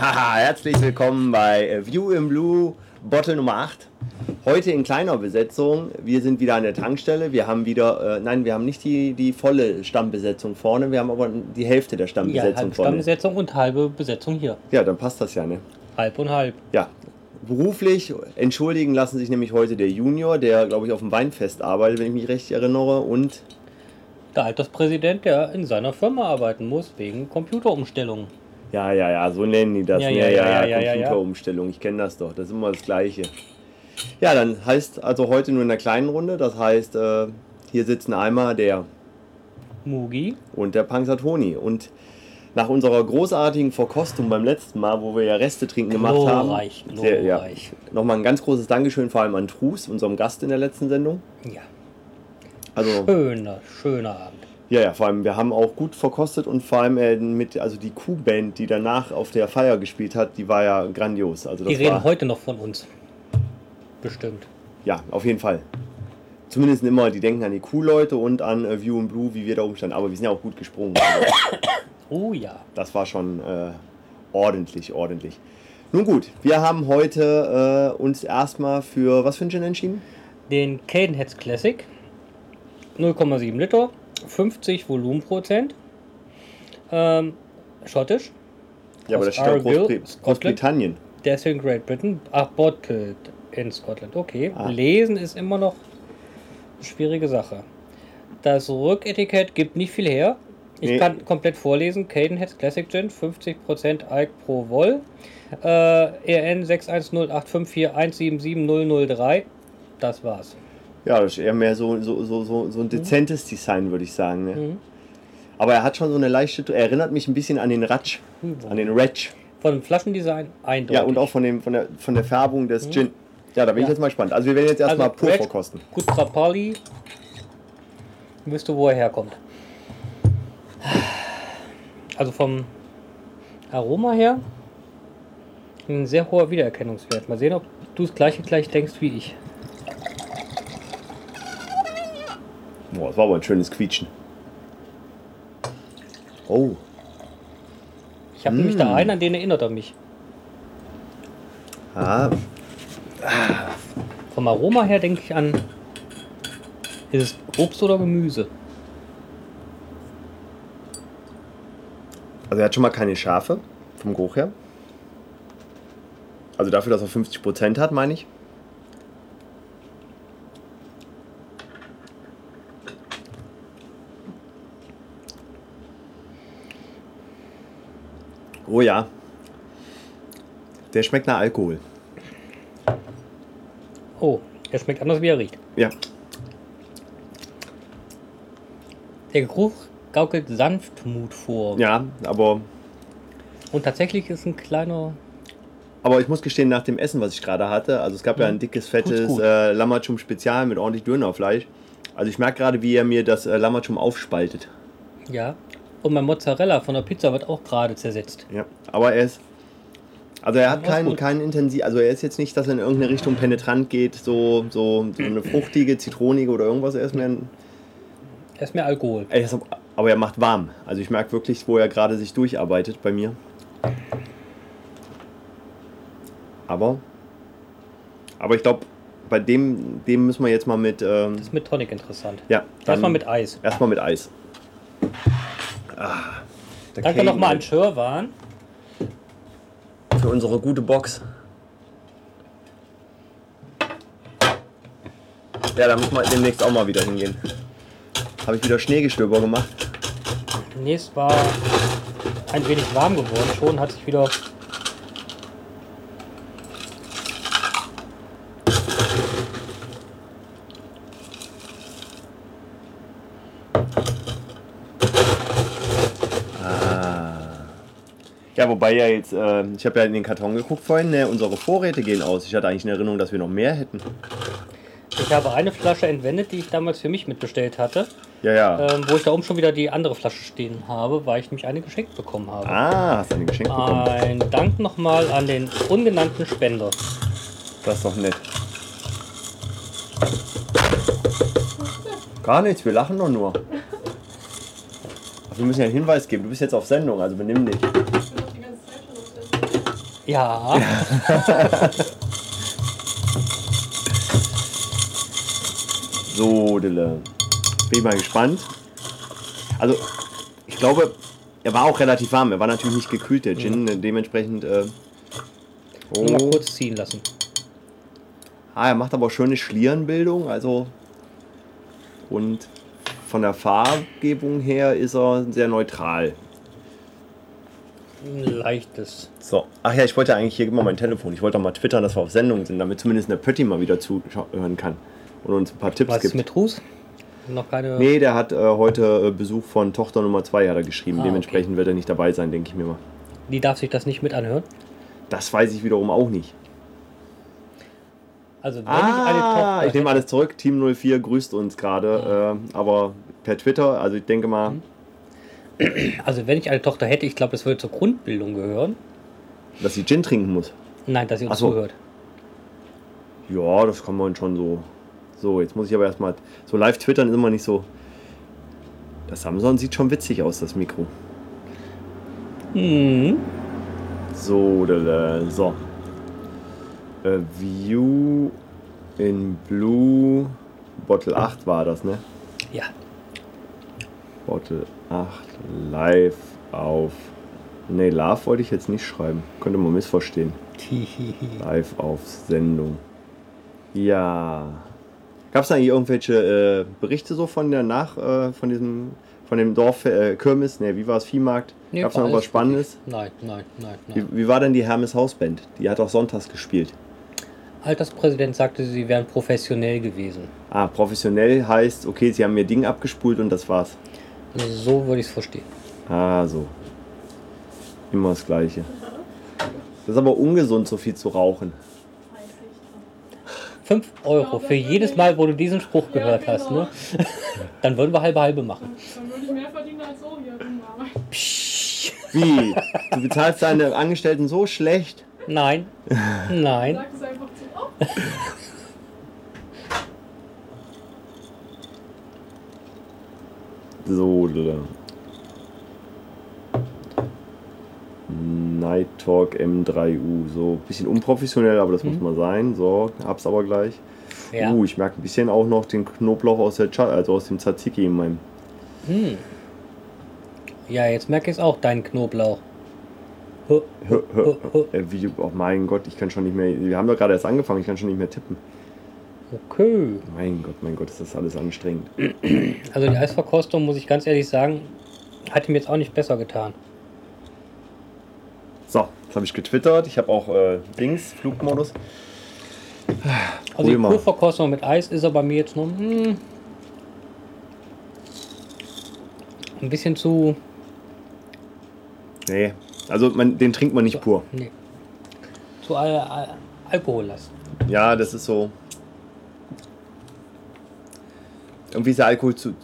Haha, herzlich willkommen bei View in Blue Bottle Nummer 8. Heute in kleiner Besetzung. Wir sind wieder an der Tankstelle. Wir haben wieder, äh, nein, wir haben nicht die, die volle Stammbesetzung vorne, wir haben aber die Hälfte der Ja, Stammbesetzung halbe vorne. Stammbesetzung und halbe Besetzung hier. Ja, dann passt das ja, ne? Halb und halb. Ja. Beruflich entschuldigen lassen sich nämlich heute der Junior, der, glaube ich, auf dem Weinfest arbeitet, wenn ich mich recht erinnere, und Der Alterspräsident, der in seiner Firma arbeiten muss, wegen Computerumstellungen. Ja, ja, ja, so nennen die das. Ja, ne? ja, ja, ja, ja, ja. Computerumstellung, ich kenne das doch, das ist immer das Gleiche. Ja, dann heißt also heute nur in der kleinen Runde, das heißt, äh, hier sitzen einmal der Mugi. und der Pangsatoni. Und nach unserer großartigen Verkostung beim letzten Mal, wo wir ja Reste trinken gemacht Glorreich, haben, ja, nochmal ein ganz großes Dankeschön vor allem an Trus, unserem Gast in der letzten Sendung. Ja. Also, Schöner, schöner Abend. Ja, ja, vor allem, wir haben auch gut verkostet und vor allem äh, mit, also die Q-Band, die danach auf der Feier gespielt hat, die war ja grandios. Also Die reden war, heute noch von uns. Bestimmt. Ja, auf jeden Fall. Zumindest immer, die denken an die Q-Leute und an äh, View and Blue, wie wir da umstanden. Aber wir sind ja auch gut gesprungen. Also, Oh ja. das war schon äh, ordentlich, ordentlich. Nun gut, wir haben heute äh, uns erstmal für was für ein Gin entschieden? Den Cadenheads Classic. 0,7 Liter. 50 Volumenprozent. Ähm, schottisch. Ja, aber da Aus steht auch Argyll, Großbrit Scotland. Großbritannien. Deswegen Great Britain. Ach, bottled in Scotland. Okay. Ah. Lesen ist immer noch eine schwierige Sache. Das Rücketikett gibt nicht viel her. Ich Nee. kann komplett vorlesen. Cadenheads Classic Gin, 50% Alk pro Vol. Äh, ERN 610854177003. Das war's. Ja, das ist eher mehr so, so, so, so, so ein dezentes Design, würde ich sagen. Ne? Mhm. Aber er hat schon so eine leichte, er erinnert mich ein bisschen an den Ratsch, an den Ratch. Von dem Flaschendesign eindeutig. Ja, und auch von, dem, von, der, von der Färbung des Gin. Ja, da bin ich Ja. jetzt mal gespannt. Also wir werden jetzt erstmal Also, pur Red- verkosten. Gut Trapali. Wisst du, wo er herkommt? Also vom Aroma her ein sehr hoher Wiedererkennungswert. Mal sehen, ob du das gleiche gleich denkst wie ich. Boah, das war aber ein schönes Quietschen. Oh, Ich habe nämlich da Mm. einen, an den erinnert er mich. ah, Vom Aroma her denke ich an. Ist es Obst oder Gemüse? also er hat schon mal keine Schafe vom Geruch her. Also dafür, dass er 50% hat, meine ich. Oh ja. Der schmeckt nach Alkohol. Oh, er schmeckt anders, wie er riecht. Ja. Der Geruch gaukelt Sanftmut vor. Ja, aber Und tatsächlich ist ein kleiner. Aber ich muss gestehen, nach dem Essen, was ich gerade hatte, also es gab ja ein dickes, fettes äh, Lammertschum Spezial mit ordentlich Dönerfleisch. Also ich merke gerade, wie er mir das äh, Lammertschum aufspaltet. Ja. Und mein Mozzarella von der Pizza wird auch gerade zersetzt. Ja. Aber er ist. Also er hat keinen gut. kein intensiv. Also er ist jetzt nicht, dass er in irgendeine Richtung penetrant geht, so, so, so eine fruchtige, zitronige oder irgendwas. Er ist mehr ein, Er ist mehr Alkohol. er ist, aber er macht warm. Also ich merke wirklich, wo er gerade sich durcharbeitet bei mir. Aber. Aber ich glaube, bei dem, dem müssen wir jetzt mal mit. Ähm, Das ist mit Tonic interessant. ja, Erstmal mit Eis. Erstmal mit Eis. Ah, Danke nochmal an Schörwan. für unsere gute Box. Ja, da muss man demnächst auch mal wieder hingehen. Habe ich wieder Schneegestöber gemacht. Es war ein wenig warm geworden schon, hat sich wieder. Ja, wobei ja jetzt, äh, ich habe ja in den Karton geguckt vorhin, ne, unsere Vorräte gehen aus. Ich hatte eigentlich eine Erinnerung, dass wir noch mehr hätten. Ich habe eine Flasche entwendet, die ich damals für mich mitbestellt hatte, Ja, ja. ähm, wo ich da oben schon wieder die andere Flasche stehen habe, weil ich nämlich eine geschenkt bekommen habe. Ah, hast du eine geschenkt bekommen? Ein Dank nochmal an den ungenannten Spender. Das ist doch nett. Gar nichts, wir lachen doch nur. Wir müssen ja einen Hinweis geben. Du bist jetzt auf Sendung, also benimm dich. Ich bin doch die ganze Zeit schon auf der Ja. So, Dille. Bin ich mal gespannt. Also, ich glaube, er war auch relativ warm. Er war natürlich nicht gekühlt, der Gin. Dementsprechend. Äh, Nur Mal oh. kurz ziehen lassen. Ah, er macht aber schöne Schlierenbildung. Also. Und von der Farbgebung her ist er sehr neutral. Ein leichtes. So. Ach ja, ich wollte eigentlich hier immer mein Telefon. Ich wollte auch mal twittern, dass wir auf Sendung sind, damit zumindest eine Pötti mal wieder zuhören kann. Und uns ein paar Tipps Was ist gibt. mit Ruß? Noch keine. Nee, der hat äh, heute äh, Besuch von Tochter Nummer 2 hat er geschrieben. Ah, Dementsprechend wird er nicht dabei sein, denke ich mir mal. Die darf sich das nicht mit anhören. Das weiß ich wiederum auch nicht. Also wenn ich eine Ah, Tochter ich nehme alles zurück. Team 04 grüßt uns gerade, äh, aber per Twitter. Also ich denke mal, Also wenn ich eine Tochter hätte, ich glaube, das würde zur Grundbildung gehören. dass sie Gin trinken muss. Nein, dass sie uns Ach so. zuhört. Ja, das kann man schon so. So, jetzt muss ich aber erstmal. So live twittern ist immer nicht so. Das Samsung sieht schon witzig aus, das Mikro. Mhm. So, so. Äh, View in Blue. Bottle 8 war das, ne? Ja. Bottle 8 live auf. Ne, Love wollte ich jetzt nicht schreiben. Könnte man missverstehen. Live auf Sendung. Ja. Gab es eigentlich irgendwelche äh, Berichte so von der Nach, äh, von diesem, von dem Dorf äh, Kirmes? Ne, wie war es? Viehmarkt? Nee, Gab es noch was Spannendes? Nein, nein, nein, nein. Wie, wie war denn die Hermes Hausband? Die hat auch sonntags gespielt. Alterspräsident sagte, sie wären professionell gewesen. Ah, professionell heißt, okay, sie haben mir Ding abgespult und das war's. Also so würde ich es verstehen. Ah, so. Immer das Gleiche. Das ist aber ungesund, so viel zu rauchen. 5 Euro für jedes Mal, wo du diesen Spruch gehört Ja, hast, genau. ne? Dann würden wir halbe halbe machen. Dann würde ich mehr verdienen als so hier. Psch. Wie? Du bezahlst deine Angestellten so schlecht? Nein, nein. Sag es einfach zu. Oh, So, da. Night Talk M3U. So, bisschen unprofessionell, aber das muss mal sein. So, hab's aber gleich. Ja. Uh, ich merke ein bisschen auch noch den Knoblauch aus der Cha also aus dem Tzatziki in meinem. Ja, jetzt merke ich es auch, dein Knoblauch. Hö, hö, wie, oh mein Gott, ich kann schon nicht mehr. Wir haben doch gerade erst angefangen, ich kann schon nicht mehr tippen. Okay. Mein Gott, mein Gott, ist das alles anstrengend. Also die Eisverkostung, muss ich ganz ehrlich sagen, hat ihm jetzt auch nicht besser getan. So, das habe ich getwittert. Ich habe auch äh, Dings, Flugmodus. Also die. Purverkostung mit Eis ist er bei mir jetzt nur hm, ein bisschen zu. Nee, also man, den trinkt man nicht pur. Nee. Zu Al Al Alkohollast. Ja, das ist so. Irgendwie ist der Alkohol zu,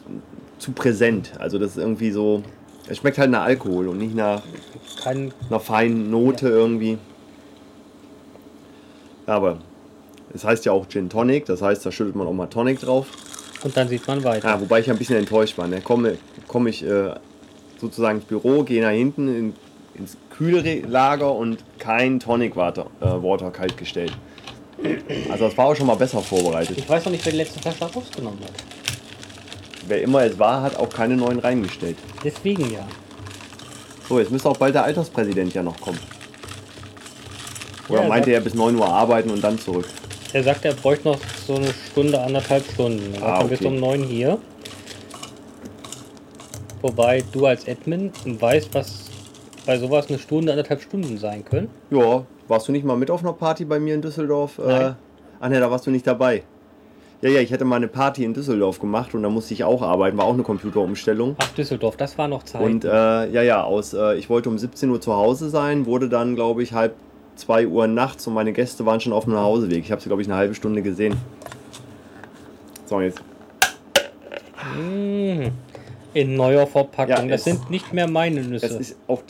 zu präsent. Also das ist irgendwie so. Es schmeckt halt nach Alkohol und nicht nach Kein. einer feinen Note irgendwie. Ja, aber es heißt ja auch Gin Tonic, das heißt, da schüttet man auch mal Tonic drauf. Und dann sieht man weiter. Ja, wobei ich ein bisschen enttäuscht war. Ne? Komme, komme ich äh, sozusagen ins Büro, gehe nach hinten in, ins Kühllager und kein Tonic Water, äh, Water kalt gestellt. Also das war auch schon mal besser vorbereitet. Ich weiß noch nicht, wer die letzte Flasche rausgenommen hat. Wer immer es war, hat auch keine neuen reingestellt. Deswegen ja. So, jetzt müsste auch bald der Alterspräsident ja noch kommen. Oder Ja, meinte ja. er bis 9 Uhr arbeiten und dann zurück? Er sagte, er bräuchte noch so eine Stunde, anderthalb Stunden. Dann Ah, kommt bis okay. um neun hier. Wobei du als Admin weißt, was bei sowas eine Stunde, anderthalb Stunden sein können. Ja, warst du nicht mal mit auf einer Party bei mir in Düsseldorf? Äh, Nein. ach ne, da warst du nicht dabei. Ja, ja, ich hätte mal eine Party in Düsseldorf gemacht und da musste ich auch arbeiten, war auch eine Computerumstellung. Ach, Düsseldorf, das war noch Zeit. Und äh, ja, ja, aus, äh, ich wollte um 17 Uhr zu Hause sein, wurde dann, glaube ich, halb 2 Uhr nachts und meine Gäste waren schon auf dem Nachhauseweg. Ich habe sie, glaube ich, eine halbe Stunde gesehen. So, jetzt. Mhm. In neuer Verpackung. Ja, das sind nicht mehr meine Nüsse. ist auch.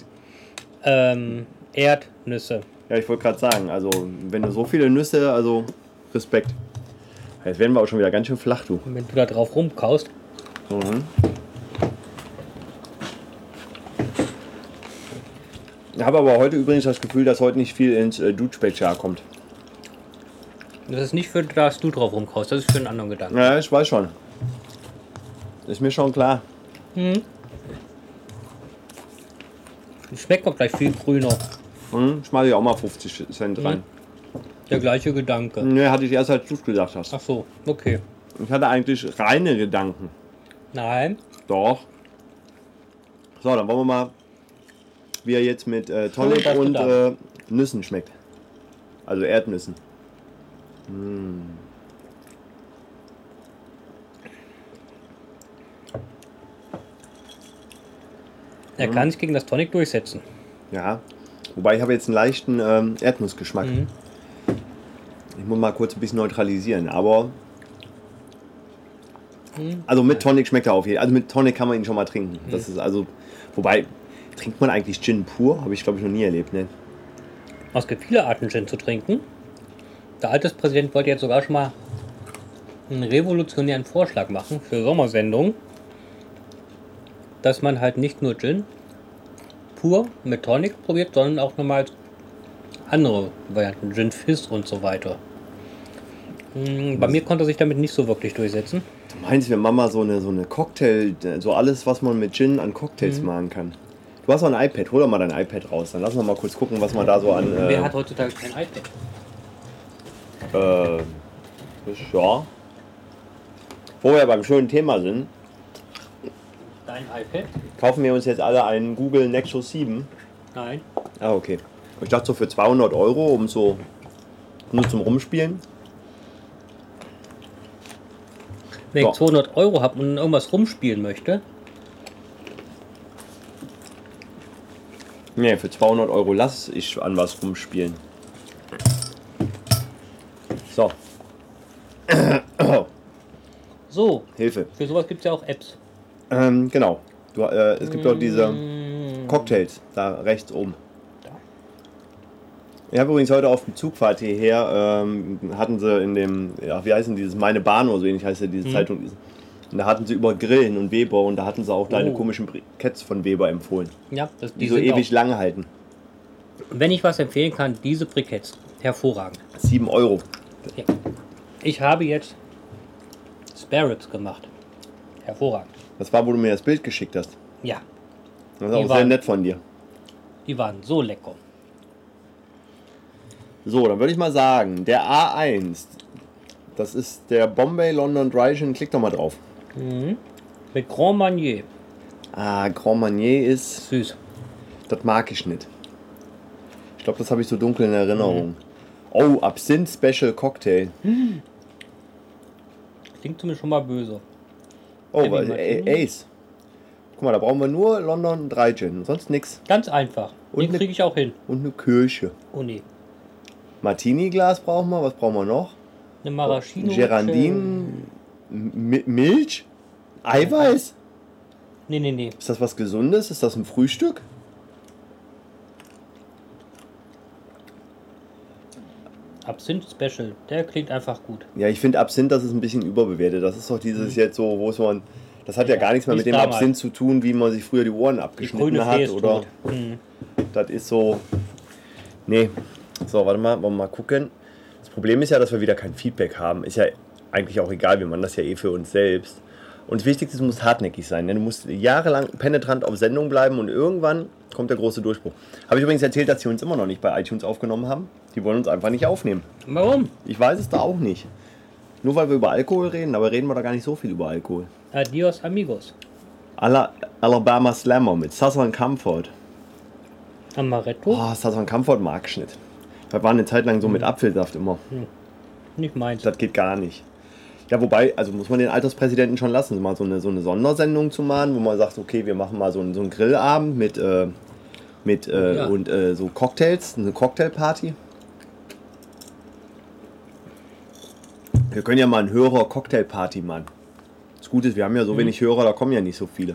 Ähm, Erdnüsse. Ja, ich wollte gerade sagen, also, wenn du so viele Nüsse, also Respekt. Jetzt werden wir auch schon wieder ganz schön flach, du. Und wenn du da drauf rumkaust, Mhm. Ich habe aber heute übrigens das Gefühl, dass heute nicht viel ins äh, Dude-Spezial kommt. Das ist nicht für das du drauf rumkaust, das ist für einen anderen Gedanken. Ja, ich weiß schon. Ist mir schon klar. Schmeckt auch gleich viel grüner. Hm, schmeiße ich auch mal 50 Cent rein. Der gleiche Gedanke. Ne, hatte ich erst, als du es gesagt hast. Ach so, okay. Ich hatte eigentlich reine Gedanken. Nein. Doch. So, dann wollen wir mal, wie er jetzt mit äh, Tonic und äh, Nüssen schmeckt. Also Erdnüssen. Er kann sich gegen das Tonic durchsetzen. Ja. Wobei ich habe jetzt einen leichten ähm, Erdnussgeschmack. Mhm. Ich muss mal kurz ein bisschen neutralisieren, aber. Mhm. Also mit Tonic schmeckt er auf jeden Fall. Also mit Tonic kann man ihn schon mal trinken. Das ist also. Wobei, trinkt man eigentlich Gin pur? Habe ich glaube ich noch nie erlebt, ne? Es gibt viele Arten, Gin zu trinken. Der Alterspräsident wollte jetzt sogar schon mal einen revolutionären Vorschlag machen für Sommersendungen, dass man halt nicht nur Gin pur mit Tonic probiert, sondern auch nochmal andere Varianten, Gin Fizz und so weiter. Hm, Bei mir konnte er sich damit nicht so wirklich durchsetzen. Du meinst, wir machen mal so eine, so eine Cocktail, so alles, was man mit Gin an Cocktails Mhm. machen kann. Du hast auch ein iPad, hol doch mal dein iPad raus. Dann lass uns mal kurz gucken, was man da so an. Äh, Wer hat heutzutage kein iPad? äh, ja. Wo wir beim schönen Thema sind, Dein iPad? kaufen wir uns jetzt alle einen Google Nexus 7. Nein. Ah, okay. Ich dachte so für 200 Euro, um so nur zum Rumspielen. Wenn ich Ja. 200 Euro habe und irgendwas rumspielen möchte, Nee, für 200 Euro lass ich an was rumspielen. So, so, Hilfe. für sowas gibt es ja auch Apps. Ähm, genau. Du, äh, es gibt auch diese Mm, Cocktails da rechts oben. Ich habe übrigens heute auf dem Zugfahrt hierher, ähm, hatten sie in dem, ja, wie heißt denn dieses, meine Bahn oder so ähnlich heißt ja diese Mhm. Zeitung. Und da hatten sie über Grillen und Weber und da hatten sie auch deine Oh. komischen Briketts von Weber empfohlen, Ja, das, die, die so ewig lange halten. Wenn ich was empfehlen kann, diese Briketts. Hervorragend. 7 Euro. Ja. Ich habe jetzt Spare Ribs gemacht. Hervorragend. Das war, wo du mir das Bild geschickt hast. Ja, Das ist Die auch sehr waren- nett von dir. die waren so lecker. So, dann würde ich mal sagen, der A1, das ist der Bombay London Dry Gin. Klick doch mal drauf. Mit Grand Marnier. Ah, Grand Marnier ist, Süß. das mag ich nicht. Ich glaube, das habe ich so dunkel in Erinnerung. Oh, Absinth Special Cocktail. Klingt zumindest schon mal böse. Oh, weil, Ace. Guck mal, da brauchen wir nur London Dry Gin, sonst nix. Ganz einfach. Und Den mit- kriege ich auch hin. Und eine Kirche. Oh nee. Martini-Glas brauchen wir, was brauchen wir noch? Eine Maraschino. Gerandine, M Milch, Eiweiß. Nee, nee, nee. Ist das was Gesundes? Ist das ein Frühstück? Absinth Special. Der klingt einfach gut. Ja, ich finde Absinth, das ist ein bisschen überbewertet. Das ist doch dieses jetzt so, wo es man. Das hat ja, Ja, gar nichts mehr mit dem damals. Absinth zu tun, wie man sich früher die Ohren Die abgeschnitten grüne hat. Fee Oder tot. Hm. das ist so. Nee. So, warte mal, wollen wir mal gucken. Das Problem ist ja, dass wir wieder kein Feedback haben. Ist ja eigentlich auch egal, wir machen das ja eh für uns selbst. Und das Wichtigste, du musst hartnäckig sein. Ne? Du musst jahrelang penetrant auf Sendung bleiben und irgendwann kommt der große Durchbruch. Habe ich übrigens erzählt, dass sie uns immer noch nicht bei iTunes aufgenommen haben. Die wollen uns einfach nicht aufnehmen. Warum? Ich weiß es da auch nicht. Nur weil wir über Alkohol reden, aber reden wir da gar nicht so viel über Alkohol. Adios, amigos. Ala Alabama Slammer mit Southern Comfort. Amaretto? Oh, Southern Comfort mag Das war eine Zeit lang so mit Apfelsaft immer. Nicht meins. Das geht gar nicht. Ja, wobei, also muss man den Alterspräsidenten schon lassen, mal so eine, so eine Sondersendung zu machen, wo man sagt, okay, wir machen mal so einen, so einen Grillabend mit, äh, mit äh, Ja. und äh, so Cocktails, eine Cocktailparty. Wir können ja mal einen Hörer-Cocktailparty machen. Das Gute ist, wir haben ja so wenig Hörer, da kommen ja nicht so viele.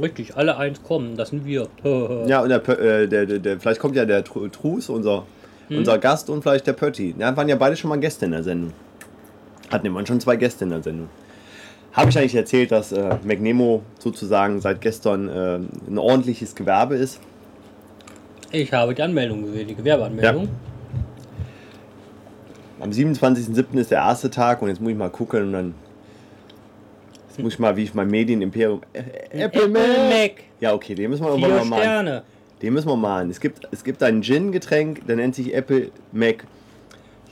Richtig, alle eins kommen. Das sind wir. Ja, und der, äh, der, der, der, vielleicht kommt ja der Tru- Trus, unser, unser Gast, und vielleicht der Pötti. Ja, waren ja beide schon mal Gäste in der Sendung. Hatten immerhin schon zwei Gäste in der Sendung. Habe ich eigentlich erzählt, dass äh, McNemo sozusagen seit gestern äh, ein ordentliches Gewerbe ist? Ich habe die Anmeldung gesehen, die Gewerbeanmeldung. Am 27.07. ist der erste Tag und jetzt muss ich mal gucken und dann. Jetzt muss ich mal, wie ich mein Medienimperium. Äh, Apple, Mac. Ja, okay, den müssen wir Vier irgendwann mal machen. Sterne. Den müssen wir malen. Es gibt, es gibt ein Gin-Getränk, der nennt sich Apple Mac.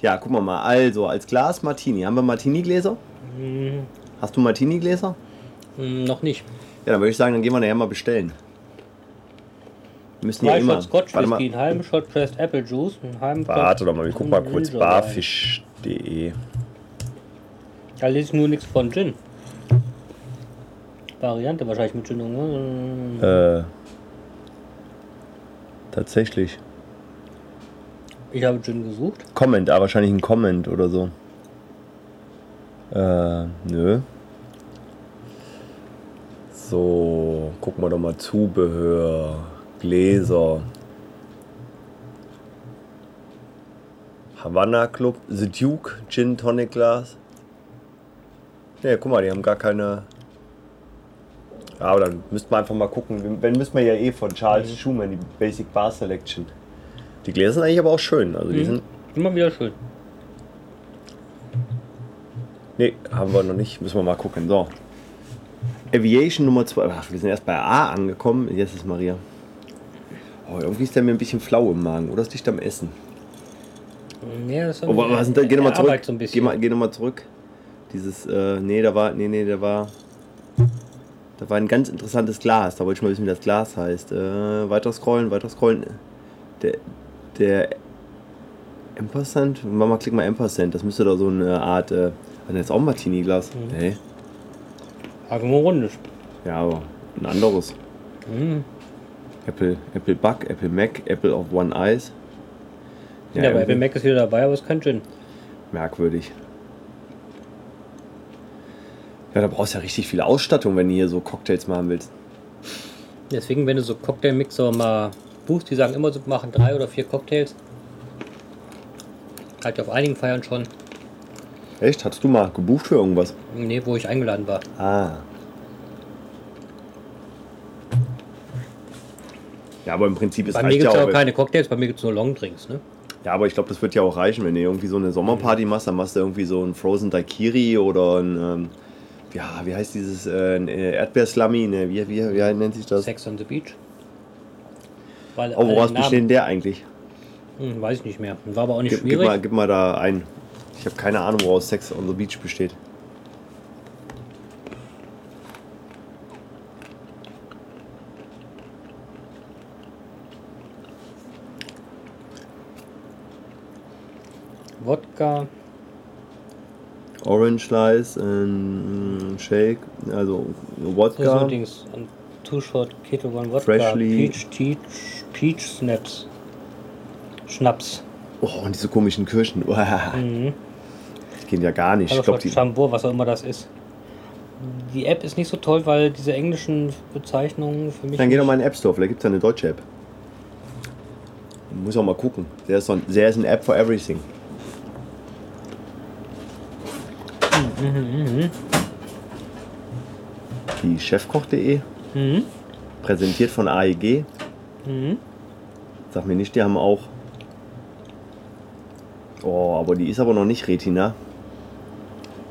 Ja, gucken wir mal. Also, als Glas Martini. Haben wir Martini-Gläser? Hast du Martini-Gläser? Hm, noch nicht. Ja, dann würde ich sagen, dann gehen wir nachher mal bestellen. Wir müssen ja Drei immer. Shot Scotch Warte Whisky, mal. einen halben Shot Pressed Apple Juice, einen halben Warte doch mal, wir gucken mal kurz. Barfisch.de. Da lese ich nur nichts von Gin. Variante wahrscheinlich mit Gin. Ne? Äh. Tatsächlich. Ich habe Gin gesucht. Comment, ah, wahrscheinlich ein Comment oder so. Äh, nö. So, gucken wir doch mal Zubehör, Gläser. Havana Club, The Duke, Gin Tonic Glas. Ne, guck mal, die haben gar keine. Ja, aber dann müssten wir einfach mal gucken. Wenn müssen wir ja eh von Charles Schumann, die Basic Bar Selection. Die Gläser sind eigentlich aber auch schön. Also die Mhm. sind. Immer wieder schön. Nee, haben wir noch nicht. Müssen wir mal gucken. So. Aviation Nummer 2. Ach, wir sind erst bei A angekommen. Jetzt ist Maria. Oh, irgendwie ist der mir ein bisschen flau im Magen. Oder ist dicht am Essen? Nee, das ist Oh, was denn da? Geh nochmal zurück. so geh, mal, geh nochmal zurück. Dieses, äh, nee, da war, nee, nee, da war, da war ein ganz interessantes Glas. Da wollte ich mal wissen, wie das Glas heißt. Äh, weiter scrollen, weiter scrollen. Der, der Ampersand, mach mal, klick mal Ampersand. Das müsste doch so eine Art, äh, also jetzt auch ein Martini-Glas. Mhm. Nee. Argomorundisch. Ja, aber ein anderes. Mhm. Apple, Apple Bug, Apple Mac, Apple of One Eyes. Ja, aber irgendwie Apple Mac ist wieder dabei, aber es ist kein Gin. Merkwürdig. Ja, da brauchst du ja richtig viel Ausstattung, wenn du hier so Cocktails machen willst. Deswegen, wenn du so Cocktailmixer mal buchst, die sagen immer, sie machen drei oder vier Cocktails. Halt auf einigen Feiern schon. Echt? Hattest du mal gebucht für irgendwas? Nee, wo ich eingeladen war. Ah. Ja, aber im Prinzip ist Bei mir gibt es ja auch. keine Cocktails, bei mir gibt es nur Longdrinks. Ne? Ja, aber ich glaube, das wird ja auch reichen, wenn du irgendwie so eine Sommerparty machst, dann machst du irgendwie so ein Frozen Daiquiri oder ein, ähm, ja, wie heißt dieses, äh, äh, Erdbeerslami, ne, wie, wie, wie nennt sich das? Sex on the Beach. Weil Oh, woraus besteht denn der eigentlich? Hm, weiß ich nicht mehr. War aber auch nicht Gib, gib, schwierig. mal, gib mal da ein. Ich habe keine Ahnung, woraus Sex on the Beach besteht. Wodka, Orange Slice, ein Shake, also so Wodka. Dings. Two Shot Keto One Wodka. Freshly- Peach, Peach, Peach Snaps. Schnaps. Oh, und diese komischen Kirschen. Uah, Mhm. Die gehen ja gar nicht. Ich Also glaube, Shot die. Chambord, was auch immer das ist. Die App ist nicht so toll, weil diese englischen Bezeichnungen für mich. Dann geh doch mal in den App Store, vielleicht gibt es ja eine deutsche App. Muss auch mal gucken. There is, one, there is an App for everything. Die chefkoch.de, Mhm. präsentiert von AEG. Mhm. Sag mir nicht, die haben auch. Oh, aber die ist aber noch nicht Retina.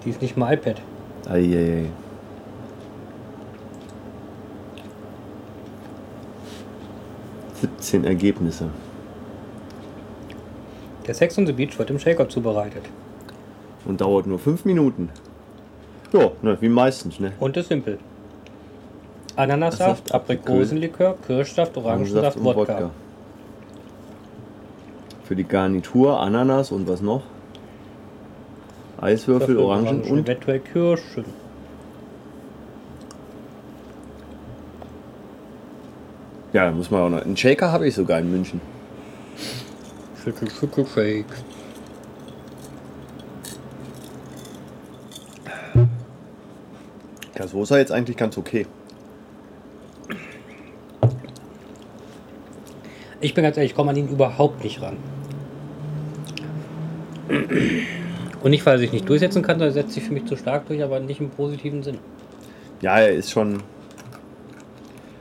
Die ist nicht mal iPad. Eieiei. Ergebnisse. Der Sex on the Beach wird im Shaker zubereitet. Und dauert nur fünf Minuten. Ja, ne, wie meistens, ne? Und ist simpel. Ananassaft, Saft, Aprikosenlikör, Kirschsaft, Orangensaft, und Wodka. Für die Garnitur Ananas und was noch? Eiswürfel, Orangen und eventuell Kirschen. ja, muss man auch noch. Einen Shaker habe ich sogar in München. Schüttel, schüttel, shake. Das Soße jetzt eigentlich ganz okay. Ich bin ganz ehrlich, ich komme an ihn überhaupt nicht ran. Und nicht, weil er sich nicht durchsetzen kann, sondern er setzt sich für mich zu stark durch, aber nicht im positiven Sinn. Ja, er ist schon.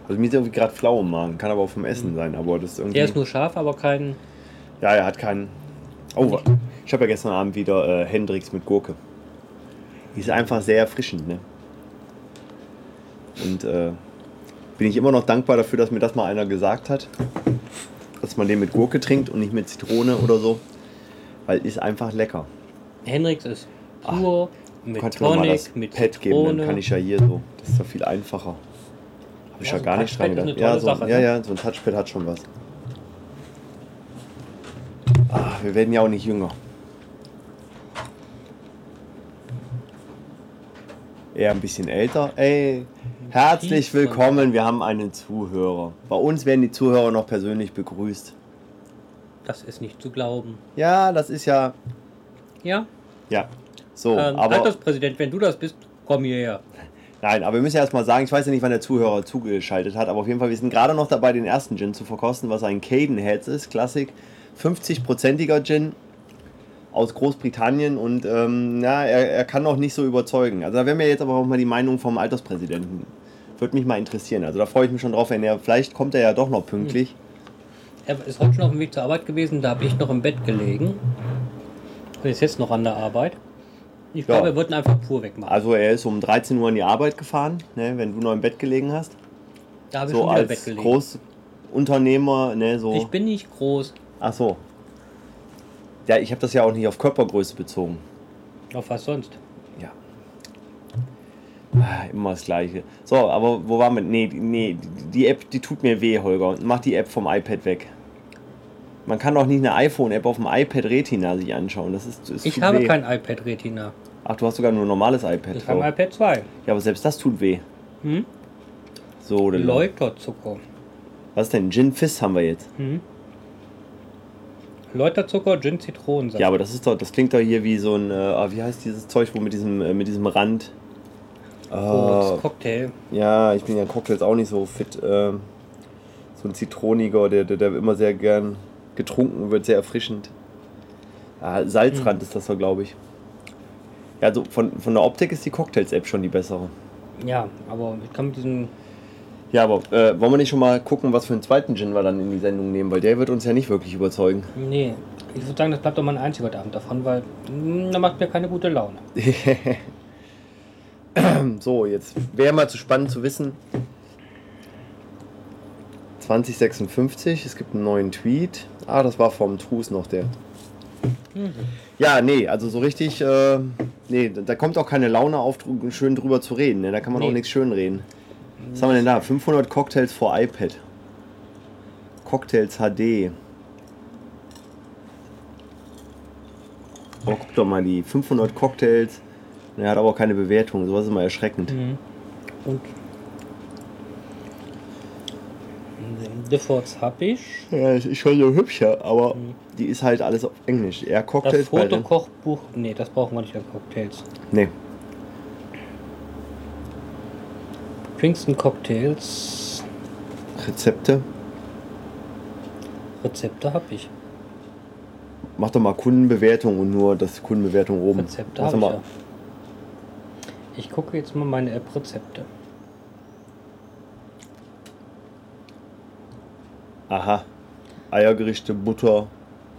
Also mir ist irgendwie gerade flau im Magen. Kann aber auch vom Essen sein, aber das ist irgendwie. Der ist nur scharf, aber kein. ja, er hat keinen. Oh, ich habe ja gestern Abend wieder äh, Hendrix mit Gurke. Die ist einfach sehr erfrischend, ne? Und äh, bin ich immer noch dankbar dafür, dass mir das mal einer gesagt hat. Dass man den mit Gurke trinkt und nicht mit Zitrone oder so. Weil ist einfach lecker. Hendrix ist pur, Du mit kannst mir mal das Tonic, mit Pad geben, dann Zitrone. kann ich ja hier so. Das ist doch viel einfacher. Habe ich Ja, ja, so gar nicht dran gedacht. Ja, so, Sache, ja, ne? ja, so ein Touchpad hat schon was. Ah, wir werden ja auch nicht jünger. Eher ein bisschen älter. Ey, herzlich willkommen. Wir haben einen Zuhörer. Bei uns werden die Zuhörer noch persönlich begrüßt. Das ist nicht zu glauben. Ja, das ist ja. Ja? Ja. So, ähm, aber. Alterspräsident, wenn du das bist, komm hierher. Nein, aber wir müssen ja erstmal sagen, ich weiß ja nicht, wann der Zuhörer zugeschaltet hat, aber auf jeden Fall, wir sind gerade noch dabei, den ersten Gin zu verkosten, was ein Cadenheads ist, Klassik. 50-prozentiger Gin aus Großbritannien und ähm, ja, er, er kann noch nicht so überzeugen. Also da wäre mir jetzt aber auch mal die Meinung vom Alterspräsidenten. Würde mich mal interessieren. Also da freue ich mich schon drauf, wenn er, vielleicht kommt er ja doch noch pünktlich. Er ist heute schon auf dem Weg zur Arbeit gewesen, da habe ich noch im Bett gelegen. Und ist jetzt noch an der Arbeit. Ich Ja. glaube, er wird ihn einfach pur wegmachen. Also er ist um 13 Uhr in die Arbeit gefahren, ne, wenn du noch im Bett gelegen hast. da habe ich So schon im Bett als gelegen. Großunternehmer, ne, so. Ich bin nicht groß. Ach so. Ja, ich habe das ja auch nicht auf Körpergröße bezogen. Auf was sonst? Ah, Immer das Gleiche. So, aber wo waren wir? Nee, die- nee, die- App, die tut mir weh, Holger. Mach die App vom iPad weg. Man kann doch nicht eine iPhone-App auf dem iPad Retina sich anschauen. Das ist, das Ich habe weh. kein iPad Retina. Ach, du hast sogar nur ein normales iPad. Ich habe Oh. ein iPad 2. Ja, aber selbst das tut weh. Hm? So, dann- Läuterzucker. Was denn? Gin Fizz haben wir jetzt. Hm? Läuterzucker, Gin, Zitronensaft. Ja, aber das ist doch, das klingt doch hier wie so ein, äh, ah, wie heißt dieses Zeug, wo mit diesem, äh, mit diesem Rand. Oh, das Cocktail. Ja, ich bin ja in Cocktails auch nicht so fit. Ähm, so ein Zitroniger, der, der, der immer sehr gern getrunken wird, sehr erfrischend. Ja, Salzrand Hm. ist das doch, glaube ich. Ja, also von, von der Optik ist die Cocktails-App schon die bessere. Ja, aber ich kann mit diesem. Ja, aber äh, wollen wir nicht schon mal gucken, was für einen zweiten Gin wir dann in die Sendung nehmen, weil der wird uns ja nicht wirklich überzeugen. Nee, ich würde sagen, das bleibt doch mal ein einziger Abend davon, weil mm, da macht mir keine gute Laune. so, jetzt wäre mal zu spannend zu wissen. 2056, es gibt einen neuen Tweet. Ah, das war vom Trus noch der. Ja, nee, also so richtig, äh, nee, da kommt auch keine Laune auf, schön drüber zu reden. Ne? Da kann man Nee. auch nichts schön reden. Was haben wir denn da? 500 Cocktails vor iPad. Cocktails HD. Oh, guck doch mal, die 500 Cocktails. Er hat aber auch keine Bewertung, sowas ist immer erschreckend. Mhm. Und. Difforts habe ich. Ja, ist schon so hübscher, aber die ist halt alles auf Englisch. Eher Das Cocktails den- Fotokochbuch. Nee, das brauchen wir nicht an Cocktails. Nee. Drinks and Cocktails. Rezepte. Rezepte habe ich. Mach doch mal Kundenbewertung und nur das Kundenbewertung oben. Rezepte habe ich mal. ja. Ich gucke jetzt mal meine App Rezepte. Aha. Eiergerichte, Butter.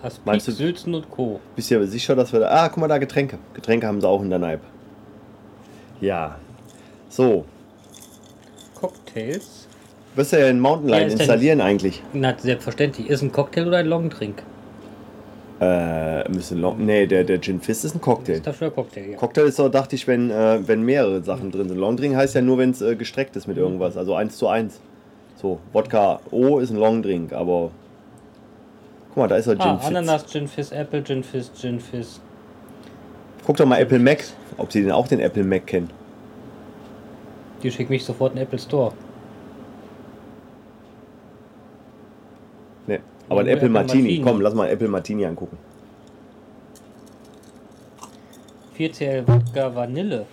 Aspik, Meinst du- Sülzen und Co. Bist du aber sicher, dass wir da. Ah, guck mal da, Getränke. Getränke haben sie auch in der App. Ja. So. Cocktails. Wirst du ja in Mountain Ja, Lion installieren eigentlich? Na, selbstverständlich. Ist ein Cocktail oder ein Longdrink? Äh, müssen Long. Nee, der, der Gin Fizz ist ein Cocktail. Ist dafür ein Cocktail, ja. Cocktail ist doch, dachte ich, wenn, äh, wenn mehrere Sachen drin sind. Longdrink heißt ja nur, wenn es äh, gestreckt ist mit irgendwas. Also 1 zu 1. So, Wodka O ist ein Longdrink, aber. Guck mal, da ist er Gin Ah, Fizz. Ananas, Gin Fizz, Apple, Gin Fizz, Gin Fizz. Guck doch mal Apple Mac, ob sie den auch den Apple Mac kennen. Die schickt mich sofort in den Apple Store. Aber ein Apple Apple Martini. Martini. Komm, lass mal Apple Martini angucken. 4CL Wodka Vanille.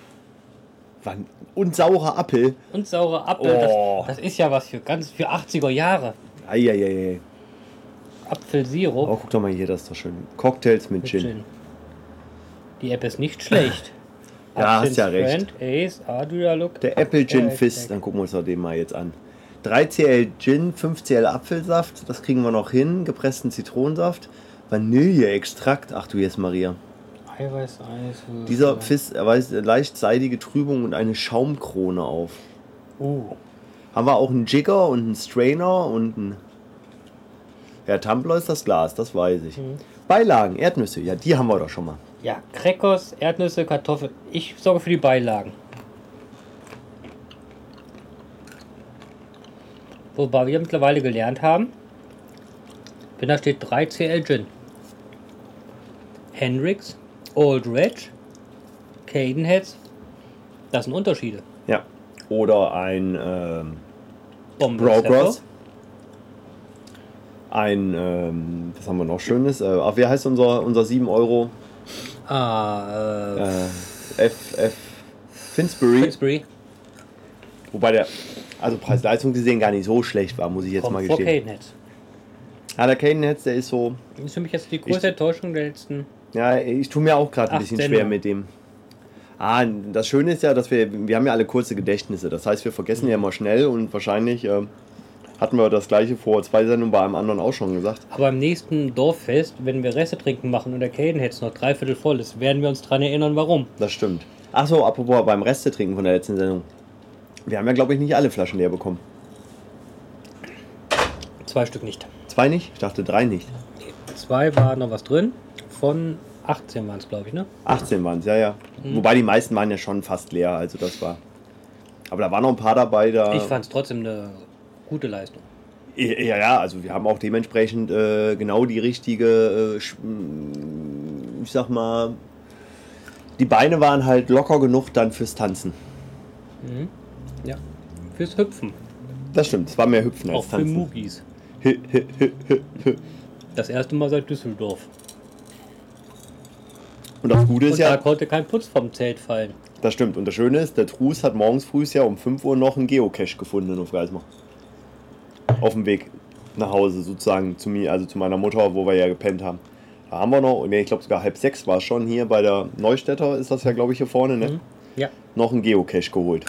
Wann- Und saurer Apfel. Und saure Apfel. Oh. Das, das ist ja was für ganz für 80er Jahre. Eieiei. Apfelsirup Oh, guck doch mal hier, das ist doch schön. Cocktails mit mit Gin. Gin. Die App ist nicht schlecht. Ja, hast ja recht. Friend, Ace, Adria Look. Der Apple Gin Fizz, check. dann gucken wir uns doch den mal jetzt an. 3cl Gin, 5cl Apfelsaft, das kriegen wir noch hin. Gepressten Zitronensaft, Vanilleextrakt. Ach du jetzt Maria. Eiweiß, Eis. Dieser Fiss weist leicht seidige Trübung und eine Schaumkrone auf. Uh, Haben wir auch einen Jigger und einen Strainer und einen. Ja, Tumbler ist das Glas, das weiß ich. Beilagen, Erdnüsse, ja, die haben wir doch schon mal. ja, Crackers, Erdnüsse, Kartoffeln. Ich sorge für die Beilagen. Wobei wir mittlerweile gelernt haben, wenn da steht 3CL Gin, Hendrix, Old Reg, Cadenheads, das sind Unterschiede. Ja. Oder ein ähm, Brocross. Ein, ähm, was haben wir noch Schönes? Äh, wie heißt unser, unser 7 Euro? Ah, äh, Äh, F, F, Finsbury. Finsbury. Wobei der, also Preis-Leistung gesehen gar nicht so schlecht war, muss ich jetzt Kommt mal vor gestehen. Cadenheads. Ja, der Cadenheads, der ist so, Das ist für mich jetzt die größte Enttäuschung der letzten. ja, ich tue mir auch gerade ein bisschen Sendungen. schwer mit dem. Ah, das Schöne ist ja, dass wir, wir haben ja alle kurze Gedächtnisse. Das heißt, wir vergessen ja immer schnell und wahrscheinlich äh, hatten wir das gleiche vor zwei Sendungen bei einem anderen auch schon gesagt. Aber im nächsten Dorffest, wenn wir Reste trinken machen und der Cadenheads noch dreiviertel voll ist, werden wir uns daran erinnern, warum. Das stimmt. Achso, apropos beim Reste trinken von der letzten Sendung. Wir haben ja, glaube ich, nicht alle Flaschen leer bekommen. Zwei Stück nicht. Zwei nicht? Ich dachte drei nicht. Zwei war noch was drin. Von 18 waren es, glaube ich, ne? 18 waren es, ja, ja. Mhm. Wobei die meisten waren ja schon fast leer, also das war. Aber da waren noch ein paar dabei, da. Ich fand es trotzdem eine gute Leistung. Ja, ja, also wir haben auch dementsprechend äh, genau die richtige, äh, ich sag mal, die Beine waren halt locker genug dann fürs Tanzen. Ja. Fürs Hüpfen. Das stimmt, es war mehr Hüpfen Auch als für Tanzen. Mugis. Das erste Mal seit Düsseldorf. Und das Gute ist Und da ja, konnte kein Putz vom Zelt fallen. das stimmt. Und das Schöne ist, der Trus hat morgens früh ja um 5 Uhr noch einen Geocache gefunden in Geismar. Auf dem Weg nach Hause sozusagen zu mir, also zu meiner Mutter, wo wir ja gepennt haben. Da haben wir noch, ich glaube sogar halb sechs war es schon hier bei der Neustädter, ist das ja glaube ich hier vorne, ne? Mhm. Ja. noch einen Geocache geholt.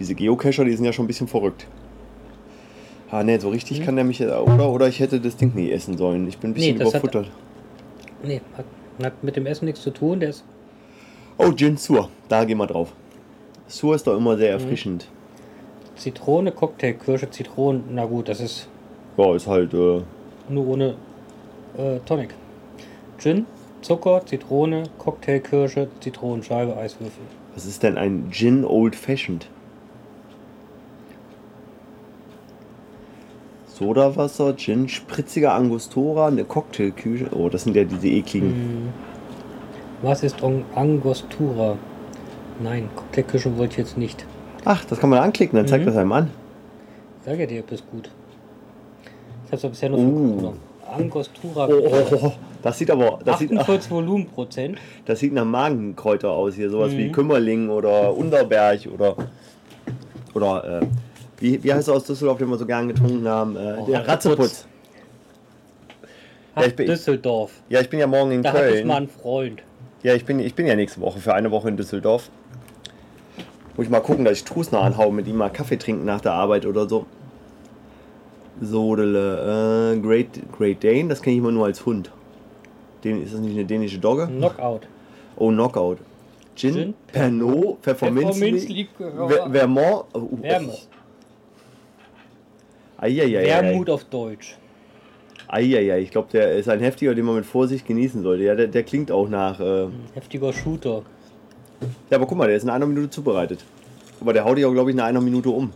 Diese Geocacher, die sind ja schon ein bisschen verrückt. Ah ne, so Mhm. richtig kann der mich oder oder ich hätte das Ding nie essen sollen. Ich bin ein bisschen Nee, das hat- überfuttert. Nee, hat, hat mit dem Essen nichts zu tun. Der ist Oh, Gin Sur, da gehen wir drauf. Sur ist doch immer Mhm. sehr erfrischend. Zitrone, Cocktail, Kirsche, Zitronen. Na gut, das ist Ja, ist halt äh, nur ohne äh, Tonic. Gin, Zucker, Zitrone, Cocktail, Kirsche, Zitronenscheibe, Eiswürfel. was ist denn ein Gin Old Fashioned? Sodawasser, Gin, spritziger Angostura, eine Cocktailküche. Oh, das sind ja diese ekligen. Was ist Ang- Angostura? Nein, Cocktailküche wollte ich jetzt nicht. Ach, das kann man anklicken, dann zeigt Mhm. das einem an. Ich sage ja dir, das ist gut. Ich habe es bisher nur Uh. für genommen. Angostura. Oh, oh, oh, das sieht aber, das sieht, 48 Volumenprozent. das sieht nach Magenkräuter aus hier, sowas Mhm. wie Kümmerling oder Unterberg oder oder äh, wie, wie heißt er aus Düsseldorf, den wir so gern getrunken haben? Äh, Oh, der Ratzeputz. Ja, ich bin- Düsseldorf. Ja, ich bin ja morgen in Da hatte ich Köln. mal einen Freund. Ja, ich bin, ich bin ja nächste Woche für eine Woche in Düsseldorf. Muss ich mal gucken, dass ich Trus noch anhaue, mit ihm mal Kaffee trinken nach der Arbeit oder so. Sodele, äh, Great, Great Dane, das kenne ich immer nur als Hund. Den, ist das nicht eine dänische Dogge? Knockout. Oh, Knockout. Gin, Gin, Pernod, Pfefferminzli, Pfefferminzlikör. Ver- Vermont. Oh, oh, Wermut. Eieiei. Wermut auf Deutsch. Eieiei, ich glaube, der ist ein heftiger, den man mit Vorsicht genießen sollte. Ja, der, der klingt auch nach. Äh, Heftiger Shooter. Ja, aber guck mal, der ist in einer Minute zubereitet. Aber der haut dich auch, glaube ich, in einer Minute um.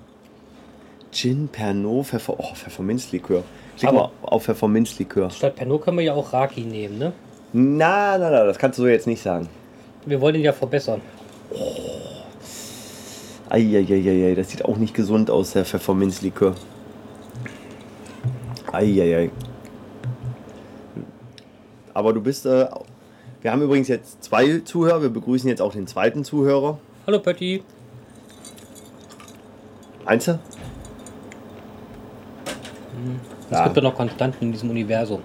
Gin, Pernod, Pfeffer. Oh, Pfefferminzlikör. Klick Aber- mal auf Pfefferminzlikör. Statt Pernod können wir ja auch Raki nehmen, ne? Na, na, na, das kannst du so jetzt nicht sagen. Wir wollen ihn ja verbessern. Eieieiei, das sieht auch nicht gesund aus, der Pfefferminzlikör. Eieiei. Aber du bist. Äh, wir haben übrigens jetzt zwei Zuhörer. Wir begrüßen jetzt auch den zweiten Zuhörer. Hallo Pötti. Einzel? Es Ja. gibt ja noch Konstanten in diesem Universum,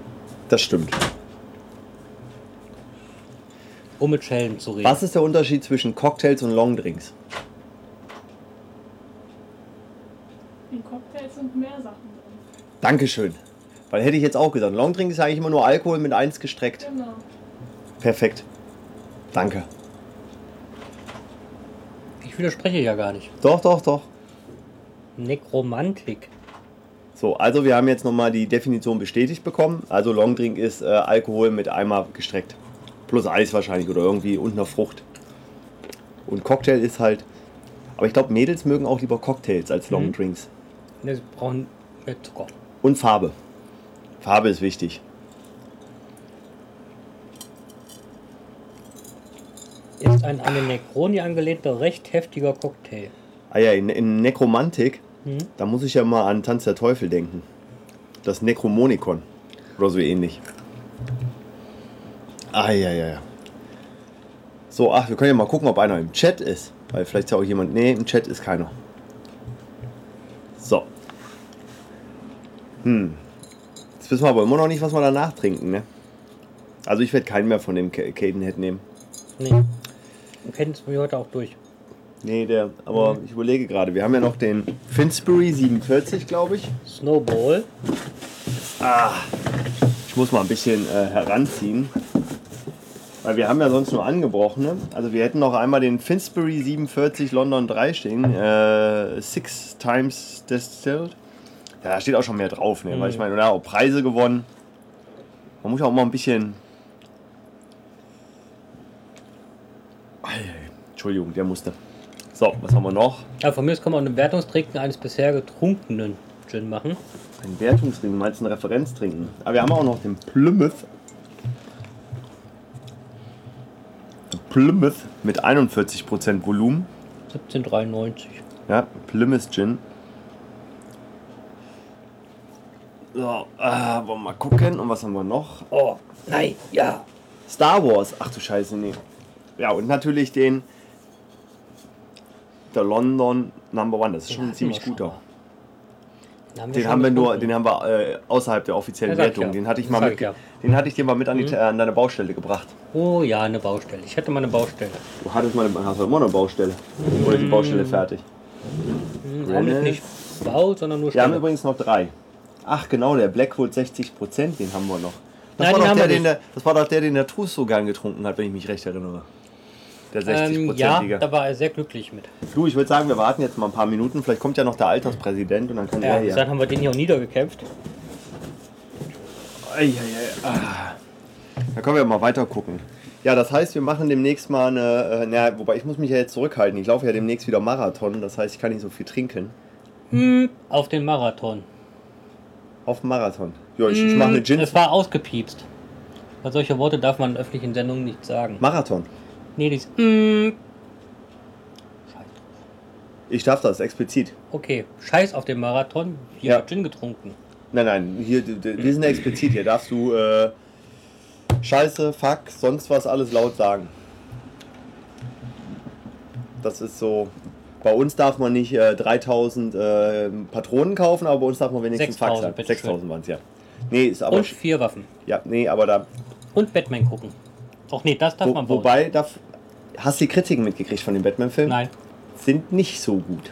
Das stimmt. um mit Schellen zu reden. Was ist der Unterschied zwischen Cocktails und Longdrinks? Dankeschön. Weil hätte ich jetzt auch gesagt, Longdrink ist ja eigentlich immer nur Alkohol mit 1 gestreckt. Genau. Perfekt. Danke. Ich widerspreche ja gar nicht. Doch, doch, doch. Nekromantik. So, also wir haben jetzt nochmal die Definition bestätigt bekommen. Also Longdrink ist äh, Alkohol mit einmal gestreckt. Plus Eis wahrscheinlich oder irgendwie und einer Frucht. Und Cocktail ist halt. Aber ich glaube, Mädels mögen auch lieber Cocktails als Longdrinks. Ne, Sie brauchen mehr Zucker. Und Farbe. Farbe ist wichtig. Ist ein an den Necroni angelehnter, recht heftiger Cocktail. Ah ja, in, in Nekromantik, Mhm. da muss ich ja mal an Tanz der Teufel denken. Das Necromonicon. Oder so ähnlich. Ah ja, ja, ja. So, ach, wir können ja mal gucken, ob einer im Chat ist. Weil vielleicht ist ja auch jemand. Nee, im Chat ist keiner. So. Hm. Jetzt wissen wir aber immer noch nicht, was wir danach trinken, ne? Also ich werde keinen mehr von dem Ca- Cadenhead nehmen. Nee. Kennen es mir heute auch durch. Nee, der, aber ich überlege gerade, wir haben ja noch den Finsbury 47, glaube ich. Snowball. Ich muss mal ein bisschen äh, heranziehen. Weil wir haben ja sonst nur angebrochene. Also wir hätten noch einmal den Finsbury 47 London 3 stehen. Äh, six times distilled. Da steht auch schon mehr drauf, ne? Weil ich meine, ja, auch Preise gewonnen. Man muss ja auch mal ein bisschen. Entschuldigung, der musste. So, was haben wir noch? Ja, von mir aus kann man einen Wertungstrinken eines bisher getrunkenen Gin machen. Ein Wertungstrinken, meinst du ein Referenztrinken? Aber wir haben auch noch den Plymouth. Plymouth mit 41% Volumen. 1793. Ja, Plymouth Gin. So, äh, wollen wir mal gucken. Und was haben wir noch? Oh, nein, ja. Star Wars. Ach du Scheiße, nee. Ja, und natürlich den der London Number One. Das ist schon ein ziemlich guter. mal. Den, Den haben wir nur, den haben wir äh, außerhalb der offiziellen Ja, Wertung. ja. Den hatte ich Das mal mit, ja. den hatte ich dir mal mit an, die, äh, an deine Baustelle gebracht. Oh ja, eine Baustelle. Ich hatte mal eine Baustelle. Du hattest mal eine, hast du immer eine Baustelle. Oder ist die Baustelle fertig? Hm, Augenblick Granite. nicht Bau, sondern nur Wir haben übrigens noch drei. Ach genau, der Blackwood 60% den haben wir noch. Das, Nein, war doch haben der, wir den der, das war doch der, den der gern getrunken hat, wenn ich mich recht erinnere. Der 60% Ähm, ja, da war er sehr glücklich mit. Du, ich würde sagen, wir warten jetzt mal ein paar Minuten. Vielleicht kommt ja noch der Alterspräsident und dann kann Ja, er hier. dann haben wir den hier auch niedergekämpft. Ah. Da können wir mal weiter gucken. Ja, das heißt, wir machen demnächst mal eine. Äh, na, wobei ich muss mich ja jetzt zurückhalten. Ich laufe ja demnächst wieder Marathon. Das heißt, ich kann nicht so viel trinken. Auf den Marathon. Auf dem Marathon. Ja, ich, ich mache eine Gin. Es war ausgepiepst. Weil solche Worte darf man in öffentlichen Sendungen nicht sagen. Marathon. Nee, dies. Mm. Scheiß. Ich darf das explizit. Okay, Scheiß auf den Marathon. Hier Ja. wird Gin getrunken. Nein, nein, hier, d- d- wir sind explizit. Hier darfst du äh, Scheiße, Fuck, sonst was alles laut sagen. Das ist so. Bei uns darf man nicht äh, 3000 äh, Patronen kaufen, aber bei uns darf man wenigstens Fuck 6000, sagen. bitte 6000 waren es, ja. Nee, ist aber. Und vier Waffen. Ja, nee, aber da. Und Batman gucken. Ach nee, das darf Wo, man bei uns. wobei, darf, hast du die Kritiken mitgekriegt von dem Batman-Film? Nein. Sind nicht so gut.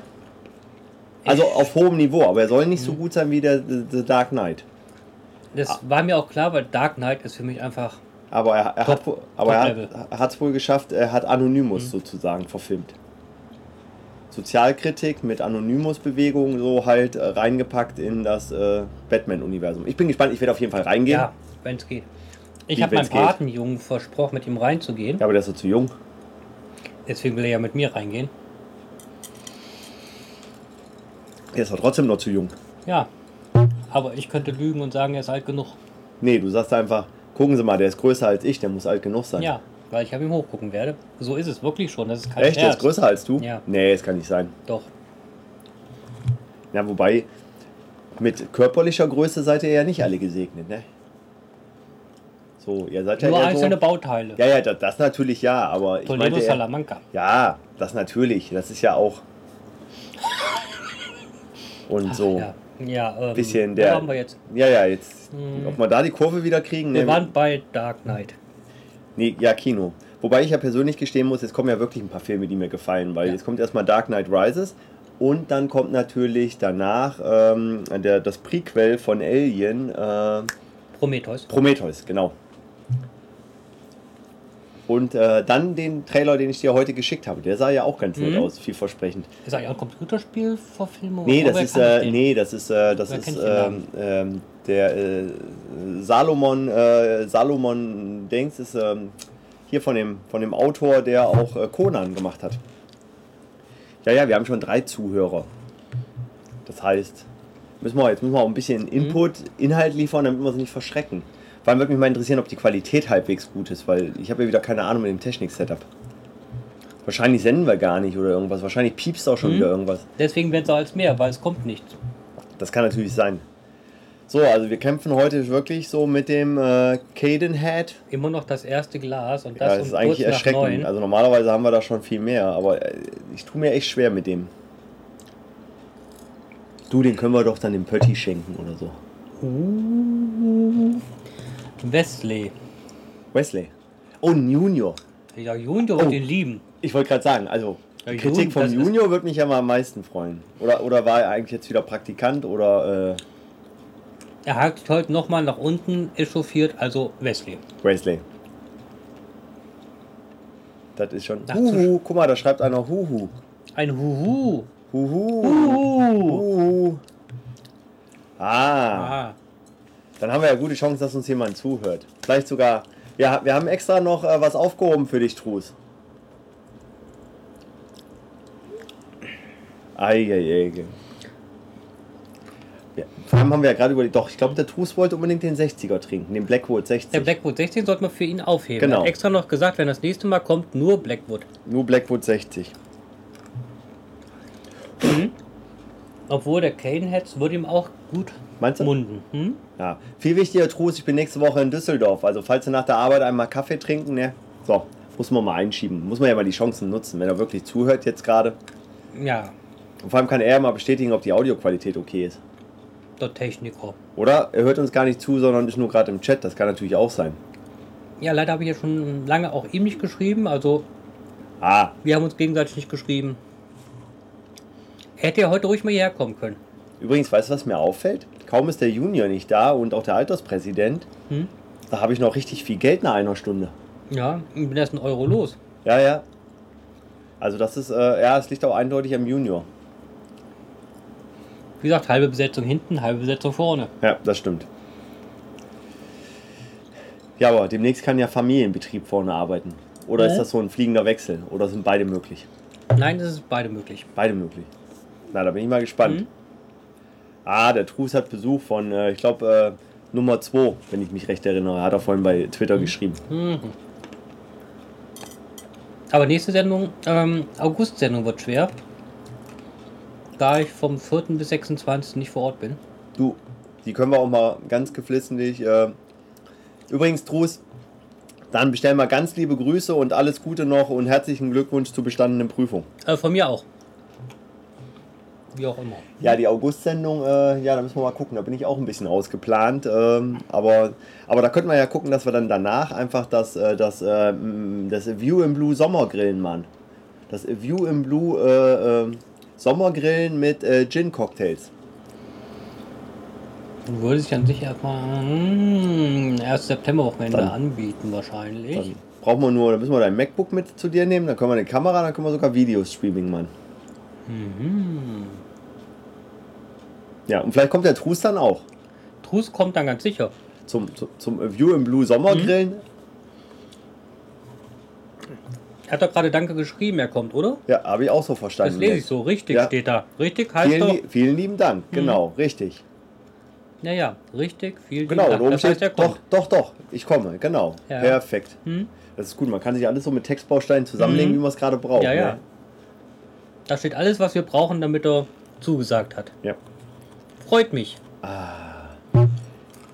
Also auf hohem Niveau, aber er soll nicht Mhm. so gut sein wie der The Dark Knight. Das Ah. war mir auch klar, weil Dark Knight ist für mich einfach. Aber er, er Top- er hat es wohl geschafft, er hat Anonymous Mhm. sozusagen verfilmt. Sozialkritik mit Anonymous-Bewegung so halt äh, reingepackt in das äh, Batman-Universum. Ich bin gespannt, ich werde auf jeden Fall reingehen. Ja, wenn es geht. Ich habe meinem? Patenjungen versprochen, mit ihm reinzugehen. Ja, aber der ist so zu jung. Deswegen will er ja mit mir reingehen. Der ist doch trotzdem noch zu jung. Ja. Aber ich könnte lügen und sagen, er ist alt genug. Nee, du sagst einfach, gucken Sie mal, der ist größer als ich, der muss alt genug sein. Ja, weil ich auf ihm hochgucken werde. So ist es wirklich schon. Das ist kein Echt? Der Scherz. ist größer als du? Ja. Nee, das kann nicht sein. Doch. Ja, wobei, mit körperlicher Größe seid ihr ja nicht alle gesegnet, ne? So, ihr seid ja Nur einzelne so, Bauteile. Ja, ja, das, das natürlich ja, aber ich Toledo meinte Salamanca. Ja, das natürlich. Das ist ja auch. Und so. Ja, ja ähm, Bisschen wo der- waren wir jetzt? Ja, ja, jetzt. Hm. Ob wir da die Kurve wieder kriegen? Wir Ne, waren bei Dark Knight. Nee, ja, Kino. Wobei ich ja persönlich gestehen muss, jetzt kommen ja wirklich ein paar Filme, die mir gefallen, weil Ja. jetzt kommt erstmal Dark Knight Rises Und dann kommt natürlich danach ähm, der, das Prequel von Alien, äh, Prometheus. Prometheus, genau. Und äh, dann den Trailer, den ich dir heute geschickt habe. Der sah ja auch ganz nett Mhm. aus, vielversprechend. Ist eigentlich auch ein Computerspielverfilmung? Nee, das ist, äh, nee, das ist, äh, das Woher ist kenn ich den ähm, ähm, der äh, Salomon, äh, Salomon Dings ist ähm, hier von dem, von dem Autor, der auch äh, Conan gemacht hat. Ja, ja, wir haben schon drei Zuhörer. Das heißt, müssen wir, jetzt müssen wir auch ein bisschen Input, Inhalt liefern, damit wir sie nicht verschrecken. Vor allem würde mich mal interessieren, ob die Qualität halbwegs gut ist, weil ich habe ja wieder keine Ahnung mit dem Technik-Setup. Wahrscheinlich senden wir gar nicht oder irgendwas. Wahrscheinlich piepst auch schon Mhm. wieder irgendwas. Deswegen werden es als mehr, weil es kommt nichts. Das kann natürlich sein. So, also wir kämpfen heute wirklich so mit dem äh, Cadenhead. Immer noch das erste Glas und Ja, das, das ist eigentlich erschreckend. Also normalerweise haben wir da schon viel mehr, aber äh, ich tue mir echt schwer mit dem. Du, den können wir doch dann dem Pötti schenken oder so. Uh, Wesley. Wesley. Oh, ein Junior. Ja, Junior wird Oh. ihn lieben. Ich wollte gerade sagen, also Ja, Kritik Jun- vom Junior würde mich ja mal am meisten freuen. Oder, oder war er eigentlich jetzt wieder Praktikant oder äh, Er hat heute nochmal nach unten echauffiert, also Wesley. Wesley? Das ist schon. Huhu, guck mal, da schreibt einer Huhu. Ein Huhu. Huhu. Huhu. Huhu. Ah, Ah, dann haben wir ja gute Chance, dass uns jemand zuhört. Vielleicht sogar. Ja, wir haben extra noch äh, was aufgehoben für dich, Trus. Eieiei. Ja, vor allem haben wir ja gerade über die. Doch, ich glaube, der Trus wollte unbedingt den 60er trinken, den Blackwood 60. der Blackwood 16 sollte man für ihn aufheben. Genau. Er hat extra noch gesagt, wenn das nächste Mal kommt, nur Blackwood. Nur Blackwood 60. Obwohl der Caneheads würde ihm auch gut Meinst du? munden. Hm? Ja. Viel wichtiger, Trus, ich bin nächste Woche in Düsseldorf. Also, falls Sie nach der Arbeit einmal Kaffee trinken, ne? So, muss man mal einschieben. Muss man ja mal die Chancen nutzen, wenn er wirklich zuhört jetzt gerade. Ja, Und vor allem kann er mal bestätigen, ob die Audioqualität okay ist. der Techniker. Oder er hört uns gar nicht zu, sondern ist nur gerade im Chat. Das kann natürlich auch sein. Ja, leider habe ich ja schon lange auch ihm nicht geschrieben. Also, Ah, wir haben uns gegenseitig nicht geschrieben. Hätte ja heute ruhig mal hierher kommen können. übrigens, weißt du, was mir auffällt? Kaum ist der Junior nicht da und auch der Alterspräsident, Hm? da habe ich noch richtig viel Geld nach einer Stunde. Ja, ich bin erst ein Euro los. Ja, ja. Also das ist, äh, ja, es liegt auch eindeutig am Junior. Wie gesagt, halbe Besetzung hinten, halbe Besetzung vorne. Ja, das stimmt. Ja, aber demnächst kann ja Familienbetrieb vorne arbeiten. Oder Ja. ist das so ein fliegender Wechsel? Oder sind beide möglich? Nein, das ist beide möglich. Beide möglich. Na, da bin ich mal gespannt. Mhm. Ah, der Trus hat Besuch von, äh, ich glaube, äh, Nummer 2, wenn ich mich recht erinnere. Hat er vorhin bei Twitter geschrieben. Mhm. Aber nächste Sendung, ähm, August-Sendung wird schwer. Da ich vom 4. bis 26. nicht vor Ort bin. Du, die können wir auch mal ganz geflissentlich. Äh, übrigens, Trus, dann bestellen wir ganz liebe Grüße und alles Gute noch und herzlichen Glückwunsch zur bestandenen Prüfung. Äh, von mir auch. Wie auch immer. Ja, die August-Sendung, äh, ja, da müssen wir mal gucken. Da bin ich auch ein bisschen ausgeplant. Ähm, aber, aber da könnten wir ja gucken, dass wir dann danach einfach das, äh, das, äh, m, das View im Blue Sommergrillen machen. Das View im Blue äh, äh, Sommergrillen mit äh, Gin-Cocktails. Würde sich an sich erstmal hm, erst September-Wochenende Dann- anbieten wahrscheinlich. Dann brauchen wir nur, dann müssen wir dein MacBook mit zu dir nehmen, dann können wir eine Kamera, dann können wir sogar Videostreaming machen. Mhm. Ja, und vielleicht kommt der Trus dann auch Trus kommt dann ganz sicher. zum, zum, zum View im Blue Sommergrillen. Er hat doch gerade Danke geschrieben, er kommt, oder? Ja, habe ich auch so verstanden. Das lese ich so. Richtig Ja. steht da. Richtig heißt Vielen, doch. vielen lieben Dank, genau, richtig. Ja, ja, richtig. Vielen Genau, Dank. da oben Das heißt, er kommt. doch, doch, doch, ich komme, genau. Ja. Perfekt. Hm? Das ist gut, man kann sich alles so mit Textbausteinen zusammenlegen, Mhm. wie man es gerade braucht. Ja, ja. Ne? Da steht alles, was wir brauchen, damit er zugesagt hat. ja. Freut mich.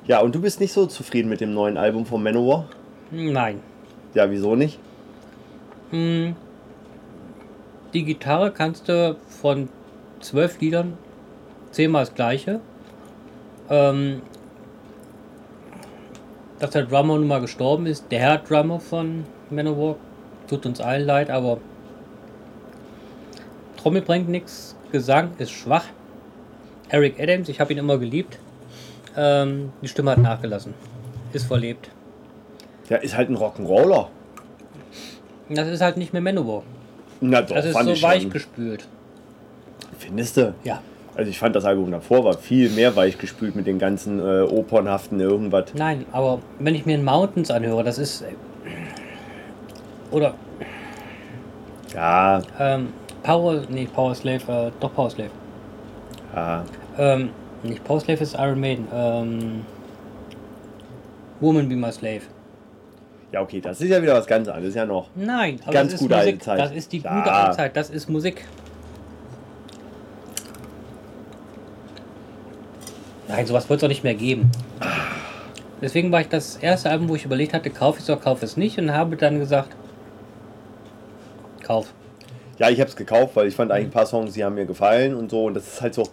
Ja, und du bist nicht so zufrieden mit dem neuen Album von Manowar? Nein. Ja, wieso nicht? Hm. Die Gitarre kannst du von zwölf Liedern zehnmal das gleiche. Ähm, dass der Drummer nun mal gestorben ist, der Drummer von Manowar, tut uns allen leid, aber Trommel bringt nichts, Gesang ist schwach. Eric Adams, ich habe ihn immer geliebt. Ähm, die Stimme hat nachgelassen. Ist verlebt. Ja, ist halt ein Rock'n'Roller. Das ist halt nicht mehr Manowar. Na doch, Das ist fand so ich weich schon. gespült. Findest du? Ja. Also ich fand das Album davor war viel mehr weichgespült mit den ganzen äh, opernhaften irgendwas. Nein, aber wenn ich mir in Mountains anhöre, das ist. äh, Oder Ja, ähm, Power. Nee, Power Slave, äh, doch Power Slave. ja. Ähm, nicht Power Slave ist Iron Maiden. Ähm, Woman Be My Slave. Ja, okay, das ist ja wieder was ganz anderes. Das ist ja noch. Nein, aber Ganz das ist gute alte Musik. Zeit. Das ist die Ja. gute alte Zeit. Das ist Musik. Nein, sowas wird es doch nicht mehr geben. Deswegen war ich das erste Album, wo ich überlegt hatte, kaufe ich es oder kaufe es nicht und habe dann gesagt, kauf. Ja, ich habe es gekauft, weil ich fand eigentlich ein paar Songs, die haben mir gefallen und so. Und das ist halt so.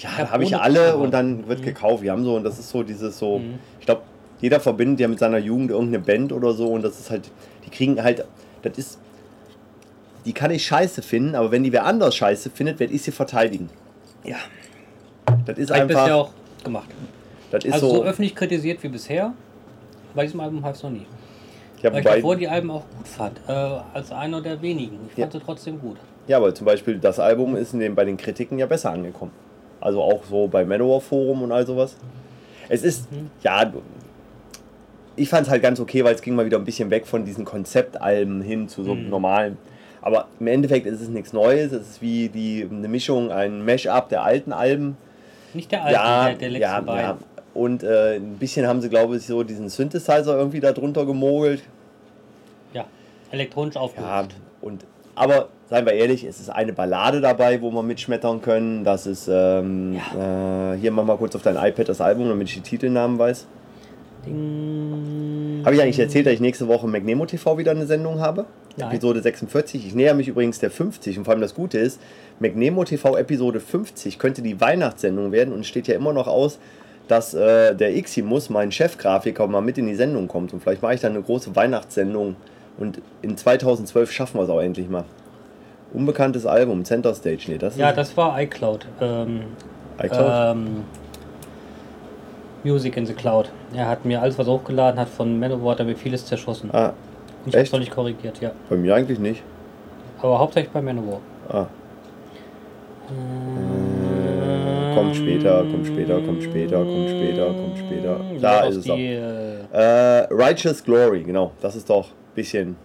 Ja, Ja, da habe ich alle und dann wird Mhm. gekauft. Wir haben so, und das ist so dieses so. Mhm. Ich glaube, jeder verbindet ja mit seiner Jugend irgendeine Band oder so. Und das ist halt. Die kriegen halt. Das ist. Die kann ich scheiße finden, aber wenn die wer anders scheiße findet, werde ich sie verteidigen. Ja, Das ist bisher einfach. auch gemacht. Das ist Also so so. öffentlich kritisiert wie bisher. Bei diesem Album habe ich es noch nie. Ja, Weil ich davor die Alben auch gut fand. Äh, als einer der wenigen. Ich fand Ja. sie trotzdem gut. ja, aber zum Beispiel das Album ist in den, bei den Kritiken ja besser angekommen. Also auch so bei Manowar Forum und all sowas. Es ist, Mhm. ja, ich fand es halt ganz okay, weil es ging mal wieder ein bisschen weg von diesen Konzeptalben hin zu so Mhm. normalen. Aber im Endeffekt ist es nichts Neues. Es ist wie die, eine Mischung, ein Mash-up der alten Alben. Nicht der alte, ja, der, der letzten ja, beiden. ja. Und äh, ein bisschen haben sie, glaube ich, so diesen Synthesizer irgendwie da drunter gemogelt. Ja, elektronisch Ja, aufgelöst. und aber seien wir ehrlich, es ist eine Ballade dabei, wo wir mitschmettern können. Das ist, ähm, äh, hier mach mal kurz auf dein iPad das Album, damit ich die Titelnamen weiß. Ding. Habe ich eigentlich erzählt, dass ich nächste Woche McNemo TV wieder eine Sendung habe? Nein. Episode 46. Ich näher mich übrigens der 50 und vor allem das Gute ist, McNemo TV Episode 50 könnte die Weihnachtssendung werden und es steht ja immer noch aus, dass äh, der Iximus, mein Chefgrafiker, mal mit in die Sendung kommt. Und vielleicht mache ich dann eine große Weihnachtssendung und in 2012 schaffen wir es auch endlich mal. Unbekanntes Album, Center Stage. Nee, das Ja, das war iCloud. Ähm, iCloud. ähm, Music in the Cloud. Er hat mir alles, was hochgeladen hat von Manowar, hat er mir vieles zerschossen. ah, ich hab's echt? noch nicht korrigiert, ja. bei mir eigentlich nicht. Aber hauptsächlich bei Manowar. Ah, äh, kommt später, kommt später, kommt später, kommt später, kommt später. Da Ja, ist es auch. die, äh, Äh, Righteous Glory, genau. Das ist doch bisschen.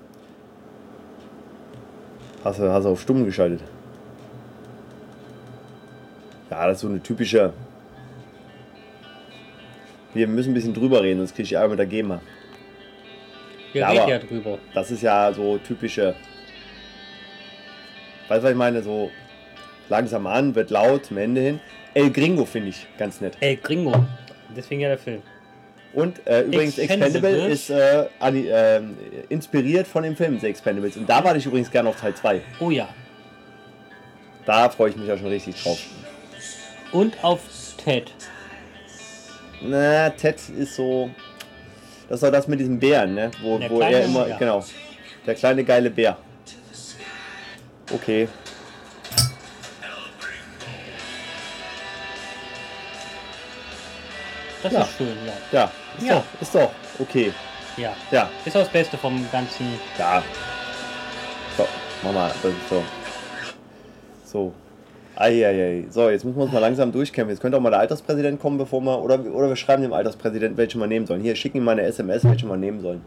Hast du, hast du auf stumm geschaltet? Ja, das ist so eine typische. Wir müssen ein bisschen drüber reden, sonst kriege ich Ärger mit der GEMA. Wir Ja, reden ja drüber. Das ist ja so typische. Weißt du, was ich meine? So langsam an, wird laut zum Ende hin. El Gringo finde ich ganz nett. Ey, Gringo. Deswegen ja der Film. Und äh, übrigens. Expendable ist äh, ähm, inspiriert von dem Film The Expendables. Und da warte ich übrigens gerne auf Teil 2. Oh ja. Da freue ich mich ja schon richtig drauf. Und auf Ted. Na, Ted ist so. Das war das mit diesem Bären, ne? Wo, wo er immer. ja. Genau. Der kleine geile Bär. Okay. Das Ja. ist schön, ja. Ja, ist Ja. doch. Ist doch. Okay. Ja. Ja, Ist auch das Beste vom ganzen. ja. So, mach mal. Das ist so. So. Eieiei. So, jetzt müssen wir uns mal langsam durchkämpfen. Jetzt könnte auch mal der Alterspräsident kommen, bevor wir. Oder, oder wir schreiben dem Alterspräsidenten, welche wir nehmen sollen. Hier, schicken ihm mal eine SMS, welche wir nehmen sollen.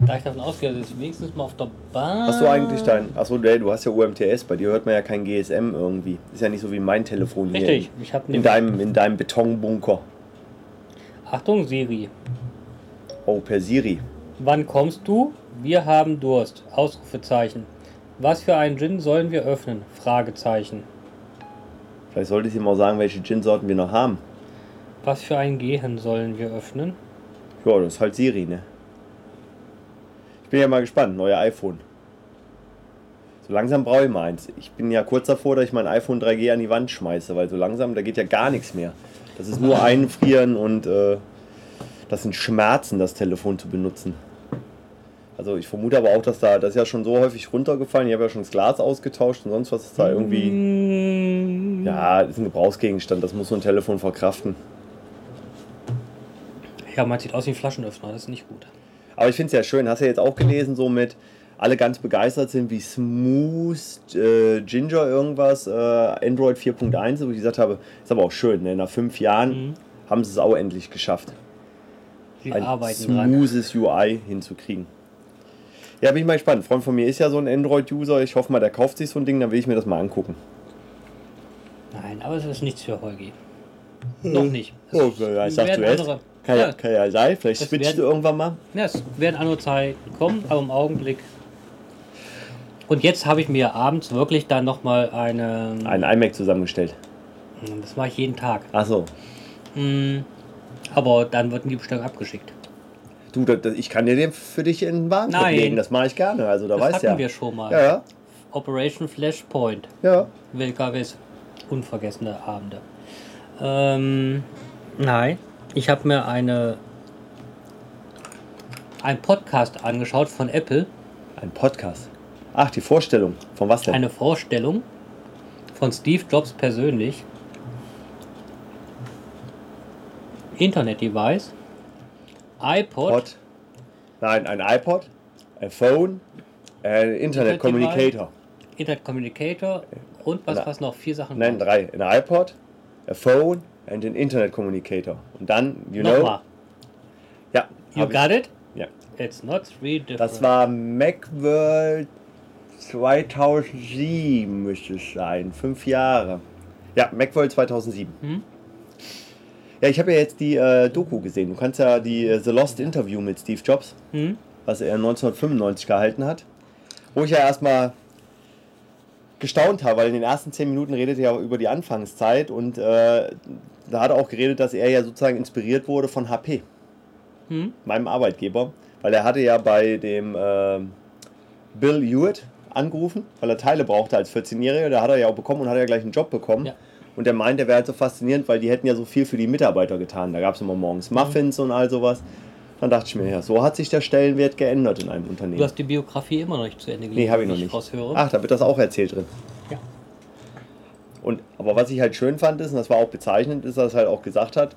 Da ich davon ausgehe, dass ich wenigstens mal auf der Bahn. Hast du eigentlich dein. Achso, nee, du hast ja UMTS, bei dir hört man ja kein GSM irgendwie. Ist ja nicht so wie mein Telefon hier. Richtig. Ich habe In, in, deinem, in deinem Betonbunker. Achtung, Siri. Oh, per Siri. Wann kommst du? Wir haben Durst. Ausrufezeichen. Was für einen Gin sollen wir öffnen? Fragezeichen. Vielleicht sollte ich dir mal sagen, welche Gin-Sorten wir noch haben. Was für ein Gehen sollen wir öffnen? Ja, das ist halt Siri, ne? Ich bin ja mal gespannt, neue iPhone. So langsam brauche ich mal eins. Ich bin ja kurz davor, dass ich mein iPhone 3G an die Wand schmeiße, weil so langsam, da geht ja gar nichts mehr. Das ist nur einfrieren und äh, das sind Schmerzen, das Telefon zu benutzen. Also ich vermute aber auch, dass da, das ist ja schon so häufig runtergefallen. Ich habe ja schon das Glas ausgetauscht und sonst was ist da irgendwie. Ja, das ist ein Gebrauchsgegenstand, das muss so ein Telefon verkraften. Ja, man sieht aus wie ein Flaschenöffner, das ist nicht gut. Aber ich finde es ja schön, hast du ja jetzt auch gelesen, so mit alle ganz begeistert sind, wie smooth äh, Ginger irgendwas, äh, Android 4.1, wo ich gesagt habe, ist aber auch schön, ne? nach fünf Jahren Mhm. haben sie es auch endlich geschafft, Sie ein arbeiten dran. smoothes UI hinzukriegen. Ja, bin ich mal gespannt. Ein Freund von mir ist ja so ein Android-User. Ich hoffe mal, der kauft sich so ein Ding, dann will ich mir das mal angucken. Nein, aber es ist nichts für Holgi. Noch nicht. Es Oh, ja, ich sag werden du andere- Kann ja, Ja. kann ja sein, vielleicht Das switchst werden- du irgendwann mal. Ja, es werden andere Zeiten kommen, aber im Augenblick. Und jetzt habe ich mir abends wirklich dann nochmal eine. Einen iMac zusammengestellt. Das mache ich jeden Tag. Achso. Hm, aber dann wird die Bestellung abgeschickt. Du, das, ich kann dir den für dich in den Nein. legen, das mache ich gerne. Also da Das weißt hatten ja. wir schon mal. Ja, ja. Operation Flashpoint. Ja. WKWs unvergessene Abende. Ähm, nein, ich habe mir eine ein Podcast angeschaut von Apple, Ein Podcast. Ach, die Vorstellung. Von was denn? eine Vorstellung von Steve Jobs persönlich. Internet-Device, iPod, Pod. Nein, ein iPod, ein Phone, ein Internet Communicator. Internet Communicator und was, Na. was noch? Vier Sachen. Nein, drei. Ein iPod, ein Phone und ein Internet Communicator. Und dann, you know. Nochmal. Ja. You hab ich- got it? Ja. It's not three different. Das war Macworld 2007 müsste es sein. Fünf Jahre. Ja, Macworld 2007. Hm? Ja, ich habe ja jetzt die äh, Doku gesehen. Du kannst ja die äh, The Lost Interview mit Steve Jobs, Hm? was er 1995 gehalten hat. Wo ich ja erstmal gestaunt habe, weil in den ersten zehn Minuten redet er ja über die Anfangszeit und äh, da hat er auch geredet, dass er ja sozusagen inspiriert wurde von HP Hm? meinem Arbeitgeber, weil er hatte ja bei dem äh, Bill Hewitt angerufen, weil er Teile brauchte als 14-Jähriger. Da hat er ja auch bekommen und hat ja gleich einen Job bekommen. Ja. Und er meinte, er wäre halt so faszinierend, weil die hätten ja so viel für die Mitarbeiter getan. Da gab es immer morgens Muffins und all sowas. Dann dachte ich mir, ja, so hat sich der Stellenwert geändert in einem Du Unternehmen. hast die Biografie immer noch nicht zu Ende gelesen. Nee, habe ich noch nicht. raushöre. Ach, da wird das auch erzählt drin. Ja. Und, aber was ich halt schön fand, ist, und das war auch bezeichnend, ist, dass er halt auch gesagt hat,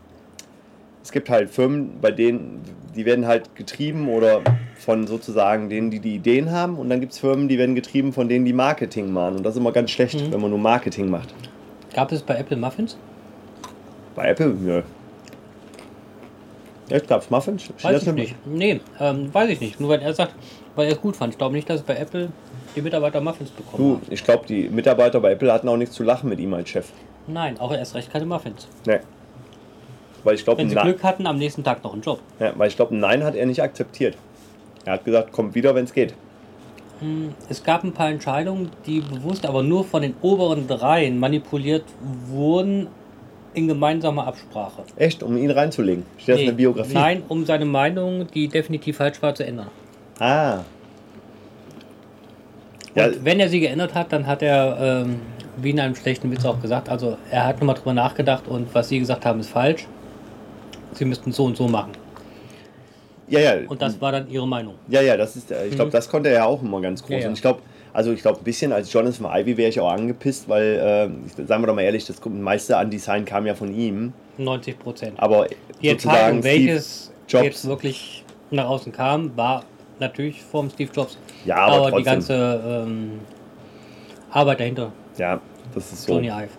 es gibt halt Firmen, bei denen, die werden halt getrieben oder von sozusagen denen, die die Ideen haben. Und dann gibt es Firmen, die werden getrieben von denen, die Marketing machen. Und das ist immer ganz schlecht, Mhm. wenn man nur Marketing macht. Gab es bei Apple Muffins? Bei Apple, ja. Echt, gab es Muffins? Steht Weiß ich nicht. Nee, ähm, weiß ich nicht. Nur weil er sagt, weil er es gut fand. Ich glaube nicht, dass bei Apple die Mitarbeiter Muffins bekommen Du, ich glaube, die Mitarbeiter bei Apple hatten auch nichts zu lachen mit ihm als Chef. Nein, auch erst recht keine Muffins. Nee. Weil ich glaube, Wenn sie Glück hatten, am nächsten Tag noch einen Job. Ja, weil ich glaube, Nein hat er nicht akzeptiert. Er hat gesagt, kommt wieder, wenn es geht. Hm, Es gab ein paar Entscheidungen, die bewusst aber nur von den oberen dreien manipuliert wurden in gemeinsamer Absprache. Echt, um ihn reinzulegen. Steht das in der Nee, Biografie? Nein, um seine Meinung, die definitiv falsch war, zu ändern. Ah. Ja, Und wenn er sie geändert hat, dann hat er, ähm, wie in einem schlechten Witz auch gesagt, also er hat nochmal drüber nachgedacht und was sie gesagt haben, ist falsch. Sie müssten so und so machen. ja, ja. Und das war dann ihre Meinung. ja, ja, das ist, äh, ich glaube, Mhm. das konnte er ja auch immer ganz groß. Ja, ja. Und ich glaube, also ich glaube, ein bisschen als Jonathan Ivy wäre ich auch angepisst, weil, äh, sagen wir doch mal ehrlich, das meiste an Design kam ja von ihm. 90 Prozent. Aber Die Entscheidung, welches Jobs- jetzt wirklich nach außen kam, war natürlich vom Steve Jobs. Ja, aber aber die ganze ähm, Arbeit dahinter, Ja, das ist so. Johnny Ive.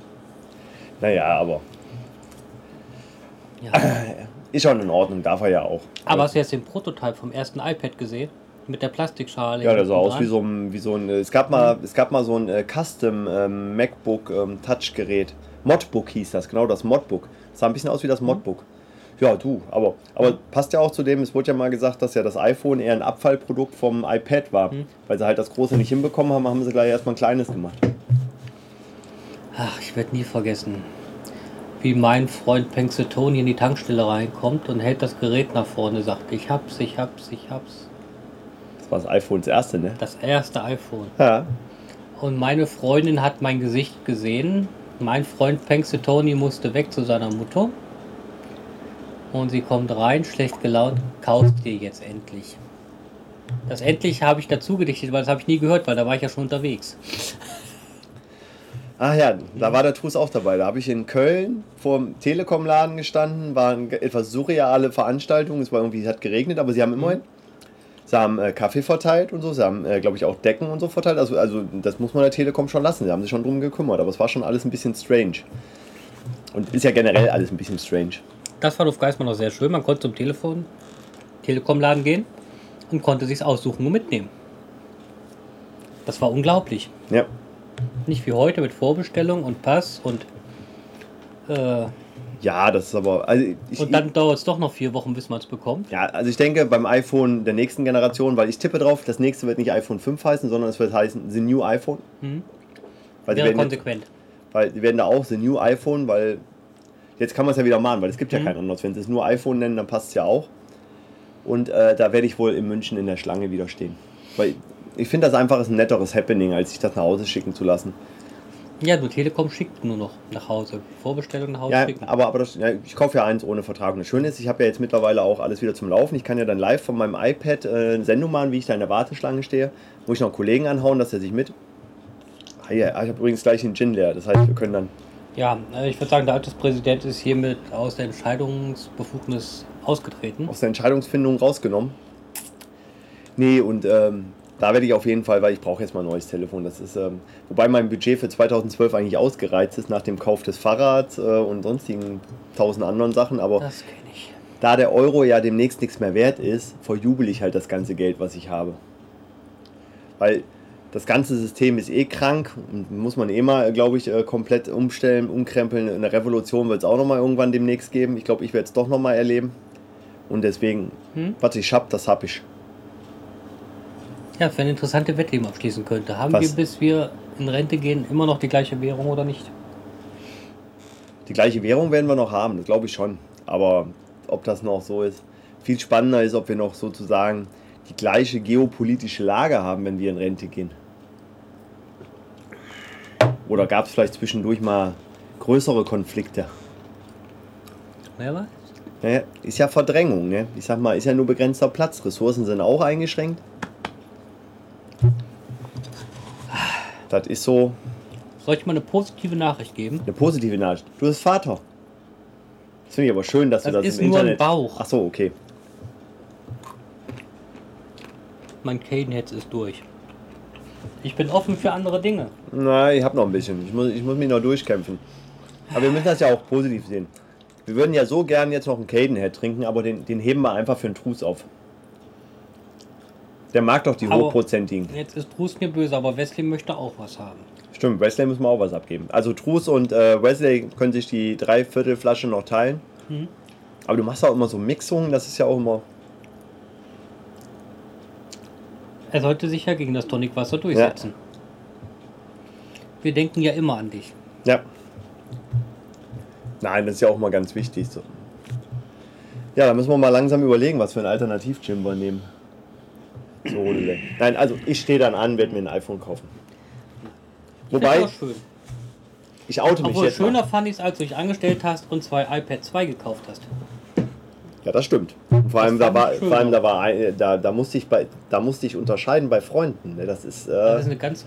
Naja, aber Ja. ist schon in Ordnung, darf er ja auch. Aber hast du jetzt den Prototyp vom ersten iPad gesehen? Mit der Plastikschale? Ja, der sah aus wie so ein, wie so ein es gab mal, es gab mal so ein äh, Custom ähm, MacBook ähm, Touch-Gerät. Modbook hieß das, genau das Modbook. Das sah ein bisschen aus wie das Modbook. Ja, du, aber, aber passt ja auch zu dem, es wurde ja mal gesagt, dass ja das iPhone eher ein Abfallprodukt vom iPad war. Mhm. Weil sie halt das große nicht hinbekommen haben, haben sie gleich erstmal ein kleines gemacht. Ach, ich werde nie vergessen, wie mein Freund Pennsylvania in die Tankstelle reinkommt und hält das Gerät nach vorne, sagt, ich hab's, ich hab's, ich hab's. Das war das iPhone das erste, ne? Das erste iPhone. Ja. Und meine Freundin hat mein Gesicht gesehen. Mein Freund Pennsylvania musste weg zu seiner Mutter. Und sie kommt rein, schlecht gelaunt, kaufst dir jetzt endlich. Das endlich habe ich dazu gedichtet, weil das habe ich nie gehört, weil da war ich ja schon unterwegs. Ach ja, da war der Trus auch dabei. Da habe ich in Köln vor dem Telekom-Laden gestanden. War eine etwas surreale Veranstaltung. Es war irgendwie, es hat geregnet, aber sie haben immerhin. Sie haben äh, Kaffee verteilt und so. Sie haben, äh, glaube ich, auch Decken und so verteilt. Also, also, das muss man der Telekom schon lassen. Sie haben sich schon drum gekümmert. Aber es war schon alles ein bisschen strange. Und ist ja generell alles ein bisschen strange. Das war auf Geismar noch sehr schön. Man konnte zum Telefon, Telekom-Laden gehen und konnte sich's aussuchen und mitnehmen. Das war unglaublich. Ja. Nicht wie heute mit Vorbestellung und Pass und äh, Ja, das ist aber. Also ich, und dann dauert es doch noch vier Wochen, bis man es bekommt. Ja, also ich denke beim iPhone der nächsten Generation, weil ich tippe drauf, das nächste wird nicht iPhone 5 heißen, sondern es wird heißen The New iPhone. Mhm. Weil die, Wäre werden jetzt, konsequent. weil die werden da auch The New iPhone, weil jetzt kann man es ja wieder machen, weil es gibt ja Mhm. kein anderes. Wenn sie es nur iPhone nennen, dann passt es ja auch. Und äh, da werde ich wohl in München in der Schlange wieder stehen. Weil ich finde das einfach ist ein netteres Happening, als sich das nach Hause schicken zu lassen. Ja, nur Telekom schickt nur noch nach Hause. Vorbestellung nach Hause Ja, schicken. aber, aber das, ja, ich kaufe ja eins ohne Vertrag. Und das Schöne ist, ich habe ja jetzt mittlerweile auch alles wieder zum Laufen. Ich kann ja dann live von meinem iPad äh, eine Sendung machen, wie ich da in der Warteschlange stehe. Muss ich noch einen Kollegen anhauen, dass er sich mit. Ah, ja, ich habe übrigens gleich den Gin leer. Das heißt, wir können dann. Ja, äh, ich würde sagen, der Alterspräsident ist hiermit aus der Entscheidungsbefugnis ausgetreten. aus der Entscheidungsfindung rausgenommen. Nee, und ähm, da werde ich auf jeden Fall, weil ich brauche jetzt mal ein neues Telefon. Das ist, ähm, wobei mein Budget für 2012 eigentlich ausgereizt ist nach dem Kauf des Fahrrads äh, und sonstigen tausend anderen Sachen. Aber Das kenne ich. da der Euro ja demnächst nichts mehr wert ist, verjubel ich halt das ganze Geld, was ich habe. Weil das ganze System ist eh krank und muss man eh mal, glaube ich, äh, komplett umstellen, umkrempeln. Eine Revolution wird es auch nochmal irgendwann demnächst geben. Ich glaube, ich werde es doch nochmal erleben. Und deswegen, Hm? was ich hab, das hab ich. Ja, für eine interessante Wette, die man abschließen könnte. Haben Was? wir, bis wir in Rente gehen, immer noch die gleiche Währung oder nicht? Die gleiche Währung werden wir noch haben, das glaube ich schon. Aber ob das noch so ist, viel spannender ist, ob wir noch sozusagen die gleiche geopolitische Lage haben, wenn wir in Rente gehen. Oder gab es vielleicht zwischendurch mal größere Konflikte? Wer weiß? Naja, ist ja Verdrängung, ne? Ich sag mal, ist ja nur begrenzter Platz. Ressourcen sind auch eingeschränkt. Das ist so Soll ich mal eine positive Nachricht geben? eine positive Nachricht. Du bist Vater. Das finde ich aber schön, dass du Das das ist im nur ein. Bauch. Ach so, okay. Mein Cadenheads ist durch. Ich bin offen für andere Dinge. Na, ich habe noch ein bisschen. Ich muss, ich muss mich noch durchkämpfen. Aber wir müssen das ja auch positiv sehen. Wir würden ja so gern jetzt noch einen Cadenhead trinken, aber den, den heben wir einfach für einen Trus auf. Der mag doch die Aber- hochprozentigen. Jetzt ist Bruce mir böse, aber Wesley möchte auch was haben. Stimmt, Wesley müssen wir auch was abgeben. Also Trus und äh, Wesley können sich die Dreiviertelflasche noch teilen. Mhm. Aber du machst auch immer so Mixungen, das ist ja auch immer. Er sollte sich ja gegen das Tonicwasser durchsetzen. Wir denken ja immer an dich. Ja. Nein, das ist ja auch mal ganz wichtig. So. Ja, da müssen wir mal langsam überlegen, was für ein Alternativ-Gym wir nehmen. So. Nein, also ich stehe dann an, werde mir ein iPhone kaufen. Wobei, Das schön. ich oute mich Obwohl jetzt schöner mal. fand ich es, als du dich angestellt hast und zwei iPad 2 gekauft hast. Ja, das stimmt. Und vor allem, da fand war, schön vor allem da, war ein, da, da, musste ich bei, da musste ich unterscheiden bei Freunden. ne, Das ist, Das ist äh, eine ganz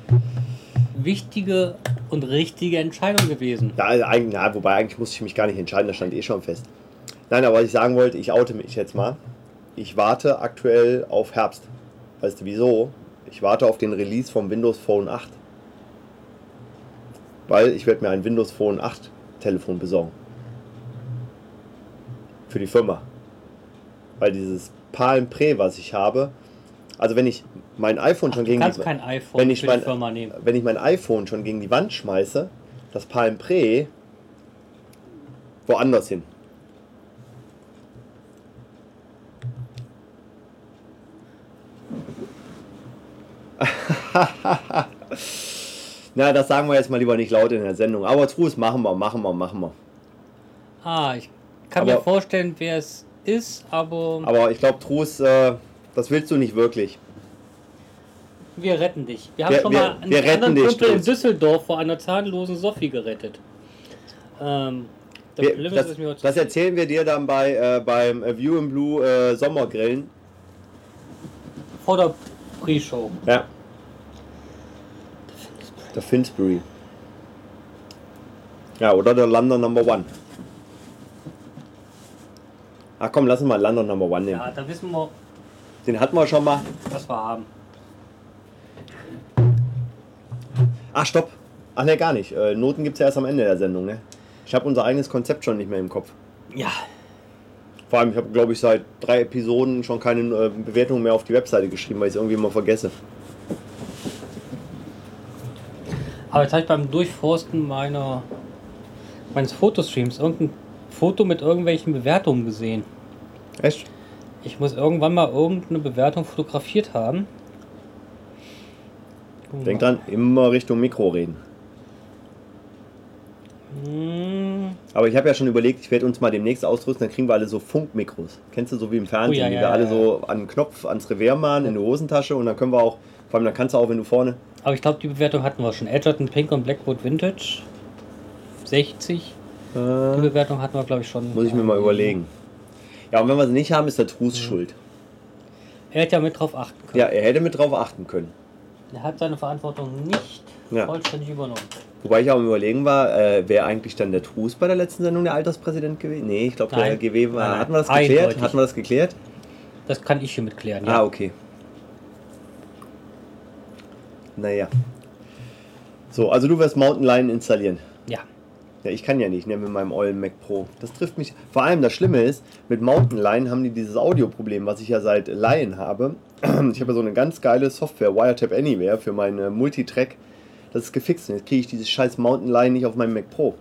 wichtige und richtige Entscheidung gewesen. ja, also eigentlich, ja, wobei eigentlich musste ich mich gar nicht entscheiden, das stand eh schon fest. Nein, aber was ich sagen wollte, ich oute mich jetzt mal. Ich warte aktuell auf Herbst. Weißt du wieso? Ich warte auf den Release vom Windows Phone 8. Weil ich werde mir ein Windows Phone 8 Telefon besorgen. Für die Firma. Weil dieses Palm Pre, was ich habe, also wenn ich mein iPhone schon Du gegen die, wenn ich mein, wenn ich mein iPhone schon gegen die Wand schmeiße, das Palm Pre woanders hin. Na, das sagen wir jetzt mal lieber nicht laut in der Sendung. Aber Trus, machen wir, machen wir, machen wir. Ah, ich kann Aber- mir vorstellen, wer es ist, aber, Aber ich glaube, Trus, äh, das willst du nicht wirklich. wir retten dich. Wir haben Wir- schon wir- mal einen wir retten anderen dich, Kumpel in. Düsseldorf vor einer zahnlosen Sophie gerettet. Ähm, Wir, das, das erzählen wir dir dann bei, äh, beim View in Blue äh, Sommergrillen. vor der Pre-Show. Ja. Der Finsbury. Ja, oder der London Number One. Ach komm, lass uns mal London Number One nehmen. Ja, da wissen wir, Den hatten wir schon mal. was wir haben. Ach, stopp. Ach ne, gar nicht. Äh, Noten gibt es ja erst am Ende der Sendung, ne? Ich habe unser eigenes Konzept schon nicht mehr im Kopf. Ja, Vor allem, ich habe, glaube ich, seit drei Episoden schon keine äh, Bewertung mehr auf die Webseite geschrieben, weil ich es irgendwie immer vergesse. aber jetzt habe ich beim Durchforsten meiner, meines Fotostreams irgendein Foto mit irgendwelchen Bewertungen gesehen. Echt? Ich muss irgendwann mal irgendeine Bewertung fotografiert haben. Denk dran, immer Richtung Mikro reden. Hm, Aber ich habe ja schon überlegt, ich werde uns mal demnächst ausrüsten, dann kriegen wir alle so Funkmikros. Kennst du so wie im Fernsehen, Oh, ja, die ja, wir ja, alle so an den Knopf, ans Revers machen, in die Hosentasche und dann können wir auch, vor allem dann kannst du auch, wenn du vorne. aber ich glaube, die Bewertung hatten wir schon. Edgerton Pink und Blackwood Vintage. 60. Die Äh, Bewertung hatten wir, glaube ich, schon. muss ich mir mal überlegen. Ja, und wenn wir sie nicht haben, ist der Trus Mhm. schuld. Er hätte ja mit drauf achten können. Ja, er hätte mit drauf achten können. Er hat seine Verantwortung nicht vollständig übernommen. Wobei ich auch am überlegen war, äh, wer eigentlich dann der Trus bei der letzten Sendung der Alterspräsident gewesen? Nee, ich glaube der. GW war. Nein. Hatten wir das geklärt? Eindeutig. Hatten wir das geklärt? Das kann ich hiermit klären. Ah, Ja. okay. Naja. So, also du wirst Mountain Lion installieren. ja. Ja, ich kann ja nicht, ne, mit meinem ollen Mac Pro. Das trifft mich. Vor allem das Schlimme ist, mit Mountain Lion haben die dieses Audioproblem, was ich ja seit Lion habe. Ich habe ja so eine ganz geile Software, Wiretap Anywhere, für meine Multitrack. Das ist gefixt und jetzt kriege ich dieses scheiß Mountain Lion nicht auf meinem Mac Pro.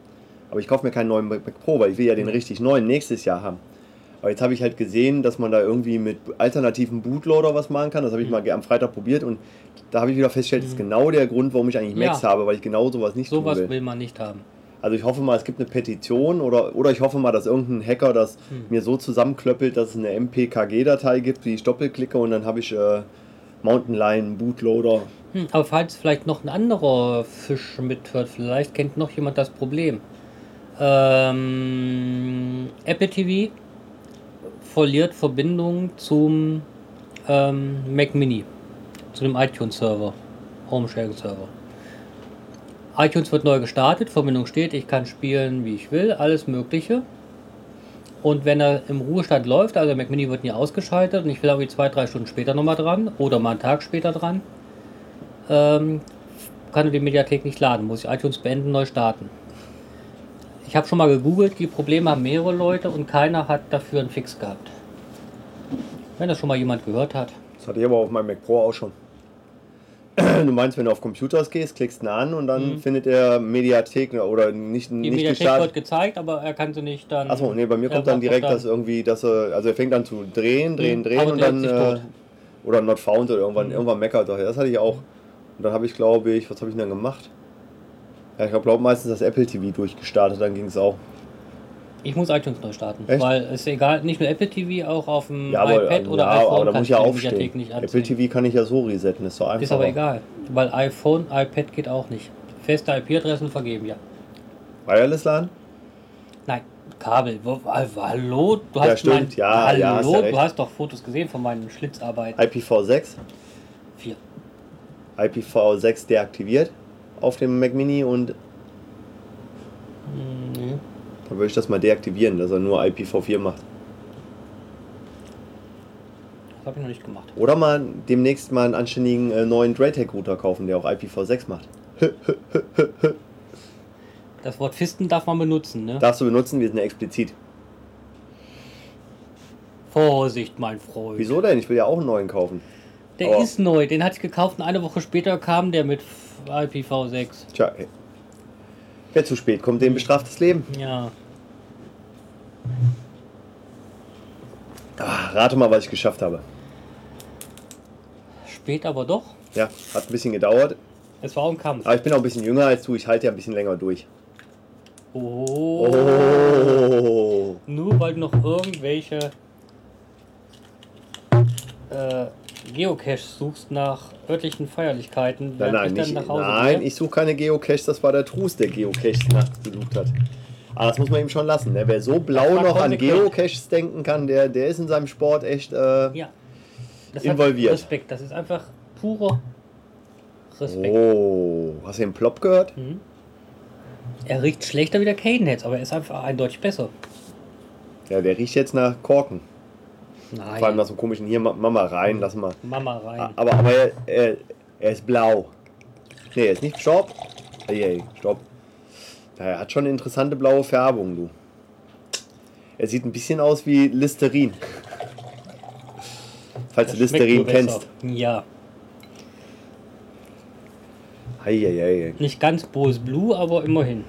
Aber ich kaufe mir keinen neuen Mac Pro, weil ich will ja den richtig neuen nächstes Jahr haben. Aber jetzt habe ich halt gesehen, dass man da irgendwie mit alternativen Bootloader was machen kann. Das habe ich mal am Freitag probiert und da habe ich wieder festgestellt, das ist genau der Grund, warum ich eigentlich Macs Ja. habe, weil ich genau sowas nicht tun Sowas will. will man nicht haben. Also ich hoffe mal, es gibt eine Petition oder, oder ich hoffe mal, dass irgendein Hacker das Hm. mir so zusammenklöppelt, dass es eine MPKG-Datei gibt, die ich doppelklicke und dann habe ich äh, Mountain Lion Bootloader. Hm, aber falls vielleicht noch ein anderer Fisch mithört, vielleicht kennt noch jemand das Problem. Ähm, Apple TV verliert Verbindung zum ähm, Mac Mini, zu dem iTunes-Server, Home-Sharing-Server. iTunes wird neu gestartet, Verbindung steht, ich kann spielen, wie ich will, alles Mögliche. Und wenn er im Ruhestand läuft, also der Mac Mini wird nie ausgeschaltet und ich will irgendwie zwei, drei Stunden später nochmal dran oder mal einen Tag später dran, ähm, kann er die Mediathek nicht laden, muss ich iTunes beenden, neu starten. Ich habe schon mal gegoogelt, die Probleme haben mehrere Leute und keiner hat dafür einen Fix gehabt. Wenn das schon mal jemand gehört hat. Das hatte ich aber auf meinem Mac Pro auch schon. Du meinst, wenn du auf Computers gehst, klickst ihn an und dann findet er Mediathek oder nicht, Mhm. Die nicht Mediathek gestartet. wird gezeigt, aber er kann sie nicht dann. Achso, nee, bei mir kommt dann direkt dann- das irgendwie, dass er, also er fängt an zu drehen, drehen, Mhm, drehen aber und dann, äh, oder not found oder Mhm. irgendwann, irgendwann meckert er. Das hatte ich auch. Und dann habe ich, glaube ich, was habe ich denn dann gemacht? Ja, ich glaube meistens das Apple TV durchgestartet, dann ging es auch. Ich muss iTunes neu starten, Echt? weil es ist egal, nicht nur Apple TV, auch auf dem Ja, aber, iPad oder ja, iPhone aber da kann muss ich ja aufstehen. Nicht Apple. TV kann ich ja so resetten, ist doch einfach. Ist aber egal, weil iPhone, iPad geht auch nicht. Feste IP-Adressen vergeben, ja. Wireless LAN? Nein, Kabel. Wa- Hallo, du Ja, hast stimmt, mein, ja, Hallo, ja, hast ja du hast doch Fotos gesehen von meinen Schlitzarbeiten. IPv6? Vier. IPv6 deaktiviert auf dem Mac Mini und Mhm. Dann würde ich das mal deaktivieren, dass er nur IPv4 macht. Das habe ich noch nicht gemacht. Oder mal demnächst mal einen anständigen äh, neuen Draytech-Router kaufen, der auch IPv6 macht. Das Wort Fisten darf man benutzen, ne? Darfst du benutzen, wir sind ja explizit. Vorsicht, mein Freund. Wieso denn? Ich will ja auch einen neuen kaufen. Der Aber- ist neu, den hatte ich gekauft und eine Woche später kam der mit IPv6. Tja. Wer zu spät kommt, dem bestraft das Leben. Ja. Ah, rate mal, was ich geschafft habe. Spät aber doch. Ja, hat ein bisschen gedauert. Es war auch ein Kampf. Aber ich bin auch ein bisschen jünger als du. Ich halte ja ein bisschen länger durch. Oh. Oh. Nur weil du noch irgendwelche äh, Geocaches suchst nach örtlichen Feierlichkeiten, Nein, nein, ich dann nicht, nach Hause nein, gehe. ich suche keine Geocaches. Das war der Trus, der Geocaches nachts gesucht hat. Aber das muss man ihm schon lassen. Ne? Wer so blau noch an. Geocaches denken kann, der, der ist in seinem Sport echt. Äh, Ja. Das Involviert. Respekt, das ist einfach purer Respekt. oh, hast du den Plop gehört? Mhm. Er riecht schlechter wie der Cadenheads, aber er ist einfach eindeutig besser. Ja, der riecht jetzt nach Korken. Nein. Vor allem nach so einem komischen, hier, Ma- Mama rein, lass mal. Mama rein. Aber, aber er, er, er ist blau. Nee, er ist nicht Stopp. Ey, stopp. Ja, er hat schon eine interessante blaue Färbung, du. Er sieht ein bisschen aus wie Listerin. Falls du Das schmeckt Listerin kennst. Ja. Eieiei. Nicht ganz Bose Blue, aber immerhin.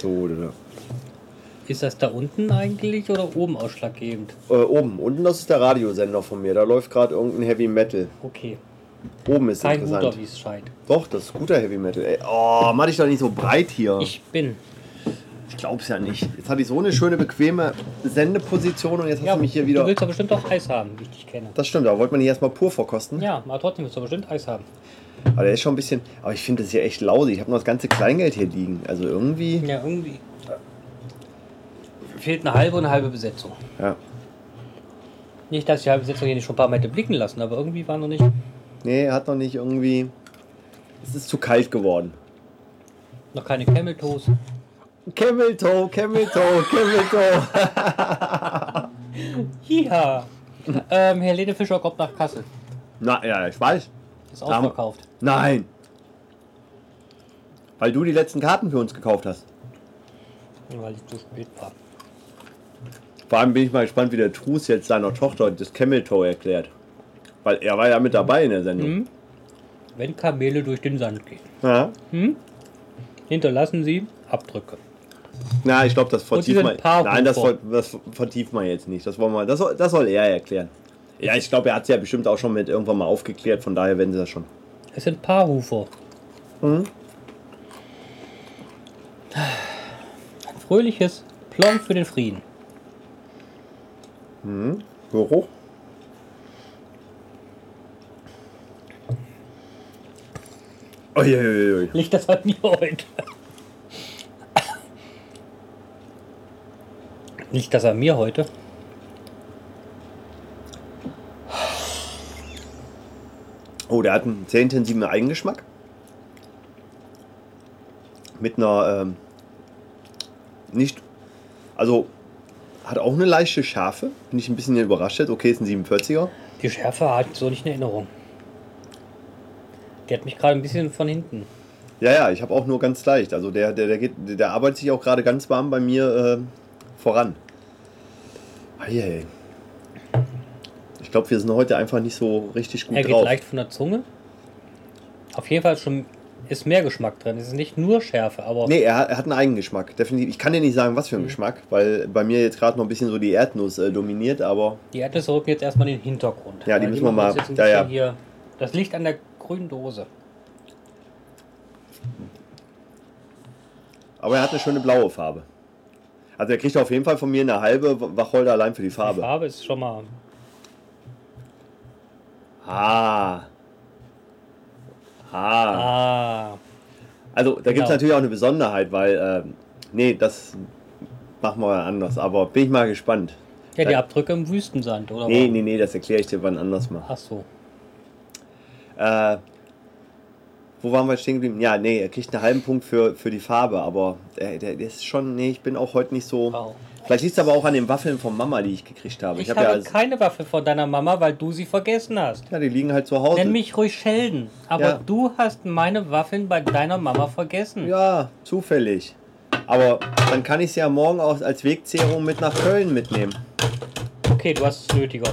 So, da. Ist das da unten eigentlich oder oben ausschlaggebend? Äh, oben. Unten, das ist der Radiosender von mir. Da läuft gerade irgendein Heavy Metal. Okay. Oben ist Kein interessant. guter, wie es scheint. Doch, das ist guter Heavy Metal. Ey, oh, mach dich doch nicht so breit hier. Ich bin. Ich glaub's ja nicht. Jetzt hatte ich so eine schöne, bequeme Sendeposition und jetzt hast du mich hier du wieder. willst doch bestimmt auch Eis haben, wie ich dich kenne. Das stimmt, aber wollte man hier erstmal pur verkosten. Ja, aber trotzdem willst du bestimmt Eis haben. Aber der ist schon ein bisschen. Aber ich finde das hier echt lausig. Ich habe noch das ganze Kleingeld hier liegen. Also irgendwie. Ja, irgendwie. Fehlt eine halbe und eine halbe Besetzung. Ja. Nicht, dass die halbe Besetzung hier nicht schon ein paar Mal hätte blicken lassen, aber irgendwie war noch nicht. Nee, hat noch nicht irgendwie. Es ist zu kalt geworden. Noch keine Camel Toes. Camel Toe, Camel Toe, Camel Toe. Ja. ähm, Herr Ledefischer kommt nach Kassel. Na, ja, ich weiß. Ist ausverkauft. Nein. Weil du die letzten Karten für uns gekauft hast. Weil ich zu spät war. Vor allem bin ich mal gespannt, wie der Trus jetzt seiner Tochter das Camel Toe erklärt. Weil er war ja mit dabei in der Sendung. Mhm. Wenn Kamele durch den Sand gehen, Ja. hinterlassen sie Abdrücke. Na, ich glaube, das vertieft man. Nein, das, ver- das vertieft man jetzt nicht. Das, wollen wir, das, soll, das soll er erklären. Ja, ich glaube, er hat es ja bestimmt auch schon mit irgendwann mal aufgeklärt, von daher werden sie das schon. Es sind Paarhufer. Mhm. Ein fröhliches Plon für den Frieden. Geruch? Uiuiui. Liegt das an mir heute? Liegt das an mir heute? Oh, der hat einen sehr intensiven Eigengeschmack. Mit einer ähm, nicht. Also hat auch eine leichte Schärfe. Bin ich ein bisschen überrascht. Okay, ist ein 47er. Die Schärfe ich so nicht in Erinnerung. Die hat mich gerade ein bisschen von hinten. Ja, ja, ich habe auch nur ganz leicht. Also der, der, der, geht, der arbeitet sich auch gerade ganz warm bei mir äh, voran. Eieiei. Ich glaube, wir sind heute einfach nicht so richtig gut Er geht drauf. leicht von der Zunge. Auf jeden Fall schon ist mehr Geschmack drin. Es ist nicht nur Schärfe, aber Nee, er hat, er hat einen Eigengeschmack, definitiv. Ich kann dir nicht sagen, was für ein Geschmack, weil bei mir jetzt gerade noch ein bisschen so die Erdnuss äh, dominiert, aber die Erdnüsse rücken jetzt erstmal in den Hintergrund. Ja, die müssen wir mal- ja, ja. Hier, das Licht an der grünen Dose. Aber er hat eine schöne blaue Farbe. Also er kriegt auf jeden Fall von mir eine halbe Wacholder allein für die Die Farbe. Farbe ist schon mal. Ah. Ah. Ah, Also da gibt es Genau. natürlich auch eine Besonderheit, weil, ähm, nee, das machen wir anders. Aber bin ich mal gespannt. ja, die. Abdrücke im Wüstensand, oder? Nee, nee, nee, das erkläre ich dir wann anders mal. Ach so. Äh, wo waren wir stehen geblieben? Ja, nee, er kriegt einen halben Punkt für, für die Farbe, aber der, der, der ist schon, nee, ich bin auch heute nicht so. Wow. Vielleicht liegt es aber auch an den Waffeln von Mama, die ich gekriegt habe. Ich, Ich, habe habe ja, keine Waffe von deiner Mama, weil du sie vergessen hast. ja, die liegen halt zu Hause. Nenn mich ruhig Sheldon. Aber Ja. du hast meine Waffeln bei deiner Mama vergessen. Ja, zufällig. Aber dann kann ich es ja morgen auch als Wegzehrung mit nach Köln mitnehmen. Okay, du hast es nötiger.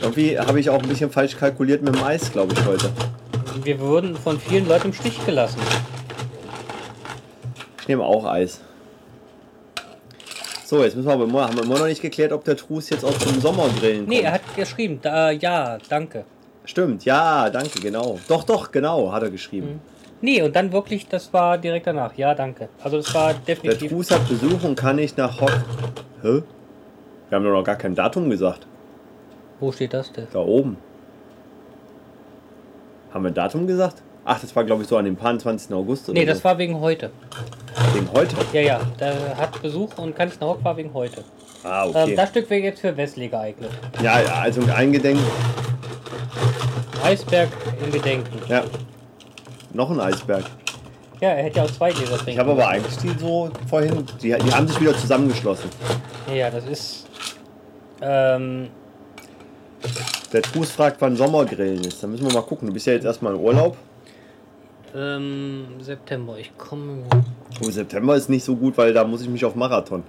Irgendwie habe ich auch ein bisschen falsch kalkuliert mit dem Eis, glaube ich, heute. Wir wurden von vielen Leuten im Stich gelassen. Ich nehme auch Eis. So, jetzt müssen wir aber immer, haben wir immer noch nicht geklärt, ob der Trus jetzt aus dem Sommergrillen kommt. Nee, er hat geschrieben, da, ja, danke. Stimmt, ja, danke, genau. Doch, doch, genau, hat er geschrieben. Nee, und dann wirklich, das war direkt danach. Ja, danke. Also das war Der definitiv. Trus hat Besuch und kann nicht nach Hock. Hä? Wir haben doch noch gar kein Datum gesagt. Wo steht das denn? Da oben. Haben wir ein Datum gesagt? Ach, das war glaube ich so an dem paar 20. August oder Nee, das so. war wegen heute. Wegen heute. Ja, ja, der hat Besuch und nach Hock war wegen heute. Ah, Ähm, okay. das Stück wäre jetzt für Wesley geeignet. ja, ja, also ein Gedenken. Eisberg im Gedenken. Ja. Noch ein Eisberg. Ja, er hätte ja auch zwei Gläser trinken. Ich habe aber eigentlich die so vorhin, die, die haben sich wieder zusammengeschlossen. Ja, das ist. Ähm, Der Truß fragt, wann Sommergrillen ist. Da müssen wir mal gucken. Du bist ja jetzt erstmal im Urlaub. Ähm, September. Ich komme. Oh, September ist nicht so gut, weil da muss ich mich auf Marathon.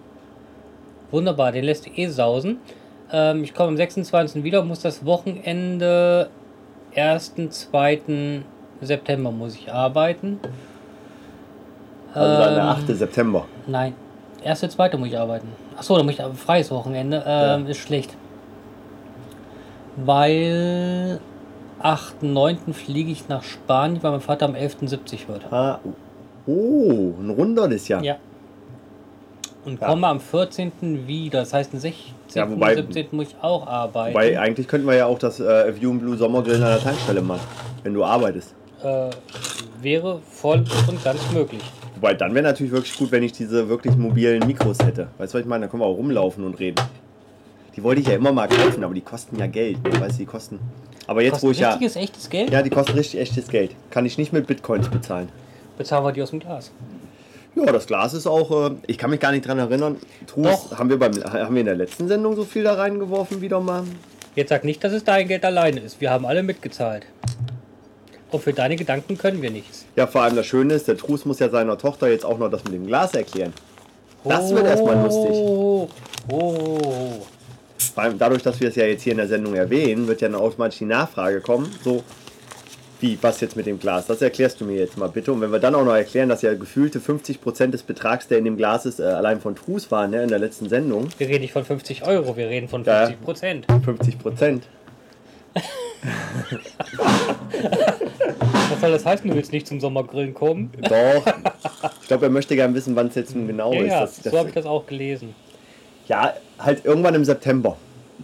Wunderbar, den lässt du eh sausen. Ähm, ich komme am 26. wieder, muss das Wochenende 1. 2. September muss ich arbeiten. Also dann der Ähm, 8. September. Nein, 1. 2. muss ich arbeiten. Achso, da muss ich aber freies Wochenende. Ähm, Ist schlecht. Weil 8. 9. fliege ich nach Spanien, weil mein Vater am 11. 70 wird. Ah, oh, ein Runder das Jahr. Ja. Und Ja. komme am 14. wieder. Das heißt, am 16. Ja, wobei- 17. muss ich auch arbeiten. Wobei eigentlich könnten wir ja auch das äh, View and Blue Sommergrillen an der Tankstelle machen, wenn du arbeitest. äh, wäre voll und ganz möglich. Wobei dann wäre natürlich wirklich gut, wenn ich diese wirklich mobilen Mikros hätte. Weißt du, was ich meine? Da können wir auch rumlaufen und reden. Die wollte ich ja immer mal kaufen, aber die kosten ja Geld. Ne? Weißt du, die kosten. Aber jetzt, wo ich ja. richtiges, echtes Geld? Ja, die kosten richtig echtes Geld. Kann ich nicht mit Bitcoins bezahlen. Bezahlen wir die aus dem Glas. Ja, das Glas ist auch. Äh, ich kann mich gar nicht dran erinnern. Trus, Doch. haben wir, beim, haben wir in der letzten Sendung so viel da reingeworfen wieder mal? Jetzt sag nicht, dass es dein Geld alleine ist. Wir haben alle mitgezahlt. Und für deine Gedanken können wir nichts. Ja, vor allem das Schöne ist, der Trus muss ja seiner Tochter jetzt auch noch das mit dem Glas erklären. Das wird erstmal lustig. Oh, oh. Vor allem dadurch, dass wir es ja jetzt hier in der Sendung erwähnen, wird ja dann automatisch die Nachfrage kommen. So, wie, was jetzt mit dem Glas? Das erklärst du mir jetzt mal bitte. Und wenn wir dann auch noch erklären, dass ja gefühlte 50% des Betrags, der in dem Glas ist, äh, allein von Trus waren, ne, in der letzten Sendung. Wir reden nicht von 50 Euro, wir reden von Ja. 50 Prozent. 50%. Was soll das heißen, du willst nicht zum Sommergrillen kommen? Doch. Ich glaube, er möchte gerne wissen, wann es jetzt nun genau ja, ist. ja, Das- das- so habe ich das auch gelesen. Ja, halt irgendwann im September.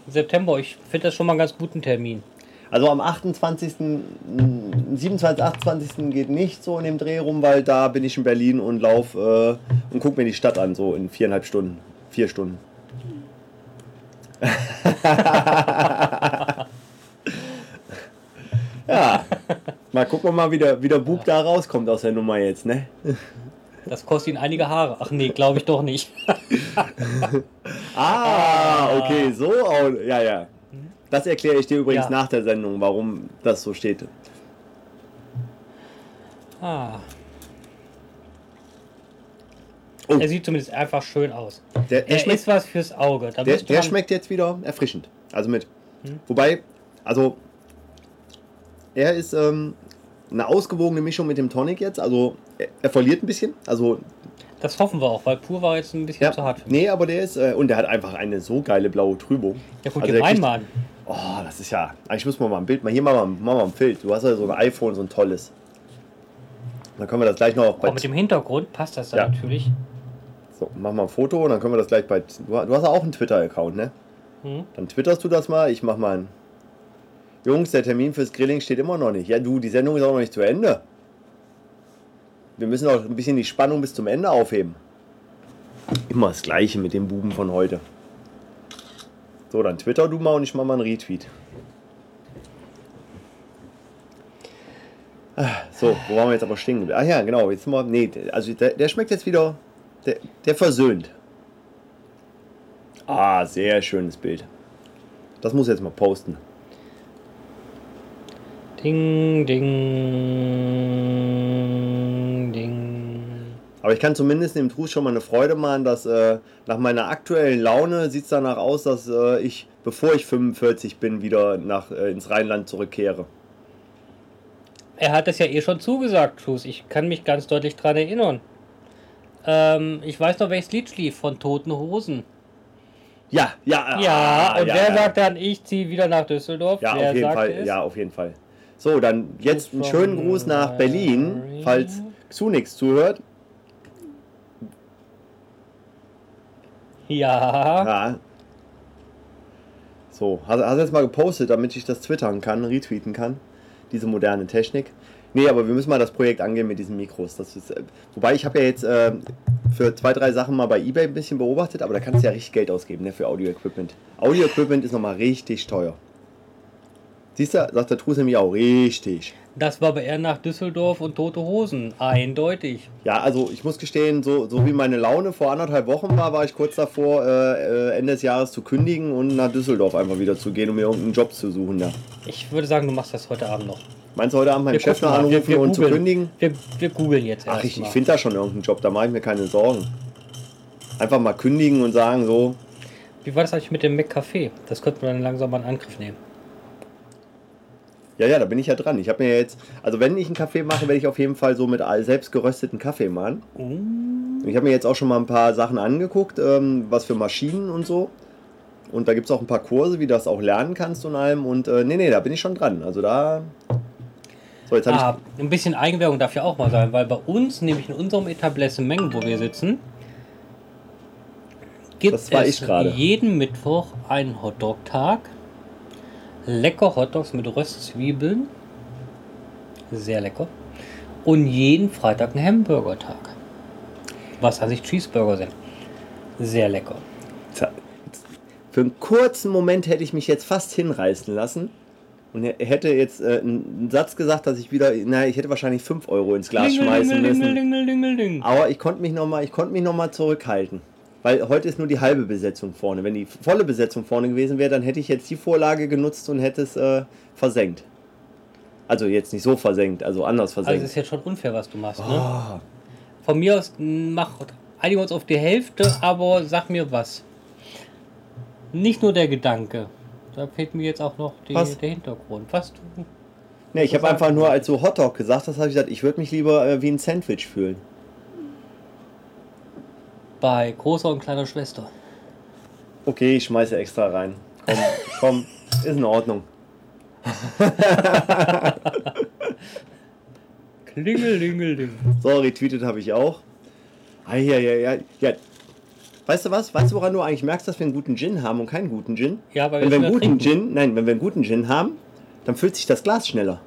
September, ich finde das schon mal einen ganz guten Termin. Also am 28., mh, 27., 28. geht nicht so in dem Dreh rum, weil da bin ich in Berlin und lauf äh, und guck mir die Stadt an, so in viereinhalb Stunden. Vier Stunden. ja. Mal gucken wir mal, wie der, wie der Bub da rauskommt aus der Nummer jetzt, ne? Das kostet ihn einige Haare. Ach nee, glaube ich doch nicht. Ah, okay, so. Ja, ja. Das erkläre ich dir übrigens Ja. nach der Sendung, warum das so steht. Ah. Oh. Er sieht zumindest einfach schön aus. Der, der Er schmeckt ist was fürs Auge. Da Der, der schmeckt jetzt wieder erfrischend. Also mit. Hm. Wobei, also er ist ähm, eine ausgewogene Mischung mit dem Tonic jetzt. Also er, er verliert ein bisschen. Also Das hoffen wir auch, weil pur war jetzt ein bisschen ja, zu hart für mich. nee, aber der ist äh, und der hat einfach eine so geile blaue Trübung. Ja gut, also kriegt- Weinmann. Oh, das ist ja. Eigentlich muss man mal ein Bild mal hier mal, mal, mal ein Bild. Du hast ja so ein iPhone, so ein tolles. Dann können wir das gleich noch bei Aber mit dem Hintergrund passt das dann Ja. natürlich. so, mach mal ein Foto und dann können wir das gleich bei. Du, hast ja auch einen Twitter-Account, ne? Hm? Dann twitterst du das mal, ich mach mal einen. Jungs, der Termin fürs Grilling steht immer noch nicht. Ja, du, die Sendung ist auch noch nicht zu Ende. Wir müssen auch ein bisschen die Spannung bis zum Ende aufheben. Immer das Gleiche mit dem Buben von heute. So, dann twitter du mal und ich mach mal einen Retweet. Ah, So, wo waren wir jetzt aber stehen? Ah ja, genau, jetzt mal. Nee, also der, der schmeckt jetzt wieder. Der, der versöhnt. Ah, sehr schönes Bild. Das muss ich jetzt mal posten. Ding, ding. Aber ich kann zumindest dem Trus schon mal eine Freude machen, dass äh, nach meiner aktuellen Laune sieht es danach aus, dass äh, ich, bevor ich 45 bin, wieder nach, äh, ins Rheinland zurückkehre. Er hat es ja eh schon zugesagt, Truss. Ich kann mich ganz deutlich dran erinnern. Ähm, ich weiß noch, welches Lied lief von Toten Hosen. Ja, ja, Ja, ah, und ja, wer ja. sagt dann, ich ziehe wieder nach Düsseldorf? Ja, wer auf jeden Fall. es? Ja, auf jeden Fall. So, dann jetzt einen schönen Gruß nach Berlin, falls Xunix zuhört. Ja. Ja. So, hast, du jetzt mal gepostet, damit ich das twittern kann, retweeten kann, diese moderne Technik. Nee, aber wir müssen mal das Projekt angehen mit diesen Mikros. Das ist, äh, wobei ich habe ja jetzt äh, für zwei, drei Sachen mal bei Ebay ein bisschen beobachtet, aber da kannst du ja richtig Geld ausgeben ne, für Audio-Equipment. Audio-Equipment ist nochmal richtig teuer. Siehst du, sagt der Trus nämlich auch richtig. Das war aber eher nach Düsseldorf und Tote Hosen. Eindeutig. Ja, also ich muss gestehen, so, so wie meine Laune vor anderthalb Wochen war, war ich kurz davor, äh, äh, Ende des Jahres zu kündigen und nach Düsseldorf einfach wieder zu gehen, um mir irgendeinen Job zu suchen. Ja. Ich würde sagen, du machst das heute Abend noch. Meinst du heute Abend meinen Chef noch mal. Wir- anrufen wir und zu googeln. kündigen? Wir, wir googeln jetzt Ach, ich, ich erstmal. finde da schon irgendeinen Job, da mache ich mir keine Sorgen. Einfach mal kündigen und sagen so, Wie war das eigentlich mit dem McCafé? Das könnte man dann langsam mal in Angriff nehmen. Ja, ja, da bin ich ja dran. Ich habe mir jetzt, also wenn ich einen Kaffee mache, werde ich auf jeden Fall so mit all- selbst gerösteten Kaffee machen. Uh, Ich habe mir jetzt auch schon mal ein paar Sachen angeguckt, ähm, was für Maschinen und so. Und da gibt es auch ein paar Kurse, wie du das auch lernen kannst und allem. Und äh, nee, nee, da bin ich schon dran. Also da. So, jetzt habe ah, ein bisschen Eigenwerbung darf ja auch mal sein, weil bei uns, nämlich in unserem Etablissement, wo wir sitzen, gibt es ich jeden Mittwoch einen Hotdog-Tag. Lecker Hotdogs mit Röstzwiebeln. Sehr lecker. Und jeden Freitag einen Hamburger-Tag. Was an sich Cheeseburger sind. Sehr lecker. Für einen kurzen Moment hätte ich mich jetzt fast hinreißen lassen. Und hätte jetzt äh, einen Satz gesagt, dass ich wieder. Na, ich hätte wahrscheinlich 5 Euro ins Glas schmeißen müssen. Aber ich konnte mich nochmal noch mal zurückhalten. Weil heute ist nur die halbe Besetzung vorne. Wenn die volle Besetzung vorne gewesen wäre, dann hätte ich jetzt die Vorlage genutzt und hätte es äh, versenkt. Also jetzt nicht so versenkt, also anders Also versenkt. es ist jetzt schon unfair, was du machst, ne? oh, Von mir aus m, mach einigen wir uns auf die Hälfte, aber sag mir was. Nicht nur der Gedanke. Da fehlt mir jetzt auch noch die, der Hintergrund. Was du. ne, ich habe einfach nur, als du Hotdog gesagt hast, habe ich gesagt, ich würde mich lieber äh, wie ein Sandwich fühlen. Bei großer und kleiner Schwester. Okay, ich schmeiße extra rein. Komm, komm, ist in Ordnung. Klingelingeling. So, retweetet habe ich auch. Ah, ja, ja, ja, ja. Weißt du was? Weißt du, woran du eigentlich merkst, dass wir einen guten Gin haben und keinen guten Gin? Ja, weil wenn wir einen guten trinken. Gin, nein, wenn wir einen guten Gin haben, dann füllt sich das Glas schneller.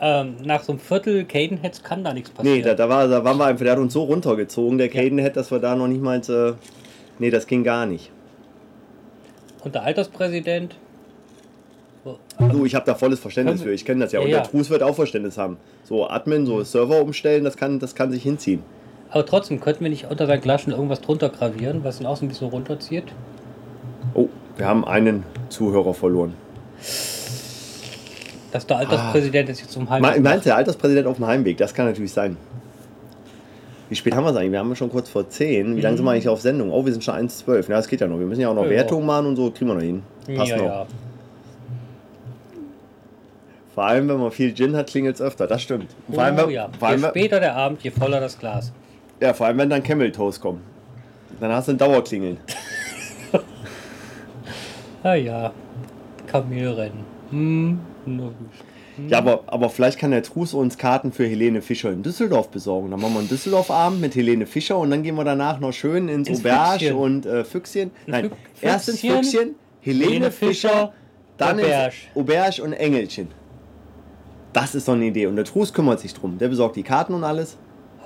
Ja, ähm, nach so einem Viertel Cadenheads kann da nichts passieren. Nee, da, da, war, da waren wir einfach, der hat uns so runtergezogen, der Cadenhead, dass wir da noch nicht mal, äh, nee, das ging gar nicht. Und der Alterspräsident. Du, ich habe da volles Verständnis für, ich kenne das ja. Ja, Und ja. der Trus wird auch Verständnis haben. So Admin, so Server umstellen, das kann, das kann sich hinziehen. Aber trotzdem, könnten wir nicht unter sein Glas schon irgendwas drunter gravieren, was ihn auch so ein bisschen runterzieht? Oh, wir haben einen Zuhörer verloren. Dass der Alterspräsident jetzt zum Heim. Me- Meinst du, der Alterspräsident auf dem Heimweg? Das kann natürlich sein. Wie spät haben wir es eigentlich? Wir haben schon kurz vor 10. Wie lange sind wir eigentlich auf Sendung? Oh, wir sind schon 1,12. Ja, das geht ja noch. Wir müssen ja auch noch Ja. Wertung machen und so. Kriegen wir noch hin. Passt ja, noch. ja. Vor allem, wenn man viel Gin hat, klingelt es öfter. Das stimmt. Vor allem, oh, wenn- ja. vor Je allem, wenn- später der Abend, je voller das Glas. ja, vor allem, wenn dann Camel Toast kommt. Dann hast du ein Dauerklingeln. Ah ja, Kamelrennen. Hm, gut. Ja, aber, aber vielleicht kann der Trus uns Karten für Helene Fischer in Düsseldorf besorgen. Dann machen wir einen Düsseldorf-Abend mit Helene Fischer und dann gehen wir danach noch schön ins, Ins Auberge Füchschen. und äh, Füchschen. Nein, Füch- erst ins Füchschen, Füchschen, Helene, Helene Fischer, Fischer, dann Auberge. Auberge und Engelchen. Das ist doch eine Idee. Und der Trus kümmert sich drum. Der besorgt die Karten und alles.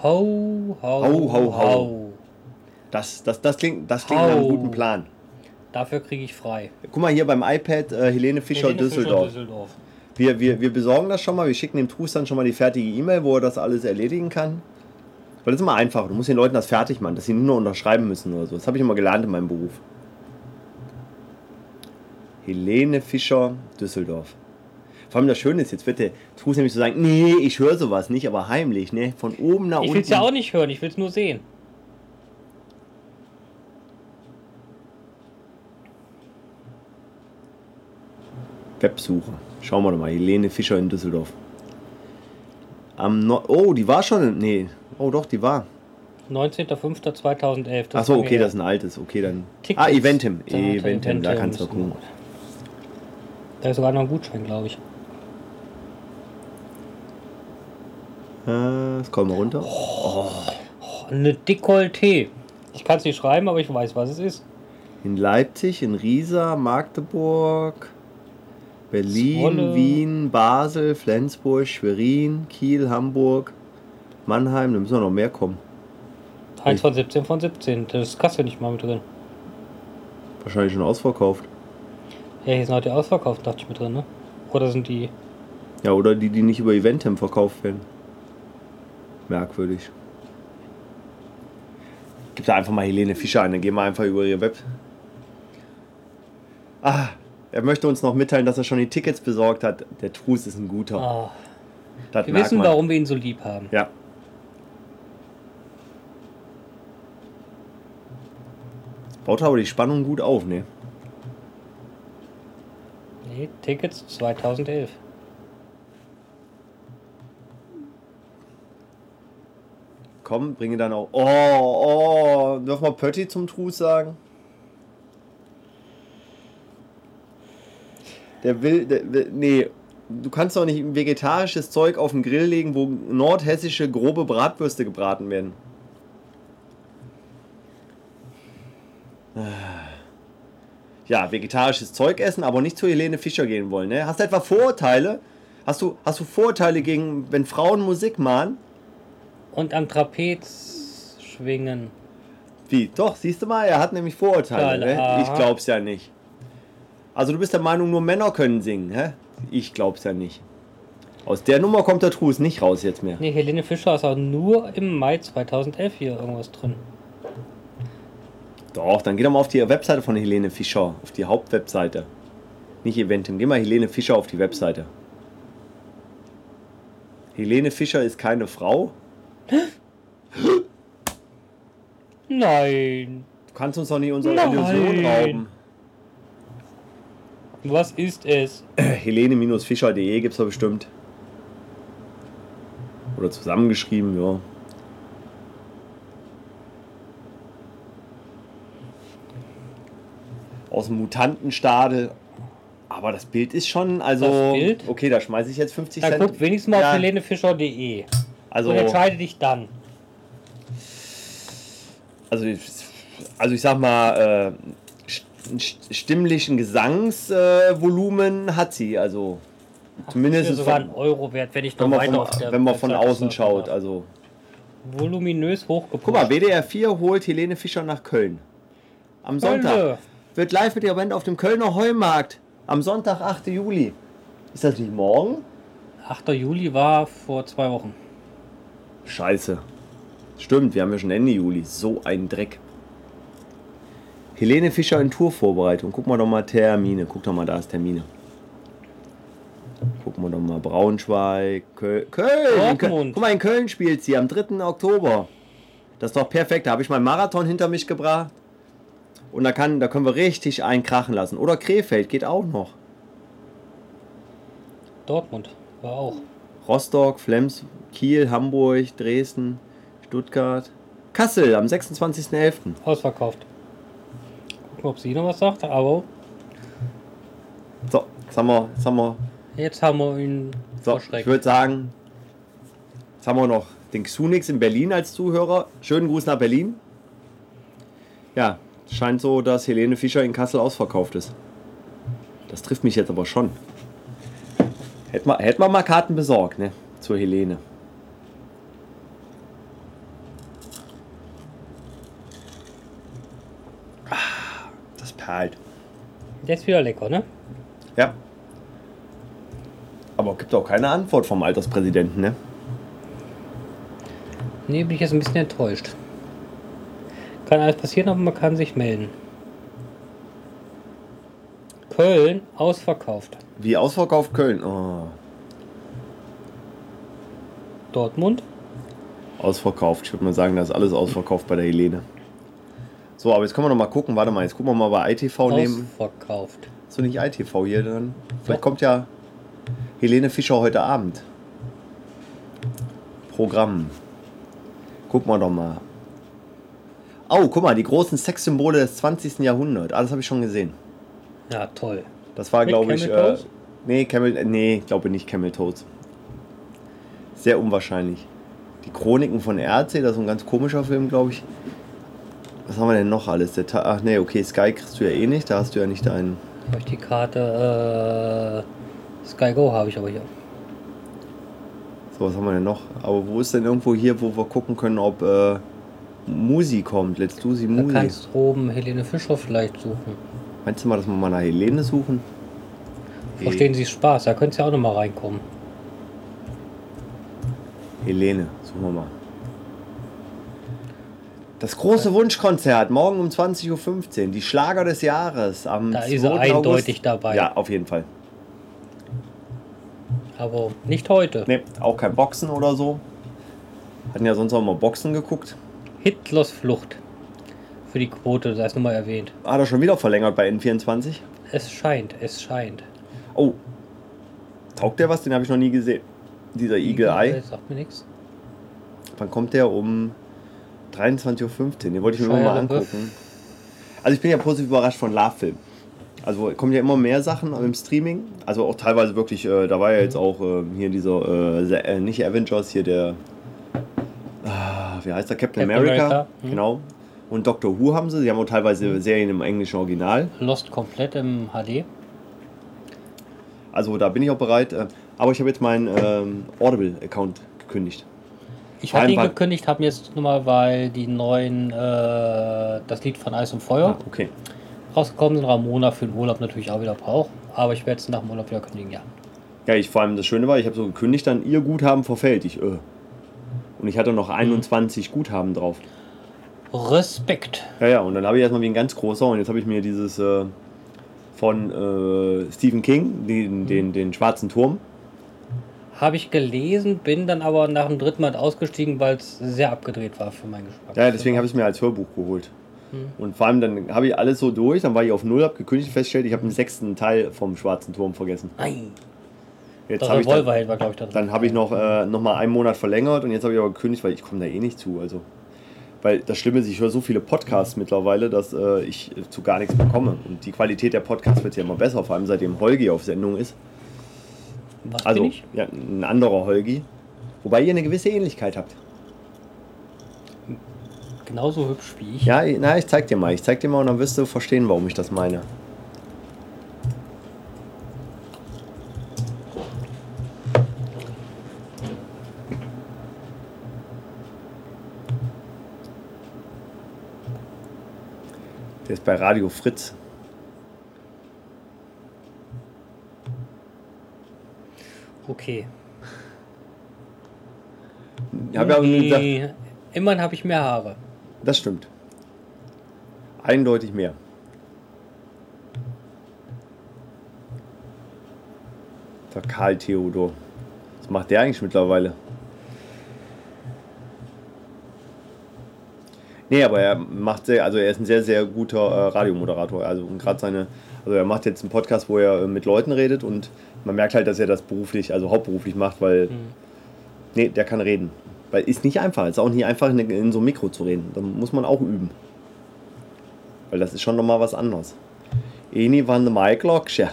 Hau, hau, Hau, hau, hau. Das, das, das klingt, das klingt nach einem guten Plan. Dafür kriege ich frei. Guck mal hier beim iPad äh, Helene Fischer Helene Fischer, Düsseldorf. Düsseldorf. Wir, wir, wir besorgen das schon mal. Wir schicken dem Trus dann schon mal die fertige E-Mail, wo er das alles erledigen kann. Weil das ist immer einfach. Du musst den Leuten das fertig machen, dass sie nur unterschreiben müssen oder so. Das habe ich immer gelernt in meinem Beruf. Helene Fischer, Düsseldorf. Vor allem das Schöne ist, jetzt wird der Trus nämlich so sagen, nee, ich höre sowas nicht, aber heimlich, ne? Von oben nach Ich unten. will es ja auch nicht hören, ich will es nur sehen. Websuche. Schauen wir doch mal. Helene Fischer in Düsseldorf. Am no oh, die war schon. Nee. Oh doch, die war. 19.05.2011. das Achso, okay, das ist ein altes. Okay, dann. Tickets. Ah, Eventim. Da- Eventim, da kannst du gucken. Da ist sogar noch ein Gutschein, glaube ich. Äh, scroll mal runter. Oh, eine Dekolleté. Ich kann es nicht schreiben, aber ich weiß, was es ist. In Leipzig, in Riesa, Magdeburg, Berlin, Zwolle. Wien, Basel, Flensburg, Schwerin, Kiel, Hamburg, Mannheim. Da müssen noch mehr kommen. 1 von 17 von 17. Das ist Kasse nicht mal mit drin. Wahrscheinlich schon ausverkauft. Ja, hier sind heute ausverkauft, dachte ich mit drin, ne? Oder sind die. Ja, oder die, die nicht über Eventim verkauft werden. Merkwürdig. Gib da einfach mal Helene Fischer ein, dann gehen wir einfach über ihre Web. Ah, er möchte uns noch mitteilen, dass er schon die Tickets besorgt hat. Der Trus ist ein guter. Das wir wissen, man. warum wir ihn so lieb haben. Ja. Baut aber die Spannung gut auf, ne? Nee, Tickets 2011. Komm, bringe dann auch. Oh, oh, dürfen wir Pötti zum Trus sagen? Der will, der will. Nee, du kannst doch nicht vegetarisches Zeug auf den Grill legen, wo nordhessische grobe Bratwürste gebraten werden. Ja, vegetarisches Zeug essen, aber nicht zu Helene Fischer gehen wollen. Ne? Hast du etwa Vorurteile? Hast du, hast du Vorurteile gegen, wenn Frauen Musik machen? Und am Trapez schwingen. Wie? Doch, siehst du mal, er hat nämlich Vorurteile. Ne? Ich glaub's ja nicht. Also du bist der Meinung, nur Männer können singen, hä? Ich glaub's ja nicht. Aus der Nummer kommt der Trus nicht raus jetzt mehr. Nee, Helene Fischer ist auch nur im Mai 2011 hier irgendwas drin. Doch, dann geh doch mal auf die Webseite von Helene Fischer, auf die Hauptwebseite. Nicht Eventim, geh mal Helene Fischer auf die Webseite. Helene Fischer ist keine Frau. Nein. Du kannst uns doch nicht unsere. Illusion rauben. Was ist es? Helene-fischer.de gibt's doch bestimmt. Oder zusammengeschrieben, ja. Aus dem Mutantenstadel. Aber das Bild ist schon, also. Das Bild? Okay, da schmeiße ich jetzt 50 Dann Cent. guck wenigstens mal Ja, auf helenefischer.de also, und entscheide dich dann. also, also ich sag mal, äh, stimmlichen Gesangsvolumen äh, hat sie, also. Zumindest Ist sogar von, ein Euro wert, wenn ich noch weiter von, auf der wenn man von außen schaut. Also, Voluminös hochgepusht. guck mal, WDR 4 holt Helene Fischer nach Köln. Am Sonntag. Hölle. Wird live mit ihr Band auf dem Kölner Heumarkt. Am Sonntag, 8. Juli. Ist das nicht morgen? 8. Juli war vor zwei Wochen. Scheiße. Stimmt, wir haben ja schon Ende Juli. So ein Dreck. Helene Fischer in Tourvorbereitung. Guck mal doch mal Termine. Guck doch mal, da ist Termine. Gucken wir doch mal Braunschweig, Köl Köln. Köln. Dortmund. Guck mal, in Köln spielt sie am 3. Oktober. Das ist doch perfekt. Da habe ich meinen Marathon hinter mich gebracht. Und da, kann, da können wir richtig einen krachen lassen. Oder Krefeld geht auch noch. Dortmund war auch. Rostock, Flems, Kiel, Hamburg, Dresden, Stuttgart. Kassel am 26.11. Ausverkauft. Gucken, ob sie noch was sagt, aber So, jetzt haben wir, jetzt haben wir, jetzt haben wir ihn so, ich würde sagen, jetzt haben wir noch den Xunix in Berlin als Zuhörer. Schönen Gruß nach Berlin. Ja, scheint so, dass Helene Fischer in Kassel ausverkauft ist. Das trifft mich jetzt aber schon. Hätten wir, hätten wir mal Karten besorgt, ne? Zur Helene. Ah, Das perlt. Der ist wieder lecker, ne? Ja. Aber gibt auch keine Antwort vom Alterspräsidenten, ne? Nee, bin ich jetzt ein bisschen enttäuscht. Kann alles passieren, aber man kann sich melden. Köln ausverkauft. Wie ausverkauft Köln? Oh, Dortmund ausverkauft. Ich würde mal sagen, da ist alles ausverkauft bei der Helene. So, aber jetzt können wir noch mal gucken. Warte mal, jetzt gucken wir mal bei ITV nehmen. ausverkauft. Ist doch nicht ITV hier drin? Vielleicht kommt ja Helene Fischer heute Abend. Programm. Gucken wir doch mal. Oh, guck mal, die großen Sexsymbole des 20. Jahrhunderts. Ah, das habe ich schon gesehen. Ja, toll. Das war, glaube ich. Camel Äh, nee, Camel, äh, nee, ich glaube nicht Camel Toes. Sehr unwahrscheinlich. Die Chroniken von RC, das ist ein ganz komischer Film, glaube ich. Was haben wir denn noch alles? Der Ta Ach nee, okay, Sky kriegst du ja eh nicht, da hast du ja nicht deinen. Habe ich die Karte äh, Sky Go habe ich aber hier. So, was haben wir denn noch? Aber wo ist denn irgendwo hier, wo wir gucken können, ob äh, Musi kommt? Let's do sie Da Musi. kannst du oben Helene Fischer vielleicht suchen. Meinst du mal, dass wir mal nach Helene suchen? Verstehen Sie Spaß, da könnt ihr auch noch mal reinkommen. Helene, suchen wir mal. Das große Wunschkonzert, morgen um 20.15 Uhr. Die Schlager des Jahres am Da 2. ist er August. eindeutig dabei. Ja, auf jeden Fall. Aber nicht heute. Ne, auch kein Boxen oder so. Hatten ja sonst auch mal Boxen geguckt. Hitlers Flucht. Für die Quote, sei es nur mal erwähnt. Hat er schon wieder verlängert bei N24. Es scheint, es scheint. Oh. Taugt der was? Den habe ich noch nie gesehen. Dieser Eagle Eye. Sagt mir nichts. Wann kommt der? Um 23.15 Uhr. Den wollte ich mir Shia mal LaBeouf. angucken. Also ich bin ja positiv überrascht von Love-Film. Also kommen ja immer mehr Sachen im Streaming. Also auch teilweise wirklich, äh, da war ja jetzt auch äh, hier dieser, äh, nicht Avengers, hier der, ah, wie heißt der, Captain, Captain America. America, mhm. Genau. Und Doctor Who haben sie. Sie haben auch teilweise Serien im englischen Original. Lost komplett im HD. Also da bin ich auch bereit. äh, Aber ich habe jetzt meinen ähm, Audible-Account gekündigt. Ich allem, ihn gekündigt, habe jetzt nur mal, weil die neuen, äh, das Lied von Eis und Feuer Ah, okay. rausgekommen sind. Ramona für den Urlaub natürlich auch wieder braucht. Aber ich werde es nach dem Urlaub wieder kündigen, ja. Ja, ich vor allem das Schöne war, ich habe so gekündigt, dann ihr Guthaben verfällt. Ich, äh. Und ich hatte noch 21 Guthaben drauf. Respekt. Ja, ja, und dann habe ich erstmal wie ein ganz großer und jetzt habe ich mir dieses äh, von äh, Stephen King, den, den, den schwarzen Turm. Habe ich gelesen, bin dann aber nach dem dritten Mal ausgestiegen, weil es sehr abgedreht war für meinen Geschmack. Ja, deswegen habe ich es mir als Hörbuch geholt. Und vor allem dann habe ich alles so durch, dann war ich auf Null, habe gekündigt, festgestellt, ich habe den sechsten Teil vom schwarzen Turm vergessen. Nein. Jetzt Das habe ich dann, war, glaube ich, da dann habe ich noch, äh, noch mal einen Monat verlängert und jetzt habe ich aber gekündigt, weil ich komme da eh nicht zu. Also, weil das Schlimme ist, ich höre so viele Podcasts mittlerweile, dass äh, ich zu gar nichts bekomme. Und die Qualität der Podcasts wird ja immer besser, vor allem seitdem Holgi auf Sendung ist. Was Also bin ich? ja, ein anderer Holgi. Wobei ihr eine gewisse Ähnlichkeit habt. Genauso hübsch wie ich. Ja, na, ich zeig dir mal. Ich zeig dir mal und dann wirst du verstehen, warum ich das meine. Der ist bei Radio Fritz. Okay. Hab ja Nee, Immerhin habe ich mehr Haare. das stimmt. Eindeutig mehr. Der Karl Theodor. Was macht der eigentlich mittlerweile? Nee, aber er macht sehr, also er ist ein sehr, sehr guter äh, Radiomoderator. Also gerade seine, also er macht jetzt einen Podcast, wo er äh, mit Leuten redet und man merkt halt, dass er das beruflich, also hauptberuflich macht, weil nee, der kann reden. Weil ist nicht einfach, ist auch nicht einfach in, in so einem Mikro zu reden. Da muss man auch üben. Weil das ist schon nochmal was anderes. Eni van de Maiklokje.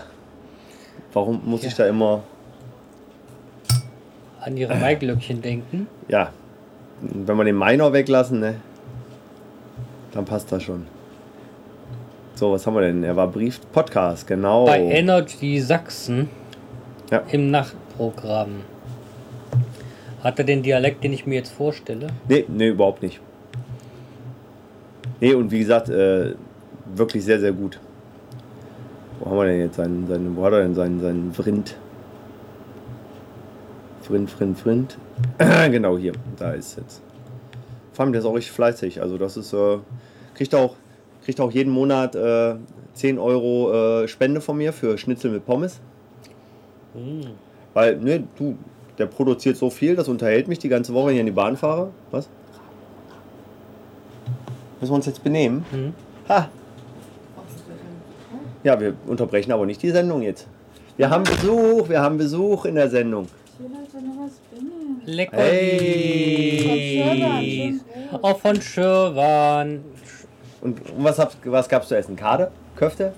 Warum muss ich Ja. da immer, An ihre Maiglöckchen denken. ja, wenn wir den Minor weglassen, ne, dann passt das schon. So, was haben wir denn? Er war Brief Podcast, genau. Bei Energy Sachsen Ja. im Nachtprogramm. Hat er den Dialekt, den ich mir jetzt vorstelle? Nee, nee, überhaupt nicht. Nee, und wie gesagt, äh, wirklich sehr, sehr gut. Wo haben wir denn jetzt seinen, seinen wo hat er denn seinen, seinen Vrind? Vrind, Vrind, Vrind. genau hier, da ist jetzt. Vor allem, der ist auch richtig fleißig. Also das ist, äh, kriegt auch, kriegt auch jeden Monat äh, 10 Euro äh, Spende von mir für Schnitzel mit Pommes. Weil, ne, du, der produziert so viel, das unterhält mich die ganze Woche, wenn ich in die Bahn fahre. Was? Müssen wir uns jetzt benehmen? Mhm. Ha! Ja, wir unterbrechen aber nicht die Sendung jetzt. Wir haben Besuch, wir haben Besuch in der Sendung. Ich will noch was bringen. Lecker. Hey. Auch von Schirwan. Und was, was gab's zu essen? Kade? Köfte?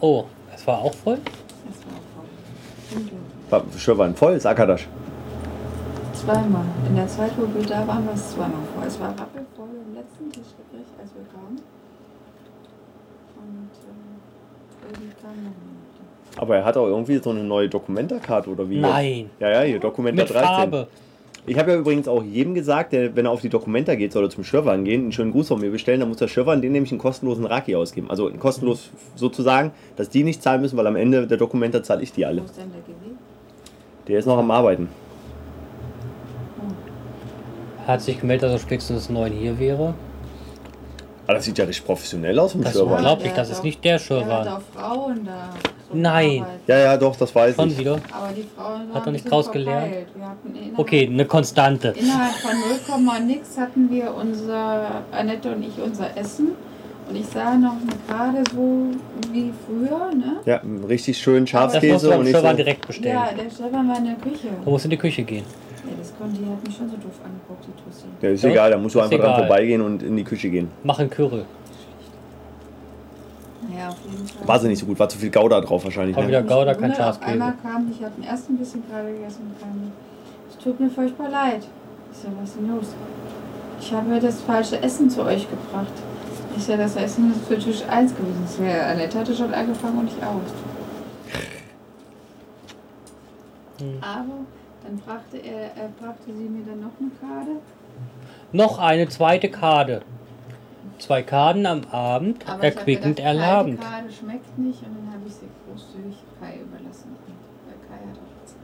Oh, es war auch voll? War schon war ein volles Akadasch. Zweimal. In der Zeit, wo wir da waren, war es zweimal voll. Es war rappelvoll im letzten Tischgericht, als wir kamen. Und äh, irgendwie kam noch niemand. Aber er hat auch irgendwie so eine neue Dokumenta-Karte oder wie? Nein. Ja, ja, hier Dokumenta Mit 13. Farbe. Ich habe ja übrigens auch jedem gesagt, der, wenn er auf die Dokumenta geht, soll er zum Schirrwan gehen, einen schönen Gruß von mir bestellen, dann muss der Schirrwan den nämlich einen kostenlosen Raki ausgeben. Also kostenlos sozusagen, dass die nicht zahlen müssen, weil am Ende der Dokumenta zahle ich die Wo alle. ist denn der? Der ist noch am Arbeiten. Hat sich gemeldet, dass er spätestens neun hier wäre. Aber das sieht ja richtig professionell aus vom Das Schirrwarn. glaub ich, der das ist nicht der Der hat Schirrwarn. auch Frauen da. zum Nein. Arbeiten. Ja, ja, doch, das weiß Schon ich. wieder. Aber die Frauen waren Hat er ein nicht bisschen draus gelernt? verpeilt. Wir hatten innerhalb, Okay, eine Konstante. Innerhalb von 0, nix hatten wir unser, Annette und ich unser Essen. Und ich sah noch gerade so wie früher, ne? Ja, richtig schön Das musst Schafskäse du am und nicht so. Schirrwarn direkt bestellen. Ja, der Stefan war in der Küche. Du musst in die Küche gehen. Ja, das konnte, die hat mich schon so doof angeguckt, die Tussi. Ja, ist Ja, egal, da musst du ist einfach dran egal. vorbeigehen und in die Küche gehen. Mach einen Curry. Ja, auf jeden Fall. War sie nicht so gut, war zu viel Gouda drauf wahrscheinlich. Auch Ne? wieder Mich Gouda, kein Auf Schafskäse. einmal kam, ich habe erst ein bisschen gerade gegessen und kam, es tut mir furchtbar leid. Ich so, was ist denn los? Ich habe das falsche Essen zu euch gebracht. Ich so, das Essen ist für Tisch 1 gewesen. Das wäre, Annette hatte schon angefangen und ich auch. Hm. Aber dann brachte, er, er brachte sie mir dann noch eine Karte. Noch eine zweite Karte. Zwei Karten am Abend, Aber ich erquickend gedacht, erlabend. kalte Karte schmeckt nicht und dann habe ich sie großzügig Kai überlassen. Weil Kai hat auch bezahlt.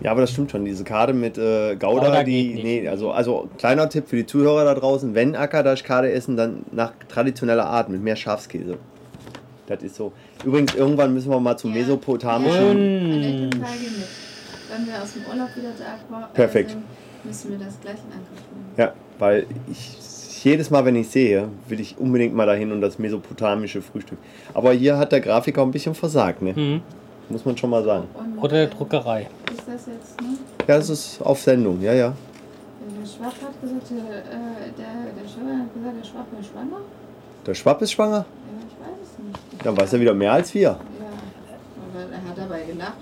Ja, aber das stimmt schon. Diese Karte mit äh, Gouda, Gouda die. geht nicht. Nee, also, also kleiner Tipp für die Zuhörer da draußen: Wenn Akadash-Karte essen, dann nach traditioneller Art mit mehr Schafskäse. Das ist so. Übrigens, irgendwann müssen wir mal zum Ja. mesopotamischen. Ja, Wenn wir aus dem Urlaub wieder da war, äh, Perfekt. müssen wir das gleich in Angriff nehmen. Ja, weil ich jedes Mal, wenn ich sehe, will ich unbedingt mal dahin und das mesopotamische Frühstück. Aber hier hat der Grafiker ein bisschen versagt, ne? Hm. Muss man schon mal sagen. Und, Oder der Druckerei. Ist das jetzt, ne? Ja, das ist auf Sendung, ja, ja. Der Schwab hat gesagt, äh, der, der Schwaber hat gesagt, der Schwab wäre schwanger. Der Schwapp ist schwanger? Ja, ich weiß es nicht. Dann weiß er wieder mehr als wir. Ja, aber er hat dabei gelacht.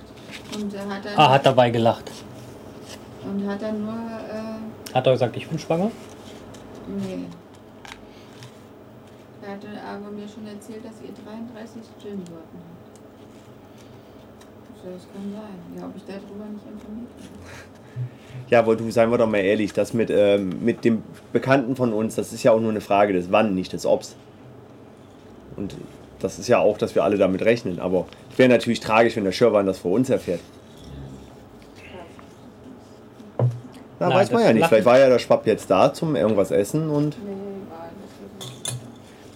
Und er hat dann, Ah, hat dabei gelacht. und hat dann nur, äh, Hat er gesagt, ich bin schwanger? nee. Er hatte aber mir schon erzählt, dass ihr 33 Gin-Sorten habt. So, das kann sein. Ja, ob ich darüber nicht informiert bin. Ja, aber du, seien wir doch mal ehrlich, das mit, ähm, mit dem Bekannten von uns, das ist ja auch nur eine Frage des Wann, nicht des Obs. Und das ist ja auch, dass wir alle damit rechnen. Aber es wäre natürlich tragisch, wenn der Schirrwan das vor uns erfährt. Na, Nein, weiß man ja nicht. Vielleicht war ja der Schwapp jetzt da zum irgendwas essen und.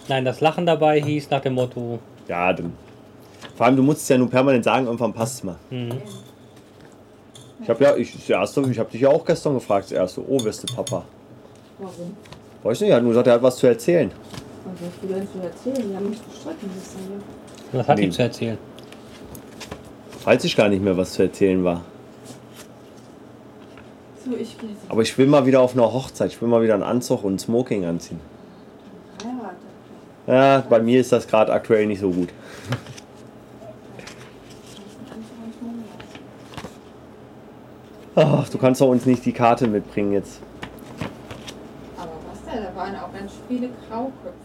Nein, das Lachen dabei hieß nach dem Motto, ja, dann. Vor allem, du musst es ja nur permanent sagen, irgendwann passt es mal. hm, Ich habe ja, ich, das erste, ich habe dich ja auch gestern gefragt, das erste, oh, wirst du Papa? Warum? Weiß nicht, er hat nur gesagt, er hat was zu erzählen. Was zu erzählen? Haben gestritten, hat Nee. ihm zu erzählen? Weiß ich gar nicht mehr, was zu erzählen war. So, ich Aber ich will mal wieder auf einer Hochzeit. Ich will mal wieder einen Anzug und ein Smoking anziehen. Ja, bei mir ist das gerade aktuell nicht so gut. Ach, du kannst doch uns nicht die Karte mitbringen jetzt. Aber was denn? Da waren auch ganz viele Grauköpfe.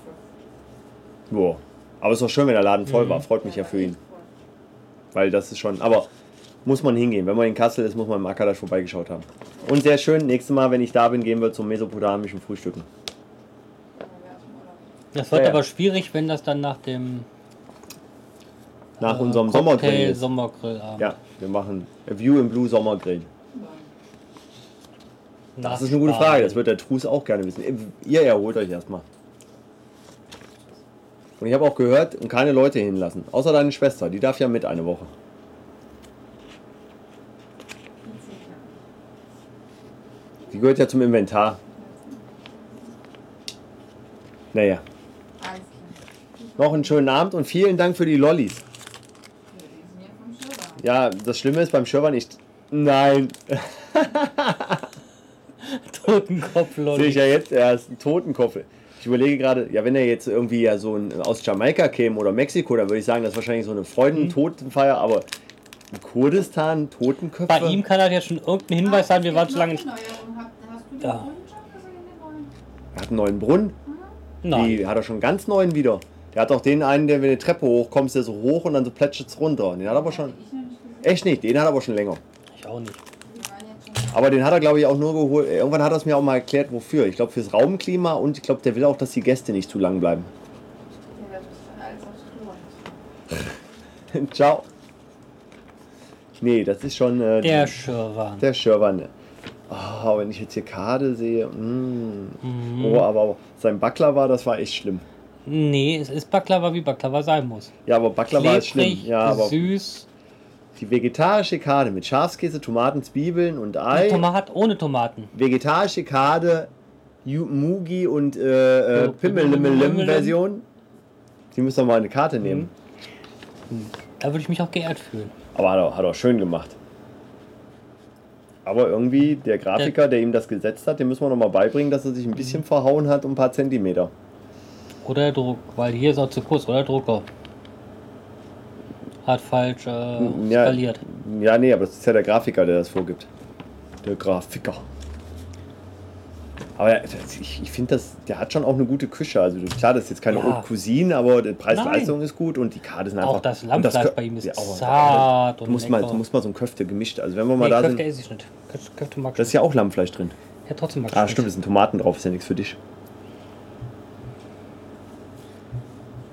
Boah. Aber ist doch schön, wenn der Laden voll Mhm. war. Freut mich ja für ihn. Weil das ist schon. Aber muss man hingehen. Wenn man in Kassel ist, muss man im Akadash vorbeigeschaut haben. Und sehr schön, nächstes Mal, wenn ich da bin, gehen wir zum mesopotamischen Frühstücken. Das wird Ja, ja. aber schwierig, wenn das dann nach dem Nach äh, unserem Sommergrill ist. Sommergrillabend. Ja, wir machen A View im Blue Sommergrill. Das ist eine gute Frage, das wird der Trus auch gerne wissen. Ihr erholt euch erstmal. Und ich habe auch gehört, und keine Leute hinlassen. Außer deine Schwester, die darf ja mit eine Woche. Die gehört ja zum Inventar. Naja, Alles klar. noch einen schönen Abend und vielen Dank für die Lollis. Ja, das Schlimme ist beim Schirrwarn nicht. Nein, Totenkopf, sehe Lolli. ich ja jetzt erst Totenkopf. Ich überlege gerade, ja, wenn er jetzt irgendwie ja so ein, aus Jamaika käme oder Mexiko, dann würde ich sagen, das ist wahrscheinlich so eine Freudentotenfeier, aber in Kurdistan Totenköpfe. Bei ihm kann er jetzt schon irgendeinen Hinweis Ah, haben, wir waren zu lange nicht. Ja. Brunnen schon gesehen, den neuen? Er hat einen neuen Brunnen. Nein. Die hat er schon einen ganz neuen wieder. Der hat auch den einen, der wenn die Treppe hochkommst, der so hoch und dann so plätschert es runter. Den hat er aber schon. Echt nicht, den hat er aber schon länger. Ich auch nicht. Die waren jetzt schon. Aber den hat er, glaube ich, auch nur geholt. Irgendwann hat er es mir auch mal erklärt, wofür. Ich glaube, fürs Raumklima und ich glaube, der will auch, dass die Gäste nicht zu lang bleiben. Ciao. Nee, das ist schon äh, Der Schirrwan. der Schirrwanne. Oh, wenn ich jetzt hier Kade sehe. Mm. Mhm. Oh, aber sein Baklava, das war echt schlimm. Nee, es ist Baklava, wie Baklava sein muss. Ja, aber Baklava ist schlimm. Klebrig, Ja, aber süß. Die vegetarische Kade mit Schafskäse, Tomaten, Zwiebeln und Ei. Tomat ohne Tomaten. Vegetarische Kade, Mugi und äh, äh, So, Pimmel-Version. Die müssen wir mal eine Karte nehmen. Da würde ich mich auch geehrt fühlen. Aber hat er, hat er schön gemacht. Aber irgendwie, der Grafiker, der ihm das gesetzt hat, dem müssen wir noch mal beibringen, dass er sich ein bisschen verhauen hat um ein paar Zentimeter. Oder der Druck, weil hier ist auch zu kurz, oder der Drucker. Hat falsch äh, Ja, skaliert. ja, nee, aber das ist ja der Grafiker, der das vorgibt. Der Grafiker. Aber ja, das- ich, ich finde, das, der hat schon auch eine gute Küche. Also klar, das ist jetzt keine Ja. Haute Cuisine, aber Preis-Leistung ist gut und die Karte sind einfach. Auch das Lammfleisch Kö- bei ihm ist aber- zart Du und musst, mal, du musst mal so ein Köfte gemischt. Also wenn wir mal Nee, da Köfte sind. esse ich nicht. Köfte, mag ich Da ist ja auch Lammfleisch drin. Ja, trotzdem mag ich Ah, stimmt, es sind Tomaten drauf, ist ja nichts für dich.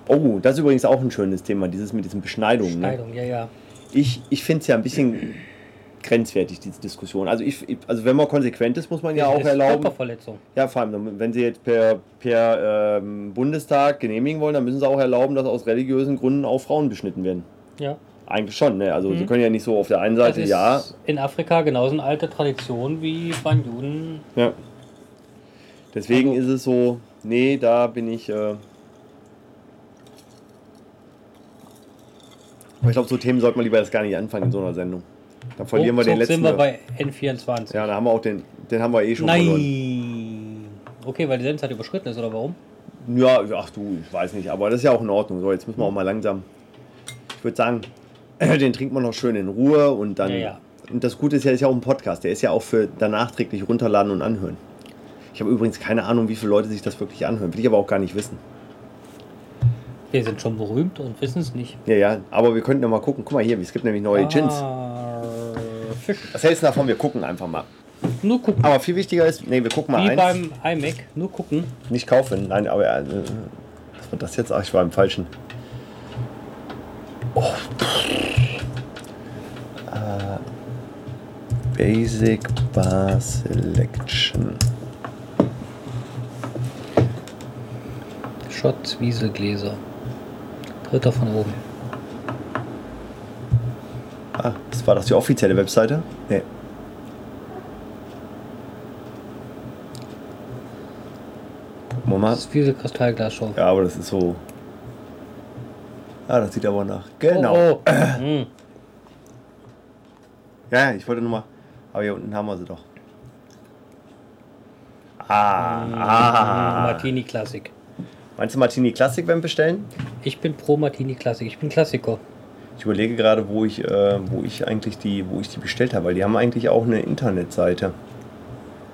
Oh, das ist übrigens auch ein schönes Thema, dieses mit diesen Beschneidungen. Ne? Schneidung, ja, ja. Ich, ich finde es ja ein bisschen grenzwertig, diese Diskussion. Also, ich, also wenn man konsequent ist, muss man ja Das auch ist erlauben. Körperverletzung. Ja, vor allem, wenn sie jetzt per, per ähm, Bundestag genehmigen wollen, dann müssen sie auch erlauben, dass aus religiösen Gründen auch Frauen beschnitten werden. Ja. Eigentlich schon, ne? Also sie Mhm. können ja nicht so auf der einen Das Seite, ist ja, in Afrika genauso eine alte Tradition wie beim Juden. ja. Deswegen Also- ist es so, nee, da bin ich. Äh, aber ich glaube, so Themen sollte man lieber jetzt gar nicht anfangen in so einer Sendung. Dann verlieren wir den Ruckzuck letzten. sind wir bei N24. ja, da haben wir auch den, den haben wir eh schon verloren. Nein. Okay, weil die Sendezeit überschritten ist, oder warum? Ja, ach du, ich weiß nicht, aber das ist ja auch in Ordnung. So, jetzt müssen wir auch mal langsam. Ich würde sagen, den trinkt man noch schön in Ruhe und dann. Ja, ja. Und das Gute ist ja, ist ja auch ein Podcast. Der ist ja auch für danach nachträglich runterladen und anhören. Ich habe übrigens keine Ahnung, wie viele Leute sich das wirklich anhören. Will ich aber auch gar nicht wissen. Wir sind schon berühmt und wissen es nicht. Ja, ja, aber wir könnten ja mal gucken. Guck mal hier, es gibt nämlich neue Gins. Ah, Fisch. Was hältst du davon? Wir gucken einfach mal. Nur gucken. Aber viel wichtiger ist, nee, wir gucken mal Wie eins. beim iMac. Nur gucken. Nicht kaufen, nein, aber äh, was war das jetzt? Ach, ich war im falschen. Oh. Äh, Basic Bar Selection. Schott Wieselgläser. Dritter von oben. Ah, das war doch die offizielle Webseite? Nee. Mal. Das ist Wiesel Kristallglas-Show. Ja, aber das ist so. Ah, das sieht aber nach. Genau. Oh, oh. Hm. Ja, ich wollte nur mal. Aber hier unten haben wir sie doch. Ah, ah. Martini Klassik. Meinst du Martini Classic beim Bestellen? Ich bin pro Martini Klassik. Ich bin Klassiker. Ich überlege gerade, wo ich, äh, wo ich eigentlich die, wo ich die bestellt habe, weil die haben eigentlich auch eine Internetseite.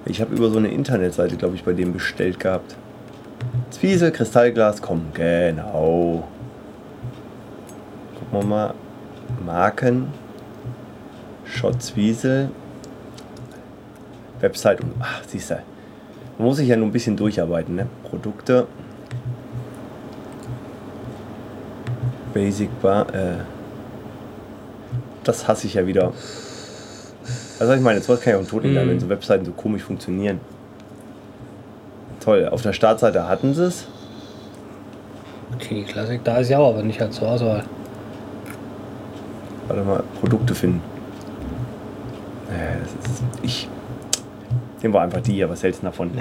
Ich habe über so eine Internetseite, glaube ich, bei dem bestellt gehabt. Zwiesel, Kristallglas, komm, genau. Gucken wir mal. Marken. Schott Zwiesel. Website. und- Ach, siehst du. Man muss sich ja nur ein bisschen durcharbeiten, ne? Produkte. Basic Bar. Äh, das hasse ich ja wieder. Also ich meine, sowas kann ja auch tot Mhm. wenn so Webseiten so komisch funktionieren. Toll, auf der Startseite hatten sie es. Martini Klassik. Da ist ja auch aber nicht halt zur Auswahl. Warte mal, Produkte finden. Äh, das ist ich. Dem war einfach die hier, was hältst du davon?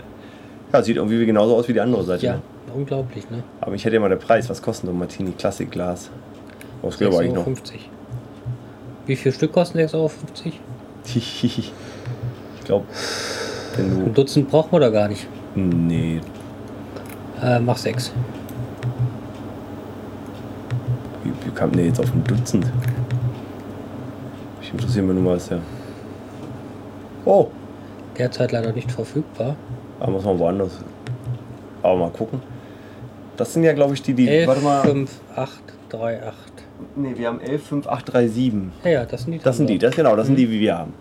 ja, sieht irgendwie genauso aus wie die andere Seite. Ja, Ne? Unglaublich, ne? Aber ich hätte ja mal der Preis, was kostet so ein Martini Classic Glas? Was geht aber eigentlich noch? 6,50 Euro. Wie viel Stück kosten 6,50 Euro? ich glaube, wenn Ein du. Dutzend braucht man da gar nicht. Nee, Äh, mach sechs. Wie, wie kam der jetzt auf ein Dutzend? Ich interessiere mich nur mal, was der. Oh, Derzeit leider nicht verfügbar. da muss man woanders. Aber mal gucken. Das sind ja, glaube ich, die, die. 11, warte mal. 5, 8, 3, 8. Nee, wir haben 11, 5, 8, 3, 7. Ja, ja, das sind die. Das sind die, das genau, das sind die, wie wir haben.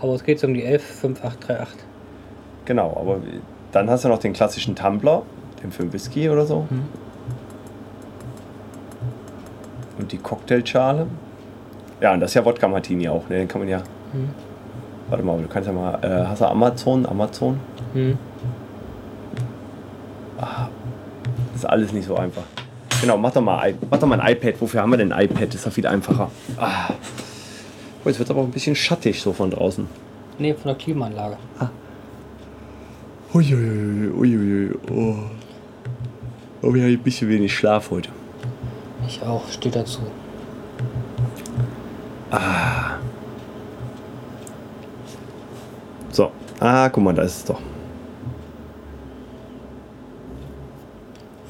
Aber es geht um die 11, 5, 8, 3, 8. Genau, aber dann hast du noch den klassischen Tumbler, den für Whisky oder so. Mhm. Und die Cocktailschale. Ja, und das ist ja Wodka Martini auch. Ne? Den kann man ja. Hm. Warte mal, du kannst ja mal. Äh, hast du Amazon? Amazon? Hm. Das ist alles nicht so einfach. Genau, mach doch mal, mach doch mal ein iPad. Wofür haben wir denn ein iPad? Das ist doch viel einfacher. Ah. Oh, jetzt wird es aber auch ein bisschen schattig so von draußen. Nee, von der Klimaanlage. Uiuiui, uiuiui, oh. Oh, wir haben ein bisschen wenig Schlaf heute. Ich auch, steht dazu. So. Ah, guck mal, da ist es doch.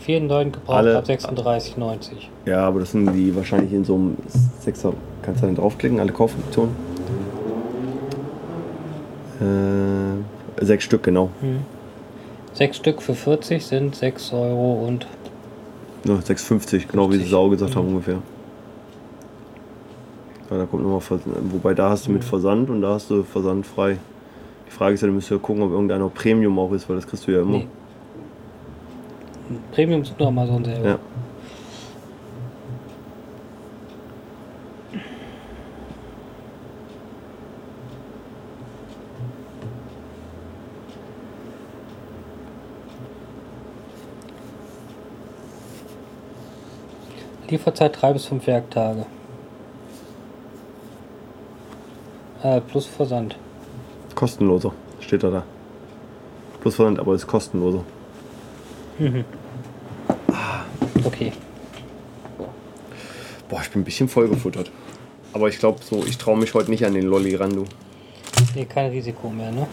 Vier neuen gebraucht Alle- ab 36,90. Ja, aber das sind die wahrscheinlich in so einem Sechser. Kannst du dann draufklicken, alle Kaufoptionen? Äh, sechs Stück, genau. Sechs Stück für 40 sind 6 Euro und Ja, 6,50, genau wie sie 50. Sau gesagt haben ungefähr. Ja, da kommt nochmal Versand. Wobei da hast du mit Versand und da hast du Versand frei. Die Frage ist ja, du müsst ja gucken, ob irgendeiner Premium auch ist, weil das kriegst du ja immer. Nee. Premium sind nur Amazon selber. Ja. Lieferzeit 3 bis 5 Werktage. Äh, plus Versand. Kostenloser, steht da da. Plus Versand, aber ist kostenloser. Okay. Boah, ich bin ein bisschen vollgefuttert. Aber ich glaube so, ich traue mich heute nicht an den Lolli ran, du. Nee, kein Risiko mehr, ne?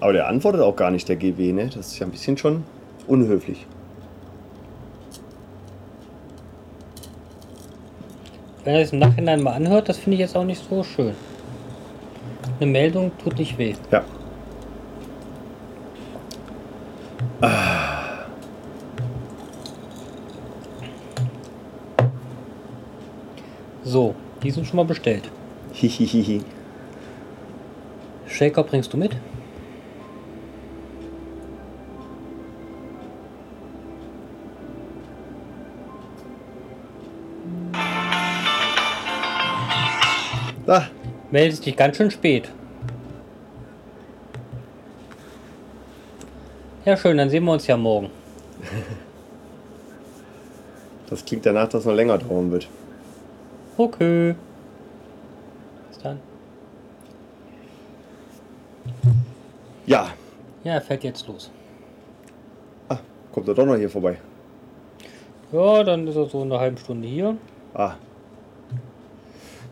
Aber der antwortet auch gar nicht, der GW, ne? Das ist ja ein bisschen schon unhöflich. Wenn er es im Nachhinein mal anhört, das finde ich jetzt auch nicht so schön. Eine Meldung tut nicht weh. Ja. So, die sind schon mal bestellt. Hihihihi. Shaker bringst du mit? Ah, Meldest dich ganz schön spät. Ja, schön, dann sehen wir uns ja morgen. das klingt danach, dass es noch länger dauern wird. Okay. Bis dann. Ja. Ja, er fährt jetzt los. Ah, kommt er doch noch hier vorbei. Ja, dann ist er so in einer halben Stunde hier. Ah.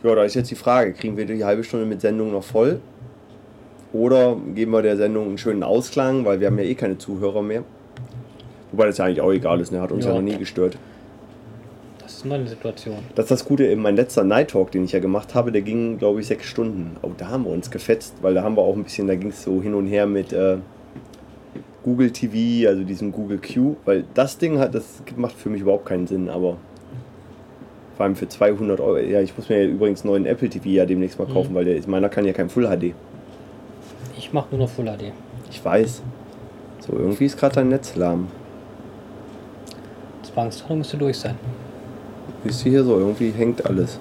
Ja, da ist jetzt die Frage, kriegen wir die halbe Stunde mit Sendung noch voll? Oder geben wir der Sendung einen schönen Ausklang, weil wir haben ja eh keine Zuhörer mehr. Wobei das ja eigentlich auch egal ist, ne? hat uns ja, Ja. noch nie gestört. Das ist meine Situation. Das ist das Gute, in mein letzter Night Talk, den ich ja gemacht habe, der ging, glaube ich, sechs Stunden. Oh, da haben wir uns gefetzt, weil da haben wir auch ein bisschen, da ging es so hin und her mit äh, Google TV, also diesem Google Q, weil das Ding hat, das macht für mich überhaupt keinen Sinn, aber vor allem für 200 Euro. Ja, ich muss mir ja übrigens einen neuen Apple TV ja demnächst mal kaufen, weil der, meiner kann ja kein Full HD. Ich mache nur noch Full HD. Ich weiß. So, irgendwie ist gerade dein Netz lahm. Zwangstrennung müsste durch sein. Siehst du hier so, irgendwie hängt alles.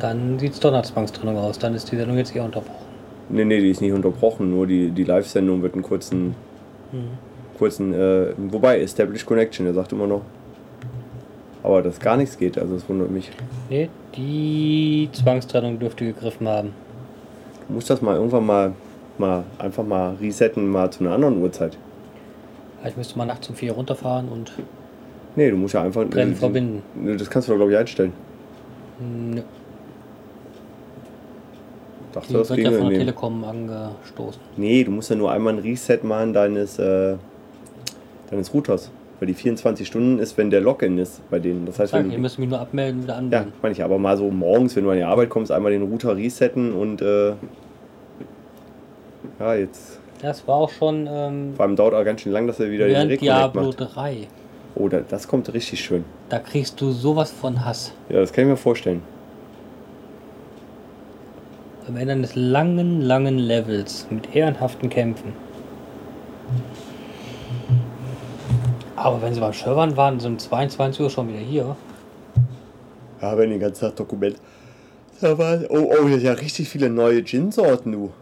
Dann sieht es doch nach Zwangstrennung aus. Dann ist die Sendung jetzt eher unterbrochen. Nee, nee, die ist nicht unterbrochen, nur die, die Live-Sendung wird einen kurzen, kurzen, äh, wobei, Established Connection, der sagt immer noch. Aber dass gar nichts geht, also das wundert mich. Nee, die Zwangstrennung dürfte gegriffen haben. Du musst das mal irgendwann mal, mal einfach mal resetten, mal zu einer anderen Uhrzeit. Ich müsste mal nachts um 4 runterfahren und Nee, du musst ja einfach. Trennen äh, verbinden. Das kannst du doch, glaube ich, einstellen. Nö, Dachte, die das wird ja von der. Telekom angestoßen. nee, du musst ja nur einmal ein Reset machen deines, äh, deines Routers. Weil die 24 Stunden ist, wenn der Login ist bei denen. Das heißt, Sag, wenn ihr du, müsst mich nur abmelden und wieder Ja, anmelden. meine ich, aber mal so morgens, wenn du an die Arbeit kommst, einmal den Router resetten und äh, ja, jetzt. Das war auch schon ähm, Vor allem dauert auch ganz schön lang, dass er wieder den Reconnect Diablo macht. 3. Oh, da, das kommt richtig schön. Da kriegst du sowas von Hass. Ja, das kann ich mir vorstellen. Am Ende eines langen, langen Levels mit ehrenhaften Kämpfen. Aber wenn sie beim Servern waren, sind um 22 Uhr schon wieder hier. Ja, wenn den ganzen Tag Dokument. Da war, oh, oh, hier sind ja richtig viele neue Gin-Sorten, du.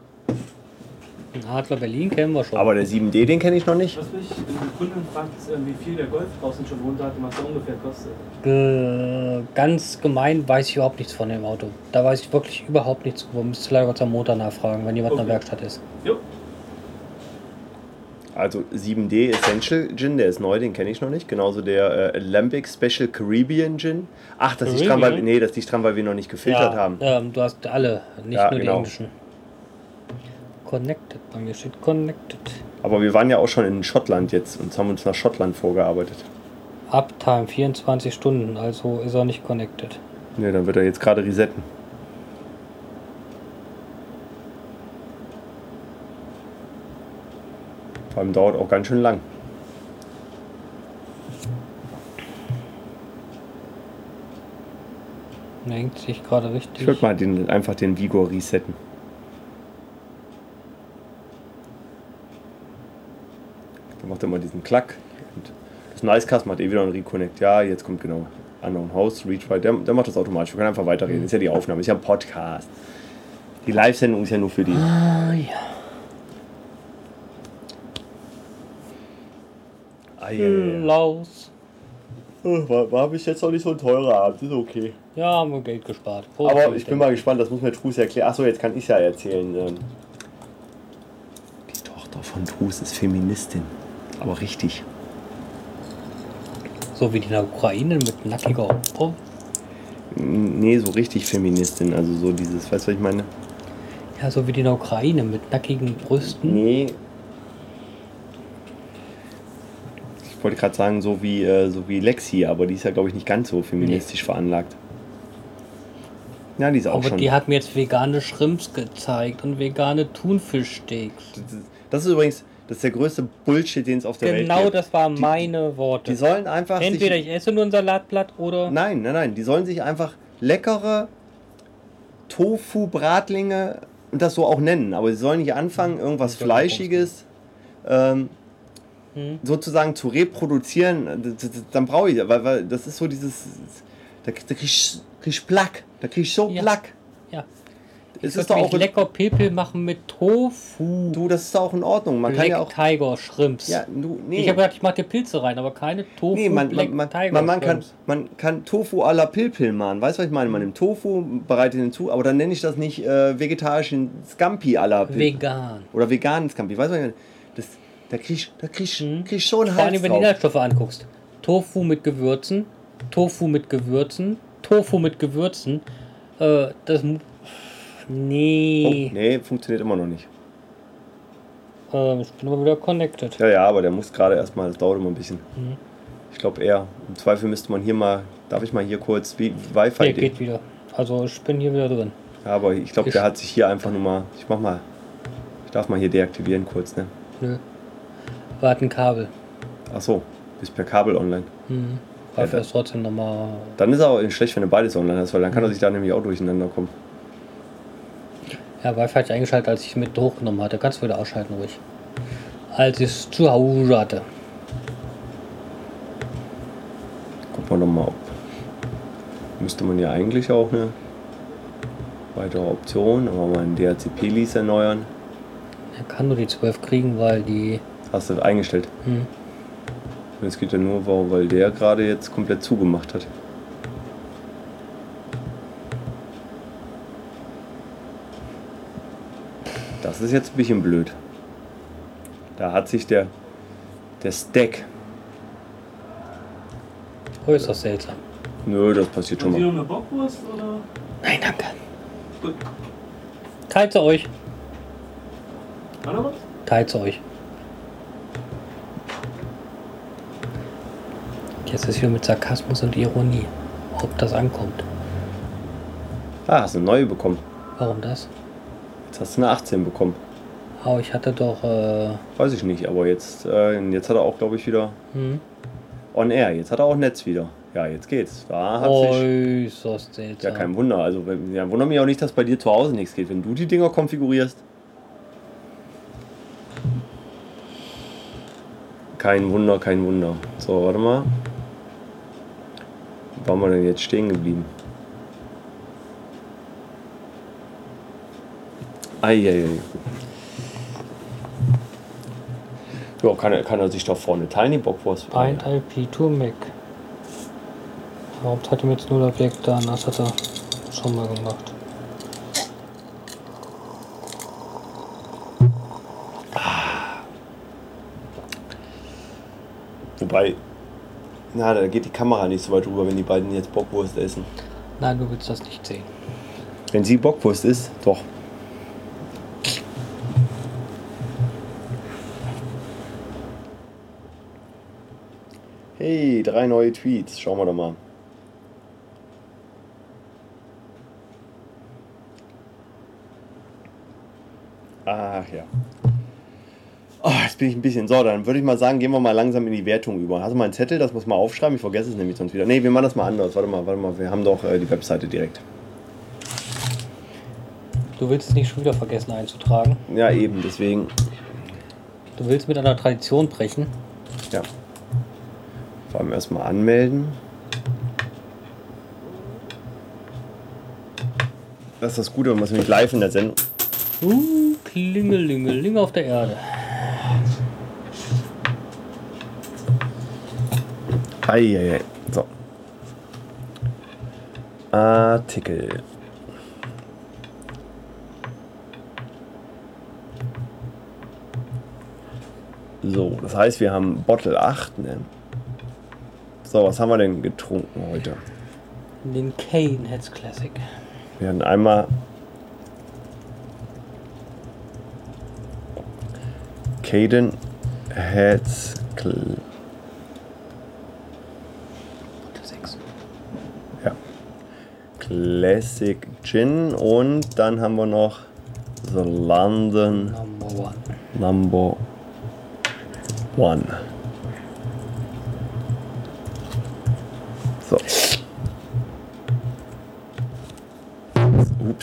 Adler Berlin kennen wir schon. Aber der 7D, den kenne ich noch nicht. Was mich, wenn der Kunde fragt, ist, äh, wie viel der Golf draußen schon runter hat und was der ungefähr kostet. Äh, ganz gemein weiß ich überhaupt nichts von dem Auto. Da weiß ich wirklich überhaupt nichts drüber. Müsste leider Gott am Motor nachfragen, wenn jemand in Okay. der Werkstatt ist. Jo, Also 7D Essential Gin, der ist neu, den kenne ich noch nicht. Genauso der äh, Lambic Special Caribbean Gin. Ach, das ist dran, weil, nee, das ist dran, weil wir noch nicht gefiltert haben. Ähm, du hast alle, nicht Ja, nur die genau. englischen. Connected, bei mir steht Connected. Aber wir waren ja auch schon in Schottland jetzt und haben uns nach Schottland vorgearbeitet. Uptime 24 Stunden, also ist er nicht connected. Ne, dann wird er jetzt gerade resetten. Vor allem dauert auch ganz schön lang. Hängt sich gerade richtig. Ich würde mal den, einfach den Vigor resetten. Dann macht er mal diesen Klack. Und das Nicecast macht eh wieder einen Reconnect. Ja, jetzt kommt genau Unknown Host, Reach Right. Der, der macht das automatisch. Wir können einfach weiterreden. Ist ja die Aufnahme, ist ja ein Podcast. Die Live-Sendung ist ja nur für die. Ah, ja. Ah, ja, ja. Laus. War, war bis jetzt noch nicht so ein teurer Abend. Ist okay. Ja, haben wir Geld gespart. Aber ich bin mal gespannt, das muss mir Trus erklären. Achso, jetzt kann ich ja erzählen. ähm. Die Tochter von Trus ist Feministin. Aber richtig. So wie die in der Ukraine mit nackiger N- Nee, so richtig Feministin. Also so dieses, weißt du, was ich meine? Ja, so wie die in der Ukraine mit nackigen Brüsten. Nee. Ich wollte gerade sagen, so wie, äh, so wie Lexi, aber die ist ja, glaube ich, nicht ganz so feministisch veranlagt. Ja, die ist auch Aber schon. die hat mir jetzt vegane Shrimps gezeigt und vegane Thunfischsteaks. das ist übrigens, das ist der größte Bullshit, den es auf der Welt Genau gibt. das waren meine Worte. Die sollen einfach Entweder sich, ich esse nur ein Salatblatt oder. Nein, nein, nein. Die sollen sich einfach leckere Tofu-Bratlinge und das so auch nennen. Aber sie sollen nicht anfangen, irgendwas Ich glaub, Fleischiges ähm, Hm. sozusagen zu reproduzieren. Dann brauche ich, weil, weil das ist so dieses. Da, da krieg ich, krieg ich Plack. Da krieg ich so Ja. Plack. Ja. Es Ich ist doch auch. lecker Pilpel machen mit Tofu. Du, das ist auch in Ordnung. Man kann ja auch. Black Tiger Shrimps. Ja, du, nee. Ich habe gedacht, ich mache dir Pilze rein, aber keine Tofu Nee, man, Black man, man, Tiger man, kann, man kann Tofu à la Pilpil machen. Weißt du, was ich meine? Man nimmt Tofu, bereitet ihn zu, aber dann nenne ich das nicht äh, vegetarischen Scampi à la Pilpil. Vegan. Oder veganen Scampi. Weißt du, was ich meine? Das, da krieg ich, da krieg ich, Mhm. krieg ich so einen Vor allem, Hals wenn du die. Inhaltsstoffe anguckst. Tofu mit Gewürzen, Tofu mit Gewürzen, Tofu mit Gewürzen. Äh, das. Mu- Oh, Nee. nee, funktioniert immer noch nicht. Ähm, ich bin aber wieder connected. Ja, ja, aber der muss gerade erstmal, das dauert immer ein bisschen. Mhm. Ich glaube eher. Im Zweifel müsste man hier mal, darf ich mal hier kurz wie Wi-Fi. Nee, de- geht wieder. Also ich bin hier wieder drin. Ja, aber ich glaube, der hat sich hier einfach nur mal. Ich mach mal. Ich darf mal hier deaktivieren kurz, ne? Nö. War ein Kabel. Ach so, bist per Kabel online. Mhm. Ja, Dafür das- ist trotzdem nochmal. Dann ist aber schlecht, wenn du beides online hast, weil dann kann er sich da nämlich auch durcheinander kommen. Ja, Wi-Fi hatte ich eingeschaltet, als ich es mit hochgenommen hatte. Kannst du wieder ausschalten, ruhig. Als ich es zu Hause hatte. Gucken wir doch mal, ob. Müsste man ja eigentlich auch eine weitere Option, aber mal einen DHCP-Lease erneuern. Er kann nur die 12 kriegen, weil die. Hast du eingestellt. Hm. Jetzt geht er nur, weil der gerade jetzt komplett zugemacht hat. Das ist jetzt ein bisschen blöd. Da hat sich der, der Stack. Äußerst seltsam. Nö, das passiert schon Und hier mal. noch eine Bockwurst oder? Nein, danke. Gut. Teilt sie euch. War noch was? Teilt sie euch. Jetzt ist wieder mit Sarkasmus und Ironie. Ob das ankommt. Ah, hast du eine neue bekommen. Warum das? Jetzt hast du eine 18 bekommen. Aber ich hatte doch. Äh, Weiß ich nicht, aber jetzt, äh, jetzt hat er auch, glaube ich, wieder hm, on air. Jetzt hat er auch Netz wieder. Ja, jetzt geht's. Da hat sich. äußerst seltsam. Ja, kein Wunder. Also, ja, wundert mich auch nicht, dass bei dir zu Hause nichts geht. Wenn du die Dinger konfigurierst. Kein Wunder, kein Wunder. So, warte mal. Wo waren wir denn jetzt stehen geblieben? Eieiei. Ja, kann er, kann er sich doch vorne Tiny Bockwurst Pint IP to Mac. Überhaupt hat ihm jetzt nur der Weg da, das hat er schon mal gemacht. Wobei, na, da geht die Kamera nicht so weit rüber, wenn die beiden jetzt Bockwurst essen. Nein, du willst das nicht sehen. Wenn sie Bockwurst ist, doch. Hey, drei neue Tweets. Schauen wir doch mal. Ach ja. Oh, jetzt bin ich ein bisschen so. Dann würde ich mal sagen, gehen wir mal langsam in die Wertung über. Hast du mal einen Zettel? Das muss man aufschreiben. Ich vergesse es nämlich sonst wieder. Ne, wir machen das mal anders. Warte mal, warte mal. Wir haben doch äh, die Webseite direkt. Du willst es nicht schon wieder vergessen einzutragen. Ja, eben. Deswegen. Du willst mit einer Tradition brechen. Ja. Vor allem erstmal anmelden. Das ist das Gute, wenn man es nämlich live in der Sendung. Uh, Klingelingeling auf der Erde. Eieiei. So. Artikel. So, das heißt, wir haben Bottle 8. Ne? So, was haben wir denn getrunken heute? Den Kane Heads Classic. Wir hatten einmal Caden Heads Cl 6. ja. Classic Gin und dann haben wir noch The London Number one. Number One.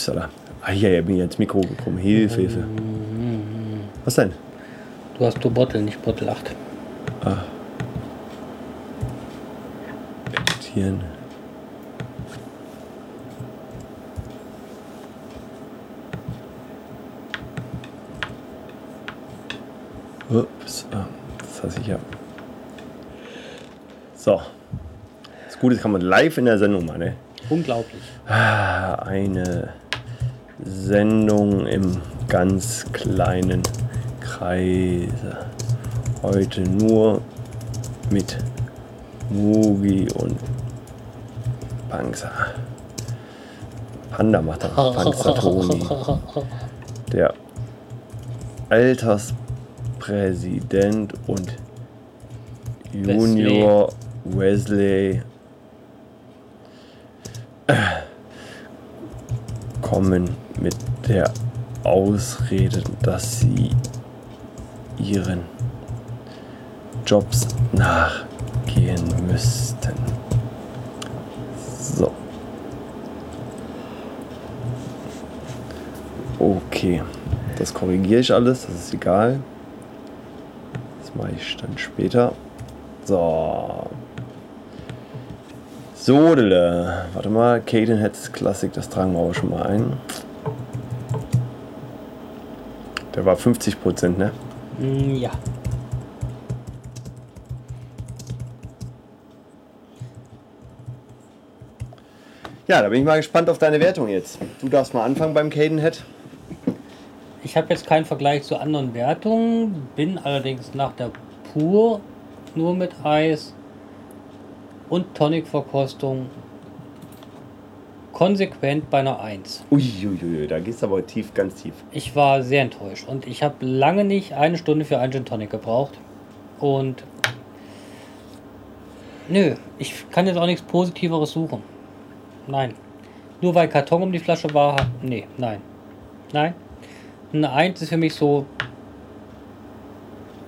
Upsala. Ah, ja, ja, bin ich ins Mikro gekommen. Hilfe, Hilfe. Was denn? Du hast du Bottle, nicht Bottle 8. Editieren. Ups, ah, das hasse ich ja. So. Das Gute ist, kann man live in der Sendung machen, ne? Unglaublich. Ah, Eine Sendung im ganz kleinen Kreise. Heute nur mit Mugi und Panzer. Panda macht auch Panzer Toni. Der Alterspräsident und Junior Wesley kommen mit der Ausrede, dass sie ihren Jobs nachgehen müssten. So. Okay. Das korrigiere ich alles, das ist egal. Das mache ich dann später. So. Sodele. Warte mal, Caden Heads Classic, das tragen wir auch schon mal ein. Der war 50%, ne? Mm, Ja. Ja, da bin ich mal gespannt auf deine Wertung jetzt. Du darfst mal anfangen beim Caden Head. Ich habe jetzt keinen Vergleich zu anderen Wertungen, bin allerdings nach der Pur nur mit Eis und Tonic-Verkostung konsequent bei einer 1. Uiuiui, da gehst du aber tief, ganz tief. Ich war sehr enttäuscht und ich habe lange nicht eine Stunde für einen Gin Tonic gebraucht. Und nö, ich kann jetzt auch nichts Positiveres suchen. Nein. Nur weil Karton um die Flasche war, nee, nein. Nein. Eine 1 ist für mich so.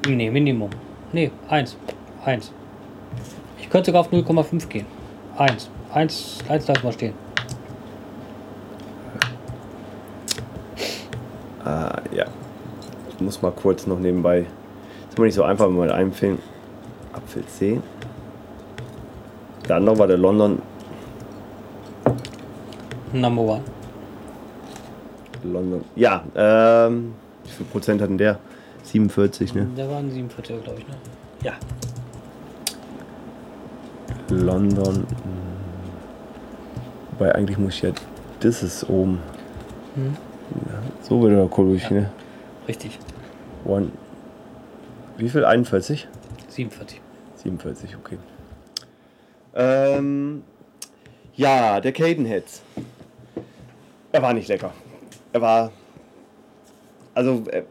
Nee, Minimum. Nee, 1. 1. Ich könnte sogar auf 0,5 gehen. 1. 1, 1 lassen wir stehen. Ah, ja. Ich muss mal kurz noch nebenbei. Ist immer nicht so einfach, wenn man mit einem Film. Apfel C. Der andere war der London. Number one. London. Ja, ähm, wie viel Prozent hat denn der? 47, ne? Da waren 47, glaube ich, ne? Ja. London. hm. Wobei eigentlich muss ich ja. Das ist oben. Hm. So wird der Kohl durch, Ja. ne? Richtig. One. Wie viel? 41? 47. 47, okay. Ähm, ja, der Cadenheads. Er war nicht lecker. Er war. Also, er,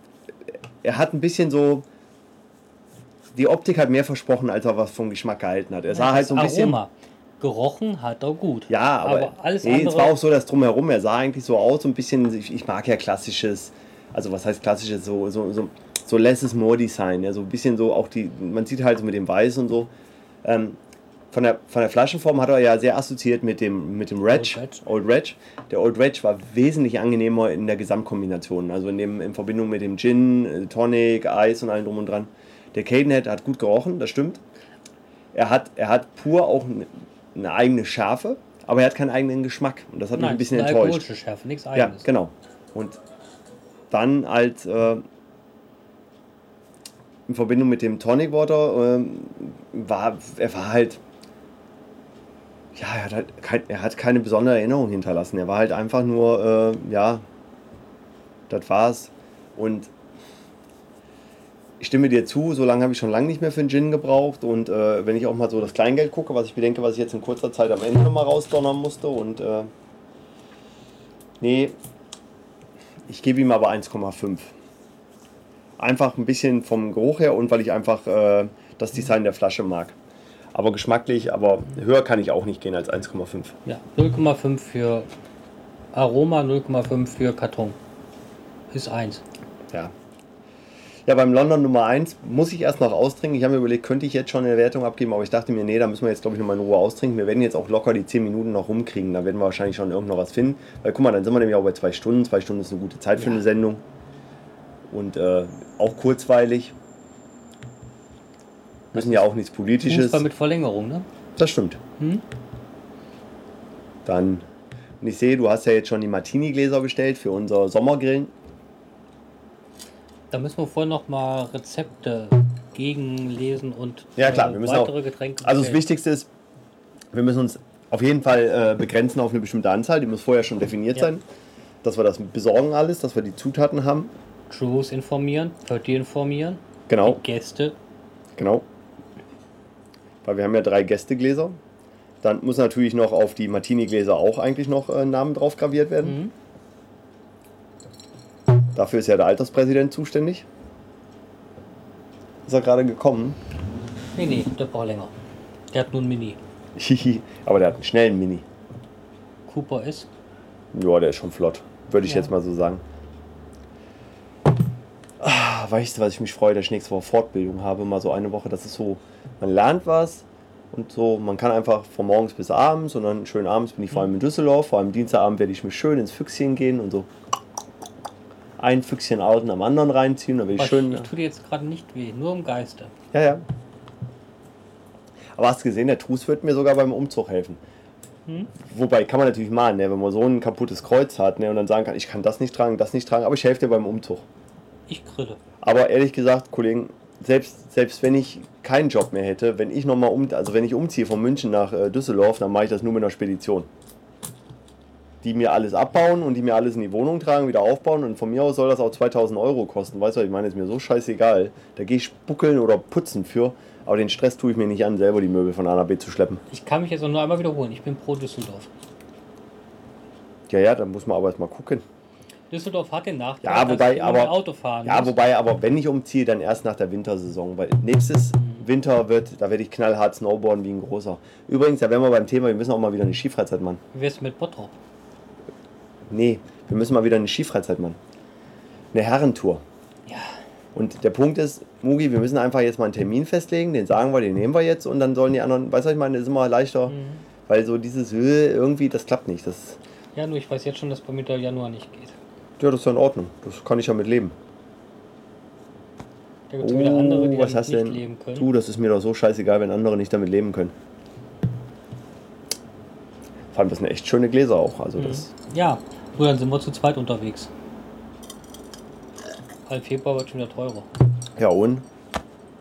er hat ein bisschen so. Die Optik hat mehr versprochen, als er was vom Geschmack gehalten hat. Er sah Ja, halt so ein bisschen. Gerochen hat er gut. Ja, aber, alles nee, andere. es war auch so das Drumherum. Er sah eigentlich so aus, so ein bisschen. Ich, ich mag ja klassisches. Also, was heißt klassisches? So, so, so, so less is more Design. Ja, so ein bisschen so auch die. Man sieht halt so mit dem Weiß und so. Ähm, von der, von der Flaschenform hat er ja sehr assoziiert mit dem, mit dem Reg, Old Reg. Old Reg. Der Old Reg war wesentlich angenehmer in der Gesamtkombination. Also in, dem, in Verbindung mit dem Gin, äh, Tonic, Eis und allem drum und dran. Der Cadenhead hat gut gerochen, das stimmt. Er hat, er hat pur auch eine, eigene Schärfe, aber er hat keinen eigenen Geschmack. Und das hat mich Nein, ein bisschen eine enttäuscht. alkoholische Schärfe, nichts Ja, eigenes. genau. Und dann halt äh, in Verbindung mit dem Tonic Water ähm, war er war halt ja, er hat, halt kein, er hat keine besondere Erinnerung hinterlassen. Er war halt einfach nur, äh, ja, das war's. Und ich stimme dir zu, so lange habe ich schon lange nicht mehr für einen Gin gebraucht. Und äh, wenn ich auch mal so das Kleingeld gucke, was ich bedenke, was ich jetzt in kurzer Zeit am Ende nochmal rausdonnern musste. Und äh, nee, ich gebe ihm aber 1,5. Einfach ein bisschen vom Geruch her und weil ich einfach äh, das Design der Flasche mag. Aber geschmacklich, aber höher kann ich auch nicht gehen als 1,5. Ja, 0,5 für Aroma, 0,5 für Karton. Ist 1. Ja. Ja, beim London Nummer 1 muss ich erst noch austrinken. Ich habe mir überlegt, könnte ich jetzt schon eine Wertung abgeben, aber ich dachte mir, nee, da müssen wir jetzt, glaube ich, nochmal in Ruhe austrinken. Wir werden jetzt auch locker die 10 Minuten noch rumkriegen. Da werden wir wahrscheinlich schon irgend noch was finden. Weil guck mal, dann sind wir nämlich auch bei zwei Stunden. Zwei Stunden ist eine gute Zeit für eine Sendung. Und äh, auch kurzweilig. Müssen ja auch nichts Politisches. Fußball mit Verlängerung, ne? Das stimmt. Hm? Dann, und ich sehe, du hast ja jetzt schon die Martini-Gläser bestellt für unser Sommergrillen. Da müssen wir vorher noch mal Rezepte gegenlesen und Ja, klar, äh, wir müssen weitere auch- Getränke. Also das. Wichtigste ist, wir müssen uns auf jeden Fall äh, begrenzen auf eine bestimmte Anzahl, die muss vorher schon definiert Ja. sein. Dass wir das besorgen alles, dass wir die Zutaten haben. Crews informieren, Party informieren, Genau, Gäste. genau. Weil wir haben ja drei Gästegläser. Dann muss natürlich noch auf die Martini-Gläser auch eigentlich noch äh, Namen drauf graviert werden. Mhm. Dafür ist ja der Alterspräsident zuständig. Ist er gerade gekommen? Nee, nee, der braucht länger. Der hat nur ein Mini. Hihi, Aber der hat einen schnellen Mini. Cooper ist. Ja, der ist schon flott. Würde ich Ja. jetzt mal so sagen. Ah, weißt du, was ich mich freue, dass ich nächste Woche Fortbildung habe, mal so eine Woche. Das ist so, man lernt was und so, man kann einfach von morgens bis abends und dann schön abends bin ich vor allem in Düsseldorf. Vor allem Dienstagabend werde ich mir schön ins Füchschen gehen und so ein Füchschen außen am anderen reinziehen. Dann werde ich schön. ich, tue dir jetzt gerade nicht weh, nur im Geiste. Ja, ja. Aber hast du gesehen, der Trus wird mir sogar beim Umzug helfen. Hm? Wobei kann man natürlich machen, ne, wenn man so ein kaputtes Kreuz hat ne, und dann sagen kann, ich kann das nicht tragen, das nicht tragen, aber ich helfe dir beim Umzug. Ich grille. Aber ehrlich gesagt, Kollegen, selbst, selbst wenn ich keinen Job mehr hätte, wenn ich noch mal um, also wenn ich umziehe von München nach äh, Düsseldorf, dann mache ich das nur mit einer Spedition. Die mir alles abbauen und die mir alles in die Wohnung tragen, wieder aufbauen und von mir aus soll das auch 2000 Euro kosten. Weißt du, ich meine, ist mir so scheißegal. Da gehe ich spuckeln oder putzen für, aber den Stress tue ich mir nicht an, selber die Möbel von A nach B zu schleppen. Ich kann mich jetzt auch nur einmal wiederholen. Ich bin pro Düsseldorf. Ja, ja, da muss man aber erst mal gucken. Düsseldorf hat den Nachteil, Ja, wobei, dass aber- Auto fahren Ja, muss. wobei, aber wenn ich umziehe, dann erst nach der Wintersaison, weil nächstes Winter wird, da werde ich knallhart snowboarden wie ein großer. Übrigens, da wären wir beim Thema, wir müssen auch mal wieder eine Skifreizeit machen. Wie wär's mit Bottrop? Nee, wir müssen mal wieder eine Skifreizeit machen. Eine Herrentour. Ja. Und der Punkt ist, Mugi, wir müssen einfach jetzt mal einen Termin festlegen, den sagen wir, den nehmen wir jetzt und dann sollen die anderen, weißt du, was ich meine, das ist immer leichter, Mhm. weil so dieses irgendwie, das klappt nicht. Das, Ja, nur ich weiß jetzt schon, dass bei mir der Januar nicht geht. ja, das ist ja in Ordnung. Das kann ich ja mit leben. Da gibt es wieder andere, die Oh, was hast nicht denn? leben können. Du, das ist mir doch so scheißegal, wenn andere nicht damit leben können. Vor allem, das sind echt schöne Gläser auch. Also das, Ja, nur dann sind wir zu zweit unterwegs. Weil Februar wird schon wieder teurer. Ja, und?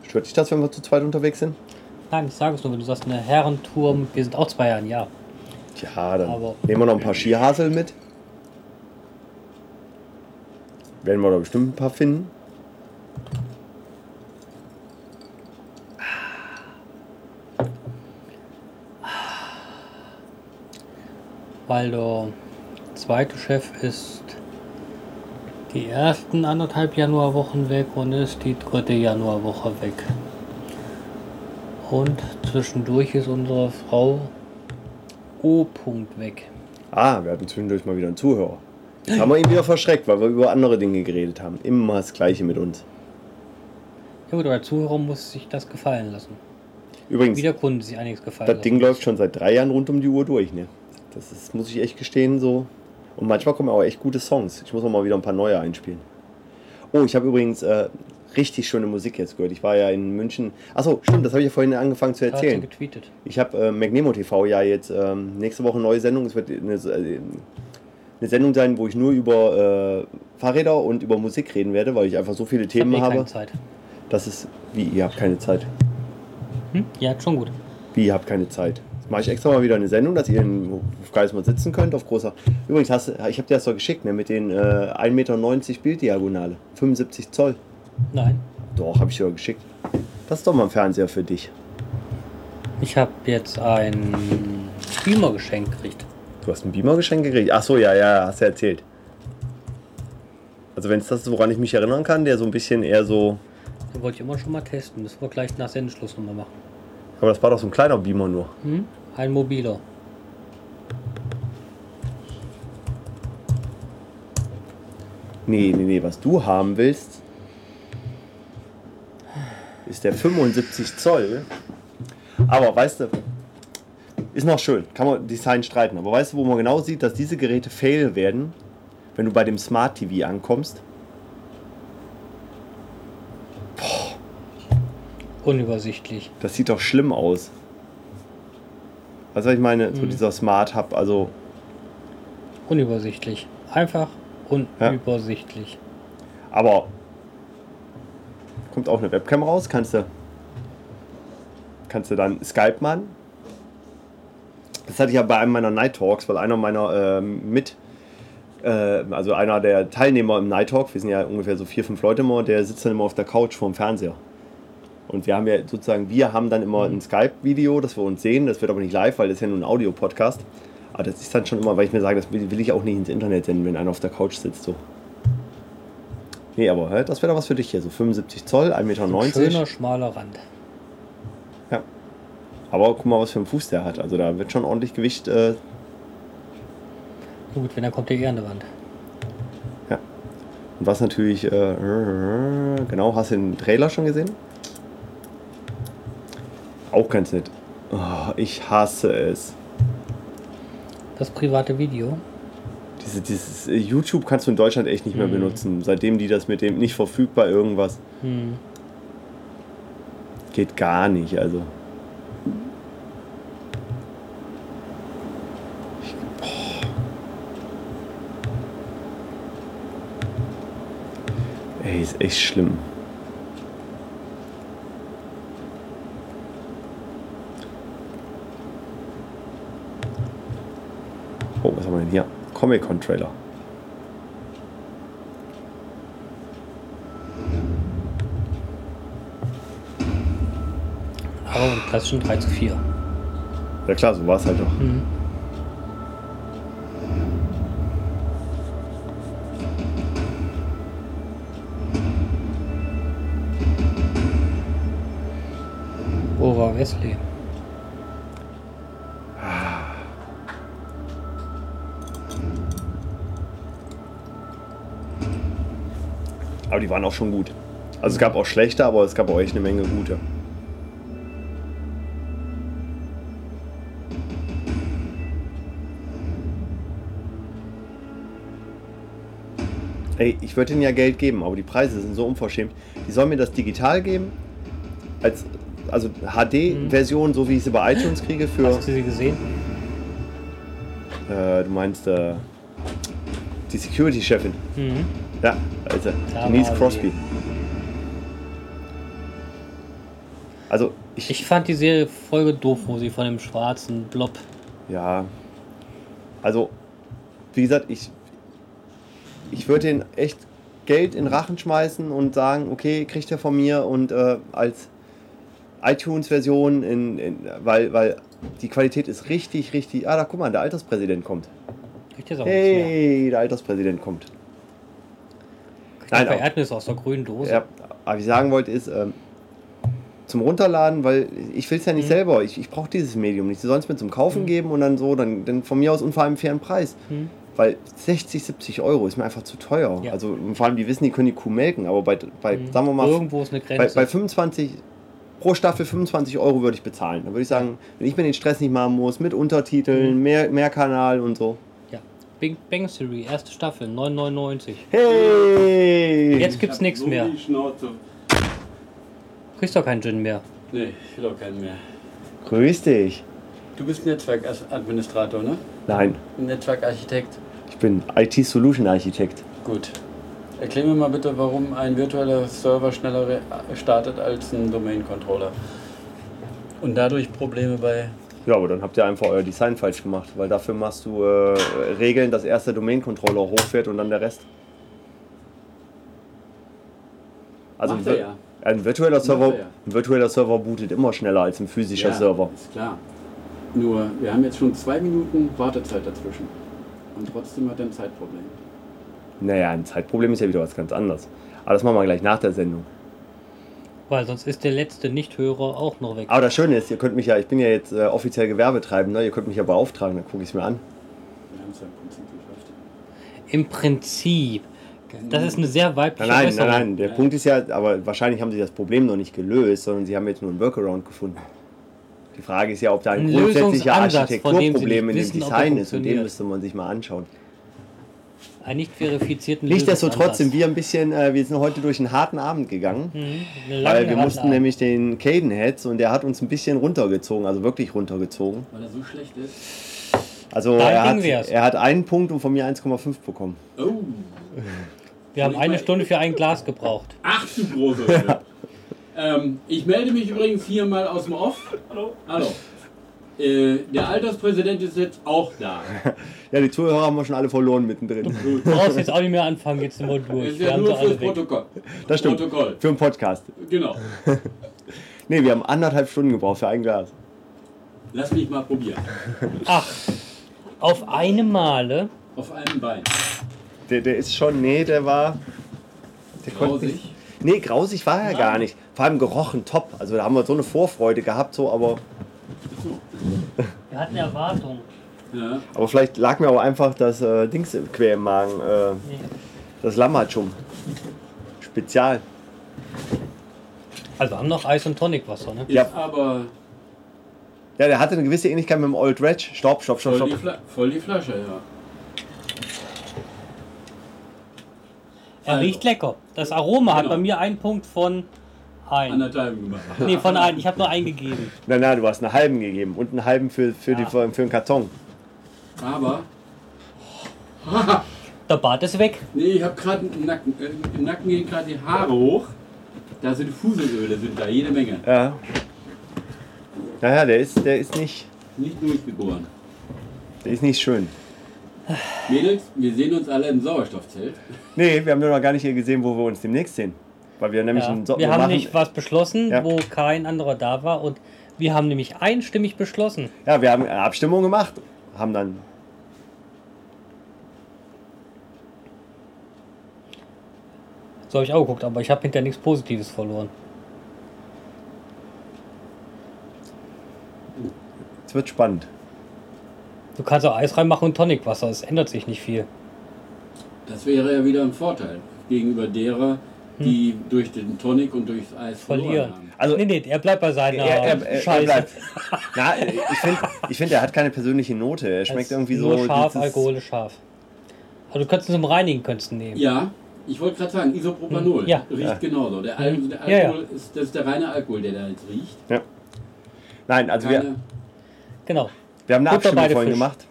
Stört dich das, wenn wir zu zweit unterwegs sind? Nein, ich sage es nur, wenn du sagst, eine Herrentour, wir sind auch zwei Jahren, ja. Tja, dann Aber- nehmen wir noch ein paar Skihasel mit. Werden wir da bestimmt ein paar finden. Weil der zweite Chef ist die ersten anderthalb Januarwochen weg und ist die dritte Januarwoche weg. Und zwischendurch ist unsere Frau O. -Punkt weg. Ah, wir hatten zwischendurch mal wieder einen Zuhörer. Jetzt haben wir ihn wieder verschreckt, weil wir über andere Dinge geredet haben. Immer das Gleiche mit uns. Ja gut, aber der Zuhörer muss sich das gefallen lassen. Übrigens, Wie der Kunde sich einiges gefallen das lassen Ding läuft schon seit drei Jahren rund um die Uhr durch. Ne? Das ist, muss ich echt gestehen, so. Und manchmal kommen auch echt gute Songs. Ich muss auch mal wieder ein paar neue einspielen. Oh, ich habe übrigens äh, richtig schöne Musik jetzt gehört. Ich war ja in München. Achso, stimmt, das habe ich ja vorhin angefangen zu hat erzählen. getweetet. Ich habe äh, McNemo TV ja jetzt ähm, nächste Woche neue Sendung. Es wird eine, äh, eine Sendung sein, wo ich nur über äh, Fahrräder und über Musik reden werde, weil ich einfach so viele Ich hab Themen eh habe. keine Zeit. Das ist wie, ihr habt keine Zeit. Hm? Ja, schon gut. Wie, ihr habt keine Zeit. Jetzt mache ich extra mal wieder eine Sendung, dass ihr in Hofgeist mal sitzen könnt auf großer. Übrigens, hast, ich habe dir das doch geschickt, ne, mit den äh, 1,90 Meter Bilddiagonale. 75 Zoll. Nein. Doch, habe ich dir geschickt. Das ist doch mal ein Fernseher für dich. Ich habe jetzt ein Beamer geschenkt gekriegt. Du hast ein Beamer-Geschenk gekriegt? Ach so, ja, ja, hast du erzählt. Also wenn es das ist, woran ich mich erinnern kann, der so ein bisschen eher so... Den wollte ich immer schon mal testen. Das wir gleich nach Sendeschluss nochmal machen. Aber das war doch so ein kleiner Beamer nur. Hm? Ein mobiler. Nee, nee, nee, was du haben willst, ist der 75 Zoll. Aber weißt du, ist noch schön, kann man Design streiten. Aber weißt du, wo man genau sieht, dass diese Geräte fail werden, wenn du bei dem Smart TV ankommst? Unübersichtlich. Das sieht doch schlimm aus. Weißt du, was ich meine? So Mhm. dieser Smart Hub, also Unübersichtlich. Einfach unübersichtlich. Aber kommt auch eine Webcam raus, kannst du kannst du dann Skype machen. Das hatte ich ja bei einem meiner Night Talks, weil einer meiner ähm, mit äh, also einer der Teilnehmer im Night Talk, wir sind ja ungefähr so vier, fünf Leute immer, der sitzt dann immer auf der Couch vorm Fernseher. Und wir haben ja sozusagen, wir haben dann immer ein Skype-Video, das wir uns sehen. Das wird aber nicht live, weil das ist ja nur ein Audio-Podcast. Aber das ist dann schon immer, weil ich mir sage, das will, ich auch nicht ins Internet senden, wenn einer auf der Couch sitzt. So. Nee, aber das wäre doch was für dich hier. So 75 Zoll, 1,90 Meter. Ein schöner, schmaler Rand. Ja. Aber guck mal, was für einen Fuß der hat. Also da wird schon ordentlich Gewicht. Äh, Gut, wenn dann kommt der eher an der Wand. ja. Und was natürlich. Äh, genau, hast du den Trailer schon gesehen? Auch ganz nett. Oh, ich hasse es. Das private Video. Diese, dieses äh, YouTube kannst du in Deutschland echt nicht mehr Mhm. benutzen. Seitdem die das mit dem nicht verfügbar irgendwas. Hm. Geht gar nicht, also. Ich. Ey, ist echt schlimm. Oh, was haben wir denn hier? Comic-Con-Trailer. Aber im klassischen 3 zu 4. Ja klar, so war es halt doch. Mhm. Wo war Wesley? Aber die waren auch schon gut. Also es gab auch schlechte, aber es gab auch echt eine Menge gute. Ey, ich würde ihnen ja Geld geben, aber die Preise sind so unverschämt. Die sollen mir das digital geben, als also HD-Version, so wie ich sie bei iTunes kriege für. Hast du sie gesehen? Äh, du meinst äh, die Security-Chefin. Mhm. Ja, also Denise. Crosby. Also ich, Ich fand die Serie Folge doof, wo sie von dem schwarzen Blob. ja, also wie gesagt, ich ich würde ihn echt Geld in den Rachen schmeißen und sagen, okay, kriegt er von mir und äh, als iTunes-Version, in, in, weil, weil die Qualität ist richtig, richtig. Ah, da guck mal, der Alterspräsident kommt. Kriegt jetzt auch. Hey, der Alterspräsident kommt. Nein, bei aber- Erdnüsse aus der grünen Dose. Ja, aber ich sagen wollte ist, ähm, zum Runterladen, weil ich will es ja nicht Mhm. selber. Ich, ich brauche dieses Medium nicht. Sie sollen es mir zum Kaufen Mhm. geben und dann so, dann, dann von mir aus und vor allem fairen Preis. Hm. Weil 60, 70 Euro ist mir einfach zu teuer. Ja. Also vor allem, die wissen, die können die Kuh melken, aber bei, bei Hm. sagen wir mal, Irgendwo ist eine bei, Grenze. bei 25, pro Staffel 25 Euro würde ich bezahlen. Dann würde ich sagen, wenn ich mir den Stress nicht machen muss, mit Untertiteln, Mhm. mehr, mehr Kanal und so. Big Bang Theory, erste Staffel, 9,99. Hey! Jetzt gibt's nichts mehr. Schnauze. Kriegst doch keinen Gin mehr. Nee, ich will auch keinen mehr. Grüß dich. Du bist Netzwerkadministrator, ne? Nein, Netzwerkarchitekt. ich bin IT-Solution-Architekt. Gut. Erklär mir mal bitte, warum ein virtueller Server schneller re- startet als ein Domain-Controller. Und dadurch Probleme bei. Ja, aber dann habt ihr einfach euer Design falsch gemacht, weil dafür machst du äh, Regeln, dass erst der Domain-Controller hochfährt und dann der Rest. Also ein, ja. ein, virtueller Server, er ja. ein virtueller Server bootet immer schneller als ein physischer Ja, Server. Ist klar. Nur, wir haben jetzt schon zwei Minuten Wartezeit dazwischen. Und trotzdem hat er ein Zeitproblem. Naja, ein Zeitproblem ist ja wieder was ganz anderes. Aber das machen wir gleich nach der Sendung. Weil sonst ist der letzte Nichthörer auch noch weg. Aber das Schöne ist, ihr könnt mich ja, ich bin ja jetzt äh, offiziell Gewerbetreibender, ihr könnt mich ja beauftragen, dann gucke ich es mir an. Wir haben es ja im Prinzip geschafft. Im Prinzip. Das ist eine sehr weibliche Nein, nein, nein, nein. Der Ja. Punkt ist ja, aber wahrscheinlich haben sie das Problem noch nicht gelöst, sondern sie haben jetzt nur einen Workaround gefunden. Die Frage ist ja, ob da ein Ein grundsätzlicher Architekturproblem in dem Design ist und den müsste man sich mal anschauen. Einen nicht verifizierten Nichtsdestotrotz sind wir ein bisschen, äh, wir sind heute durch einen harten Abend gegangen, Mhm, weil wir mussten Radler. nämlich den Cadenheads und der hat uns ein bisschen runtergezogen, also wirklich runtergezogen. Weil er so schlecht ist. Also er hat, wär's. er hat einen Punkt und von mir 1,5 bekommen. Oh, Wir haben eine Stunde für ein Glas gebraucht. ach du große ähm, Ich melde mich übrigens hier mal aus dem Off. Hallo. Hallo. Äh, der Alterspräsident ist jetzt auch da. Ja, die Zuhörer haben wir schon alle verloren mittendrin. Du brauchst jetzt auch nicht mehr anfangen, jetzt sind wir durch. Ist Wir ja haben nur fürs. Protokoll. Das stimmt. Protokoll. Für einen Podcast. Genau. Nee, wir haben anderthalb Stunden gebraucht für ein Glas. Lass mich mal probieren. Ach, auf eine Male. Auf einem Bein. Der, der ist schon, nee, der war. Der konnte nicht. Grausig. Nee, grausig war er Nein. gar nicht. Vor allem gerochen top. Also da haben wir so eine Vorfreude gehabt, so, aber, Wir hatten Erwartungen. Ja. aber vielleicht lag mir auch einfach das äh, Dings quer im Magen. Äh, Nee. das Lammatschum. Spezial. Also wir haben noch Eis und Tonicwasser, ne? Ist Ja. aber Ja, der hatte eine gewisse Ähnlichkeit mit dem Old Reg. Stopp, stopp, stopp, voll die, stopp. Fla voll die Flasche, ja. Er Also. riecht lecker. Das Aroma hat Genau. bei mir einen Punkt von ein. Anderthalb gemacht. Nee, von ein. Ich habe nur einen gegeben. Nein, nein, du hast einen halben gegeben und einen halben für, für, die, Ja. für, für den Karton. Aber, Der Bart ist weg. nee, ich habe gerade im Nacken, äh, im Nacken gehen gerade die Haare hoch. Da sind Fuselöle, sind da jede Menge. Ja. Naja, der ist, der ist nicht, Nicht durchgeboren. der ist nicht schön. Mädels, wir sehen uns alle im Sauerstoffzelt. Nee, wir haben nur noch gar nicht hier gesehen, wo wir uns demnächst sehen. Weil wir nämlich Ja. einen so Wir haben machen- nicht was beschlossen, Ja. wo kein anderer da war. Und wir haben nämlich einstimmig beschlossen. Ja, wir haben eine Abstimmung gemacht, haben dann. So habe ich auch geguckt, aber ich habe hinterher nichts Positives verloren. Es wird spannend. Du kannst auch Eis reinmachen und Tonicwasser. Es ändert sich nicht viel. Das wäre ja wieder ein Vorteil gegenüber derer, die durch den Tonic und durchs Eis Verlieren. Also- nee, nee, er bleibt bei seiner Er, er, er, er Scheiße. bleibt. Na, ich finde, ich find, er hat keine persönliche Note. Er schmeckt Es irgendwie so. Nur scharf, dieses- alkoholisch scharf. Aber du könntest ihn zum Reinigen könntest du nehmen. Ja, ich wollte gerade sagen, Isopropanol Hm, ja. riecht Ja. genauso. Der, Al der Ja, ja. Alkohol Ist, das ist der reine Alkohol, der da jetzt riecht. Nein, also wir, Keine, Genau. wir haben eine bei Abstimmung vorhin Fisch. gemacht.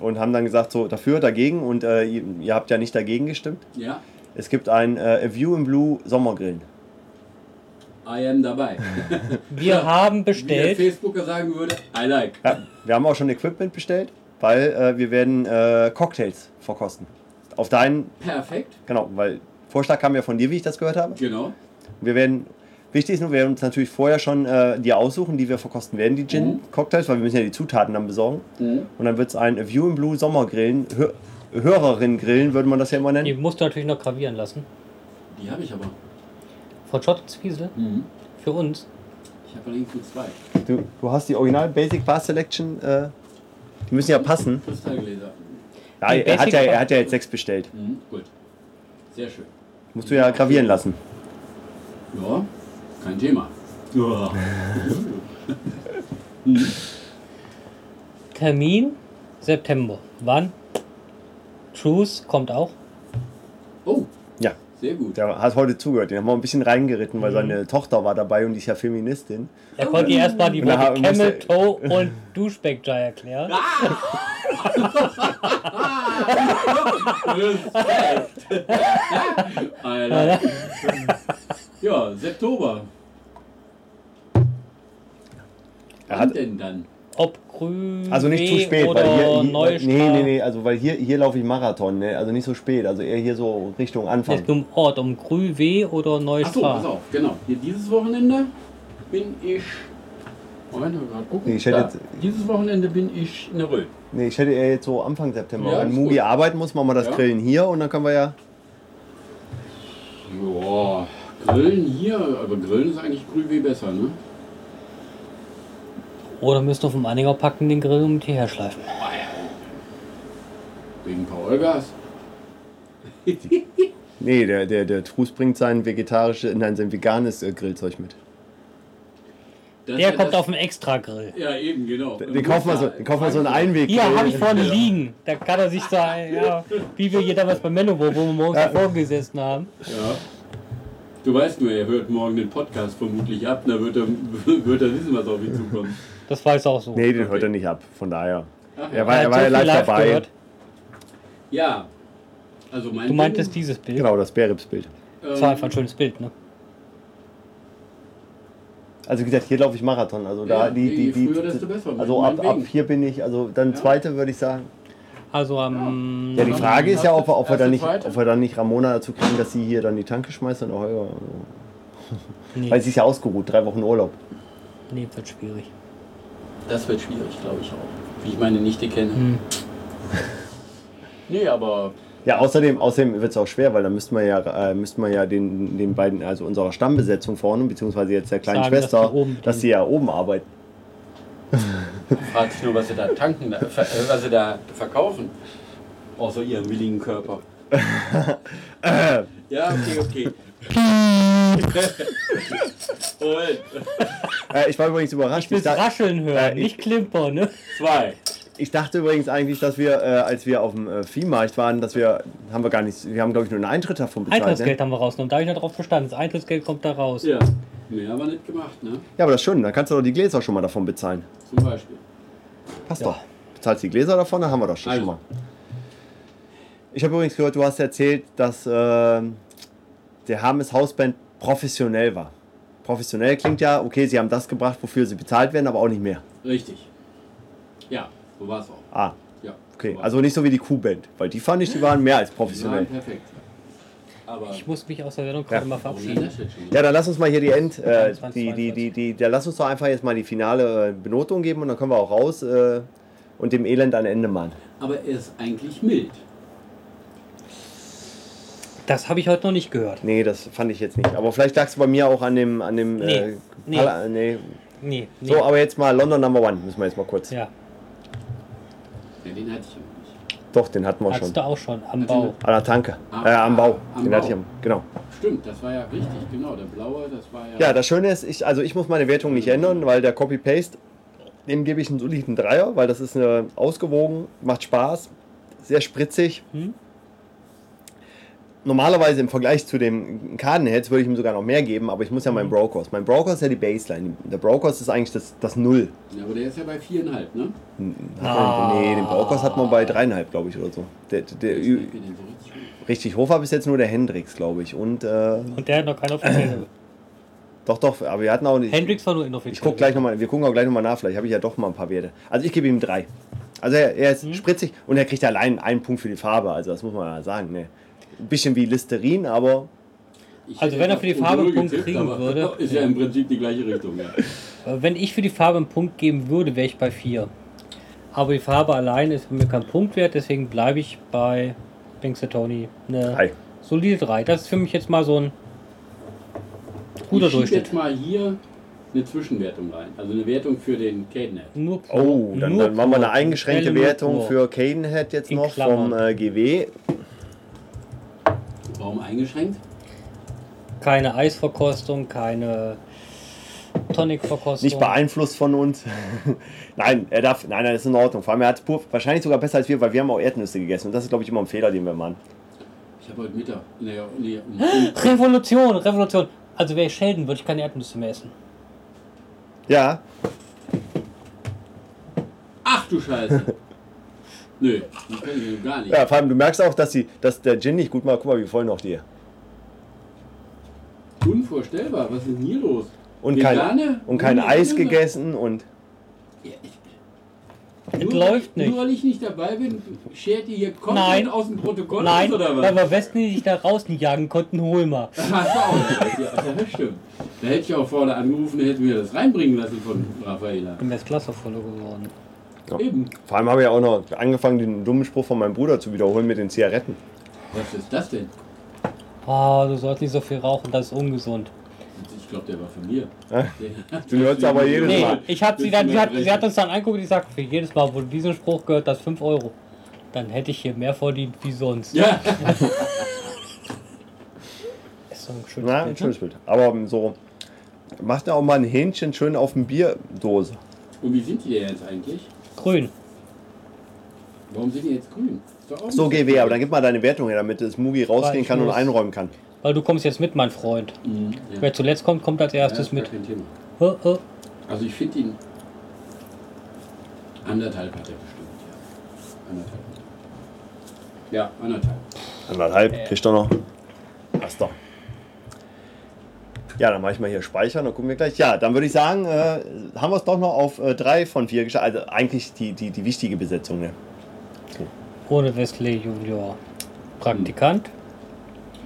und haben dann gesagt, so dafür, dagegen und äh, ihr, ihr habt ja nicht dagegen gestimmt. Ja, Es gibt ein äh, A View in Blue Sommergrillen. I am dabei. Wir haben Wie der bestellt. Facebooker sagen würde, I like. Ja, wir haben auch schon Equipment bestellt, weil äh, wir werden äh, Cocktails verkosten. Auf deinen, Perfekt, genau, weil Vorschlag kam ja von dir, wie ich das gehört habe. genau. Wir werden, wichtig ist nur, wir werden uns natürlich vorher schon äh, die aussuchen, die wir verkosten werden, die Gin-Cocktails, weil wir müssen ja die Zutaten dann besorgen. Mhm. Und dann wird es ein A View in Blue Sommergrillen, Hö Hörerin grillen, würde man das ja immer Die nennen. musst du natürlich noch gravieren lassen. Die habe ich aber. Von Schottenswiesel. Mhm. Für uns. Ich habe allerdings nur zwei. Du, du hast die Original Basic Bar Selection, äh, die müssen ja passen. Kristallgläser. Ja, Die er, hat ja, er hat ja jetzt sechs bestellt. Mhm. Gut. Sehr schön. Musst du ja gravieren lassen. Ja, kein Thema. Ja. Termin September. Wann? Truce kommt auch. Oh, Ja, sehr gut. der hat heute zugehört. Den haben wir ein bisschen reingeritten, weil seine Tochter war dabei und die ist ja Feministin. Er konnte ihr erstmal die Worte Camel Toe und Duschback-Jai erklären. Respekt. I like. Ja, September. Er Wann hat, denn dann? Ob grün also nicht zu spät, oder weil hier, hier Neustadt. nee, nee, nee, also weil hier, hier laufe ich Marathon, ne? also nicht so spät, also eher hier so Richtung Anfang. Es geht um Ort, um Grüwe oder Ach so, Neustadt. pass auf, genau. Hier dieses Wochenende bin ich. Moment, gerade gucken. Nee, ich hätte Da. jetzt- Dieses Wochenende bin ich in der Röll. Nee, ich hätte eher jetzt so Anfang September. Ja, Wenn Mugi gut. arbeiten muss, machen wir das Ja. Grillen hier und dann können wir ja. Ja, Grillen hier, aber Grillen ist eigentlich Grüwe besser, ne? Oder müsst ihr vom Anhänger packen, den Grill und hierher schleifen. Wegen Powergas. Nee, der, der, der Trus bringt sein vegetarisches, nein, sein veganes äh, Grillzeug mit. Das Der kommt das- auf den Extra-Grill. Ja, eben, genau. Den kaufen wir so, den kaufen wir so einen Einweg. Hier habe ich vorne liegen. Da kann er sich sagen, ja, wie wir hier damals bei Manowar, wo wir morgens Ja. davor gesessen haben. Ja. Du weißt nur, er hört morgen den Podcast vermutlich ab, da wird er, wird er wissen, was auf ihn zukommt. Das weiß auch so. Nee, den hört er nicht ab, von daher. Ach, Er ja. war, Er war so ja live live dabei. gehört. ja. Also mein Du meintest Ding, dieses Bild. Genau, das Bäripsbild. Das war einfach ein schönes Bild, ne? Also wie gesagt, hier laufe ich Marathon. Also da Ja, die, die, je die, früher, desto besser. Also ab, ab hier bin ich, also dann Ja. zweite würde ich sagen. Also am. Ja, die Frage ist ja, ob wir, ob wir, dann, nicht, zweite? ob wir dann nicht Ramona dazu kriegen, dass sie hier dann die Tanke schmeißt und Holger. Nee, Weil sie ist ja ausgeruht, drei Wochen Urlaub. nee, wird schwierig. Das wird schwierig, glaube ich auch. Wie ich meine Nichte kenne. Hm. Nee, aber Ja, außerdem, außerdem wird es auch schwer, weil dann müssten wir ja, äh, müssten wir ja den, den beiden, also unserer Stammbesetzung vorne, beziehungsweise jetzt der kleinen Sagen, dass Schwester, oben dass sie ja oben arbeiten. fragt sich nur, was sie da tanken, ver- äh, was sie da verkaufen. Außer ihrem willigen Körper. ja, okay, okay. Äh, ich war übrigens überrascht. Ich will rascheln hören, äh, ich- nicht klimpern, ne? zwei. ich dachte übrigens eigentlich, dass wir, äh, als wir auf dem äh, Viehmarkt waren, dass wir, haben wir gar nicht, wir haben glaube ich nur einen Eintritt davon bezahlt. Eintrittsgeld Ne? haben wir rausgenommen. Da habe ich noch drauf bestanden. Das Eintrittsgeld kommt da raus. Ja. Mehr haben wir nicht gemacht, ne? Ja, aber das ist schön, dann kannst du doch die Gläser schon mal davon bezahlen. Zum Beispiel. Passt Ja. doch. Bezahlst die Gläser davon, dann haben wir doch schon, Also. schon mal. Ich habe übrigens gehört, du hast erzählt, dass äh, der Hermes Hausband professionell war. Professionell klingt ja, okay, sie haben das gebracht, wofür sie bezahlt werden, aber auch nicht mehr. Richtig. Ja, so war es auch. Ah, Ja, okay. so. Also nicht so wie die Q-Band, weil die fand ich, die waren mehr als Die waren professionell. perfekt. Aber Ich muss mich aus der Sendung gerade Ja. mal verabschieden. schon? Ja, dann lass uns mal hier die End, äh, 22, die, die, die, die, ja, lass uns doch einfach jetzt mal die finale äh, Benotung geben und dann können wir auch raus äh, und dem Elend ein Ende machen. Aber er ist eigentlich mild. Das habe ich heute noch nicht gehört. Nee, das fand ich jetzt nicht. Aber vielleicht lag es bei mir auch an dem, an dem, Nee, äh, nee. Pala- nee. Nee, nee. So, aber jetzt mal London Number One, müssen wir jetzt mal kurz. ja, Ja, den hatte ich ja nicht. Doch, den hatten wir schon. hattest du auch schon am Hatte Bau. An der Tanke. Ah, äh, am Bau. am den Bau. hatte ich am, genau. Stimmt, das war ja richtig, genau. Der blaue, das war ja. Ja, das Schöne ist, ich, also ich muss meine Wertung nicht ändern, weil der Copy-Paste, dem gebe ich einen soliden Dreier, weil das ist eine ausgewogen, macht Spaß, sehr spritzig. Hm? Normalerweise im Vergleich zu dem Cadenheads würde ich ihm sogar noch mehr geben, aber ich muss ja meinen Brokers. Mein Broker ist ja die Baseline. Der Brokers ist eigentlich das, das Null. Ja, aber der ist ja bei viereinhalb, ne? Hat man, nee, den Brokers hat man bei dreieinhalb, glaube ich, oder so. Der, der, der, den richtig hoch war bis jetzt nur der Hendrix, glaube ich. Und äh, Und der hat noch keine offizielle. doch, doch, aber wir hatten auch nicht. Hendrix war nur inoffiziell. Ich guck gleich noch mal, wir gucken auch gleich nochmal nach, vielleicht habe ich ja doch mal ein paar Werte. Also ich gebe ihm drei. Also er, er ist spritzig und er kriegt allein einen Punkt für die Farbe, also das muss man ja sagen. Ne? Ein bisschen wie Listerin, aber Ich Also wenn er für die Farbe einen Punkt getippt, kriegen würde. Ist ja im Prinzip die gleiche Richtung, ja. Wenn ich für die Farbe einen Punkt geben würde, wäre ich bei 4. Aber die Farbe allein ist für mich kein Punktwert, deswegen bleibe ich bei Tony. Eine drei. solide 3. Das ist für mich jetzt mal so ein guter ich Durchschnitt. jetzt mal hier eine Zwischenwertung rein. Also eine Wertung für den pur, Oh, dann, nur dann machen wir eine eingeschränkte Wertung für Cadenhead jetzt noch vom äh, GW. Warum eingeschränkt? Keine Eisverkostung, keine Tonicverkostung. Nicht beeinflusst von uns. nein, er darf. Nein, nein, das ist in Ordnung. Vor allem, er hat pur, wahrscheinlich sogar besser als wir, weil wir haben auch Erdnüsse gegessen. Und das ist, glaube ich, immer ein Fehler, den wir machen. Ich habe heute Mittag. Nee, um, Revolution, Revolution. Also wäre ich Sheldon, würde ich keine Erdnüsse mehr essen. Ja, Ach du Scheiße. Nö, die kann ich ja gar nicht. ja, vor allem, du merkst auch, dass, die, dass der Gin nicht gut macht. Guck mal, wie voll noch die. Unvorstellbar, was ist denn hier los? Und kein, und kein Ohne Eis gegessen und. Ja, ich, Es nur, läuft Nur nicht. weil ich nicht dabei bin, schert ihr hier komplett Nein. aus dem Protokoll Nein, aus, oder weil was? wir Westen die dich da rausjagen konnten, hol mal. Hast du auch ja, das stimmt. Da hätte ich auch vorne angerufen, hätte mir das reinbringen lassen von Raffaela. Ich bin jetzt Klasservoller geworden. Eben. Vor allem habe ich auch noch angefangen, den dummen Spruch von meinem Bruder zu wiederholen mit den Zigaretten. Was ist das denn? Oh, du sollst nicht so viel rauchen, das ist ungesund. Ich glaube, der war von mir. Ja. Du hörst aber jedes Nee, Mal. ich hab sie, dann, sie, hat, sie hat uns dann angeguckt und gesagt, für jedes Mal, wo du diesen Spruch gehört hast, 5 Euro. Dann hätte ich hier mehr verdient wie sonst. Ja, Ist so ein schönes Na, ein Bild, schönes Bild. Aber so, macht ja auch mal ein Hähnchen schön auf dem Bierdose. und wie sind die denn jetzt eigentlich? Grün. Warum sind die jetzt grün? Doch So, GW, aber dann gib mal deine Wertung her, damit das Mugi rausgehen kann und einräumen kann. Weil du kommst jetzt mit, mein Freund. Mhm, ja. Wer zuletzt kommt, kommt als Ja, erstes gar mit. Oh, oh. Also ich finde ihn. Anderthalb hat er bestimmt, ja. Anderthalb. Ja, anderthalb. Anderthalb, kriegst du noch. Hast du. Ja, dann mache ich mal hier speichern, dann gucken wir gleich. Ja, dann würde ich sagen, äh, haben wir es doch noch auf äh, drei von vier geschafft. Also eigentlich die, die, die wichtige Besetzung. Ne? Ohne Wesley Junior. Praktikant.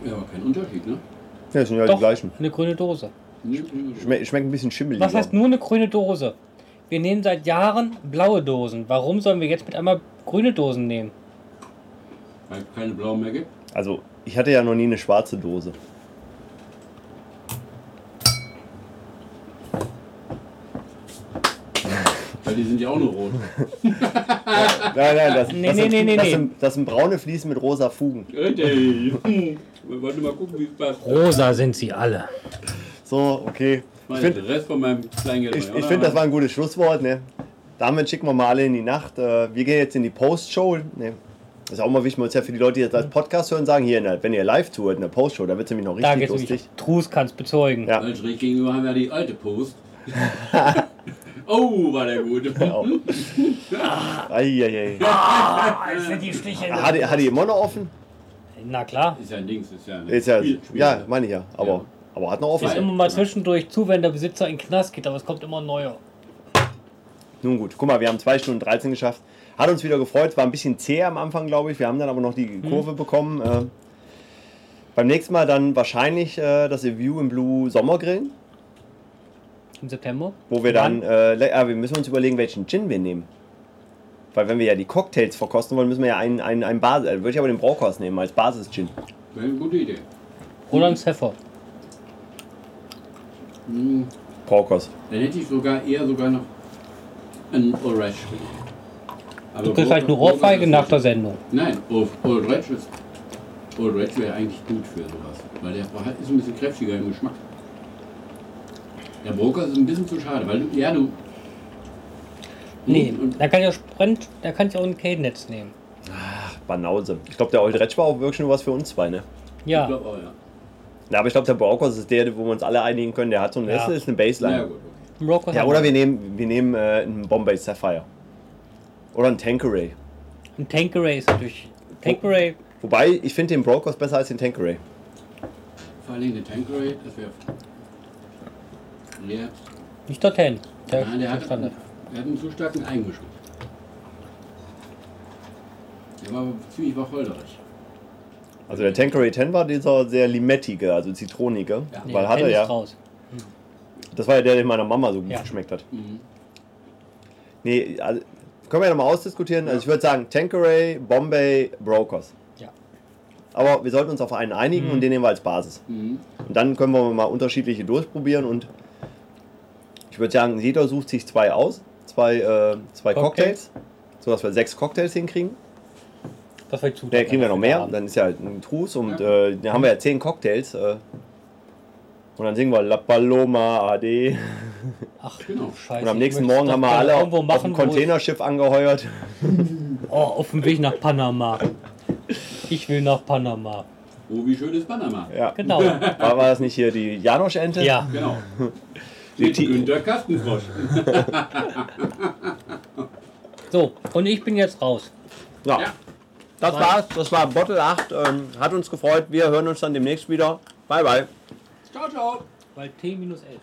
Ja, aber kein Unterschied, ne? Ja, das sind ja Doch, die gleichen. eine grüne Dose. Schme schmeckt ein bisschen schimmelig. Was heißt nur eine grüne Dose? Wir nehmen seit Jahren blaue Dosen. Warum sollen wir jetzt mit einmal grüne Dosen nehmen? Weil es keine blauen mehr gibt. Also, ich hatte ja noch nie eine schwarze Dose. Die sind ja auch nur rot. Nein, nein, das, Nee, das, nee, sind, nee, das, nee. Sind, das sind braune Fliesen mit rosa Fugen. Ey, Wir wollten mal gucken, wie es passt. Rosa sind sie alle. So, okay. Ich finde, der Rest von meinem Kleingeld. ich, ich find, das war ein gutes Schlusswort. Ne? Damit schicken wir mal alle in die Nacht. Äh, Wir gehen jetzt in die Post-Show. Ne? Das ist auch mal wichtig, man muss ja für die Leute, die jetzt als Podcast hören, sagen, hier, in der, wenn ihr live tourt, in der Post-Show, da wird es nämlich noch Da richtig geht's lustig. Trus kann's bezeugen. Ja. Gegenüber haben wir die alte Post. oh, war der gut. Auch. Eieiei. sind die Stiche. Hat, die- hat die immer noch offen? Na klar. Ist ja ein Dings, ist ja ein Ist ja, Spiel- Spiel- ja, meine ich ja. Aber, Ja. aber hat noch offen. Ist immer mal zwischendurch zu, wenn der Besitzer in den Knast geht, aber es kommt immer ein neuer. Nun gut, guck mal, wir haben 2 Stunden 13 geschafft. Hat uns wieder gefreut, war ein bisschen zäh am Anfang, glaube ich. Wir haben dann aber noch die Mhm. Kurve bekommen. Äh, beim nächsten Mal dann wahrscheinlich äh, das View im Blue Sommergrillen, Im September. wo wir dann, äh, le- äh, wir müssen uns überlegen, welchen Gin wir nehmen. Weil wenn wir ja die Cocktails verkosten wollen, müssen wir ja einen, einen, einen Basis, äh, würde ich aber den Brauhaus nehmen als Basis-Gin. Wäre eine gute Idee. Oder ein Pfeffer. Hm, Brauhaus. dann hätte ich sogar eher sogar noch einen Orange. Aber Du kriegst halt eine Broker- Ohrfeige nach der Sendung. Nein, Red ist. Old Red wäre eigentlich gut für sowas. Weil der ist ein bisschen kräftiger im Geschmack. Der Broker ist ein bisschen zu schade, weil du, ja, du. Nee, Und, da kann ich auch Sprint, da kann ich auch ein K-Netz nehmen. Banause. Ich glaube, der Old Retsch war auch wirklich nur was für uns zwei, ne? Ich Ja, glaube auch, ja. Ja, aber ich glaube, der Broncos ist der, wo wir uns alle einigen können. Der hat so eine, Ja. ist eine Na ja, Baseline. gut, okay. Ja, oder wir nehmen, wir nehmen äh, einen Bombay Sapphire. Oder einen Tanqueray. Ein Tankeray ist natürlich. Tankeray, Wobei, ich finde den Broncos besser als den Tanqueray. Vor allem der Tanqueray, das wäre. Der, nicht der 10. Der, nein, der, hat, Standard. der hat einen zu starken Eigengeschmack. Der war ziemlich wacholderig. Also der Tanqueray 10 war dieser sehr limettige, also zitronige. Ja. Nee, weil der hatte 10 ist ja, raus. das war ja der, den meiner Mama so gut Ja. geschmeckt hat. Mhm. Nee, also, können wir ja nochmal ausdiskutieren. Also ich würde sagen Tanqueray, Bombay, Brokers. Ja. Aber wir sollten uns auf einen einigen Mhm. und den nehmen wir als Basis. Mhm. Und dann können wir mal unterschiedliche durchprobieren und ich würde sagen, jeder sucht sich zwei aus, zwei, äh, zwei Cocktails, Cocktails. sodass wir sechs Cocktails hinkriegen. Das war zu. Da kriegen wir noch mehr, dann ist ja ein Trus und äh, dann haben wir ja zehn Cocktails. Äh, und dann singen wir La Paloma AD. Ach, Genau. Scheiße. Und am nächsten Morgen haben wir alle irgendwo auf machen, ein wo es- Containerschiff angeheuert. Oh, auf dem Weg nach Panama. Ich will nach Panama. Oh, wie schön ist Panama. Ja. Genau. War, war das nicht hier die Janosch-Ente? Ja. Genau. Ti- Günter Kastenfrosch. So, und ich bin jetzt raus. ja. Ja. Das war's. Das war Bottle 8. Ähm, hat uns gefreut. Wir hören uns dann demnächst wieder. Bye, bye. Ciao, ciao. Weil T minus 11.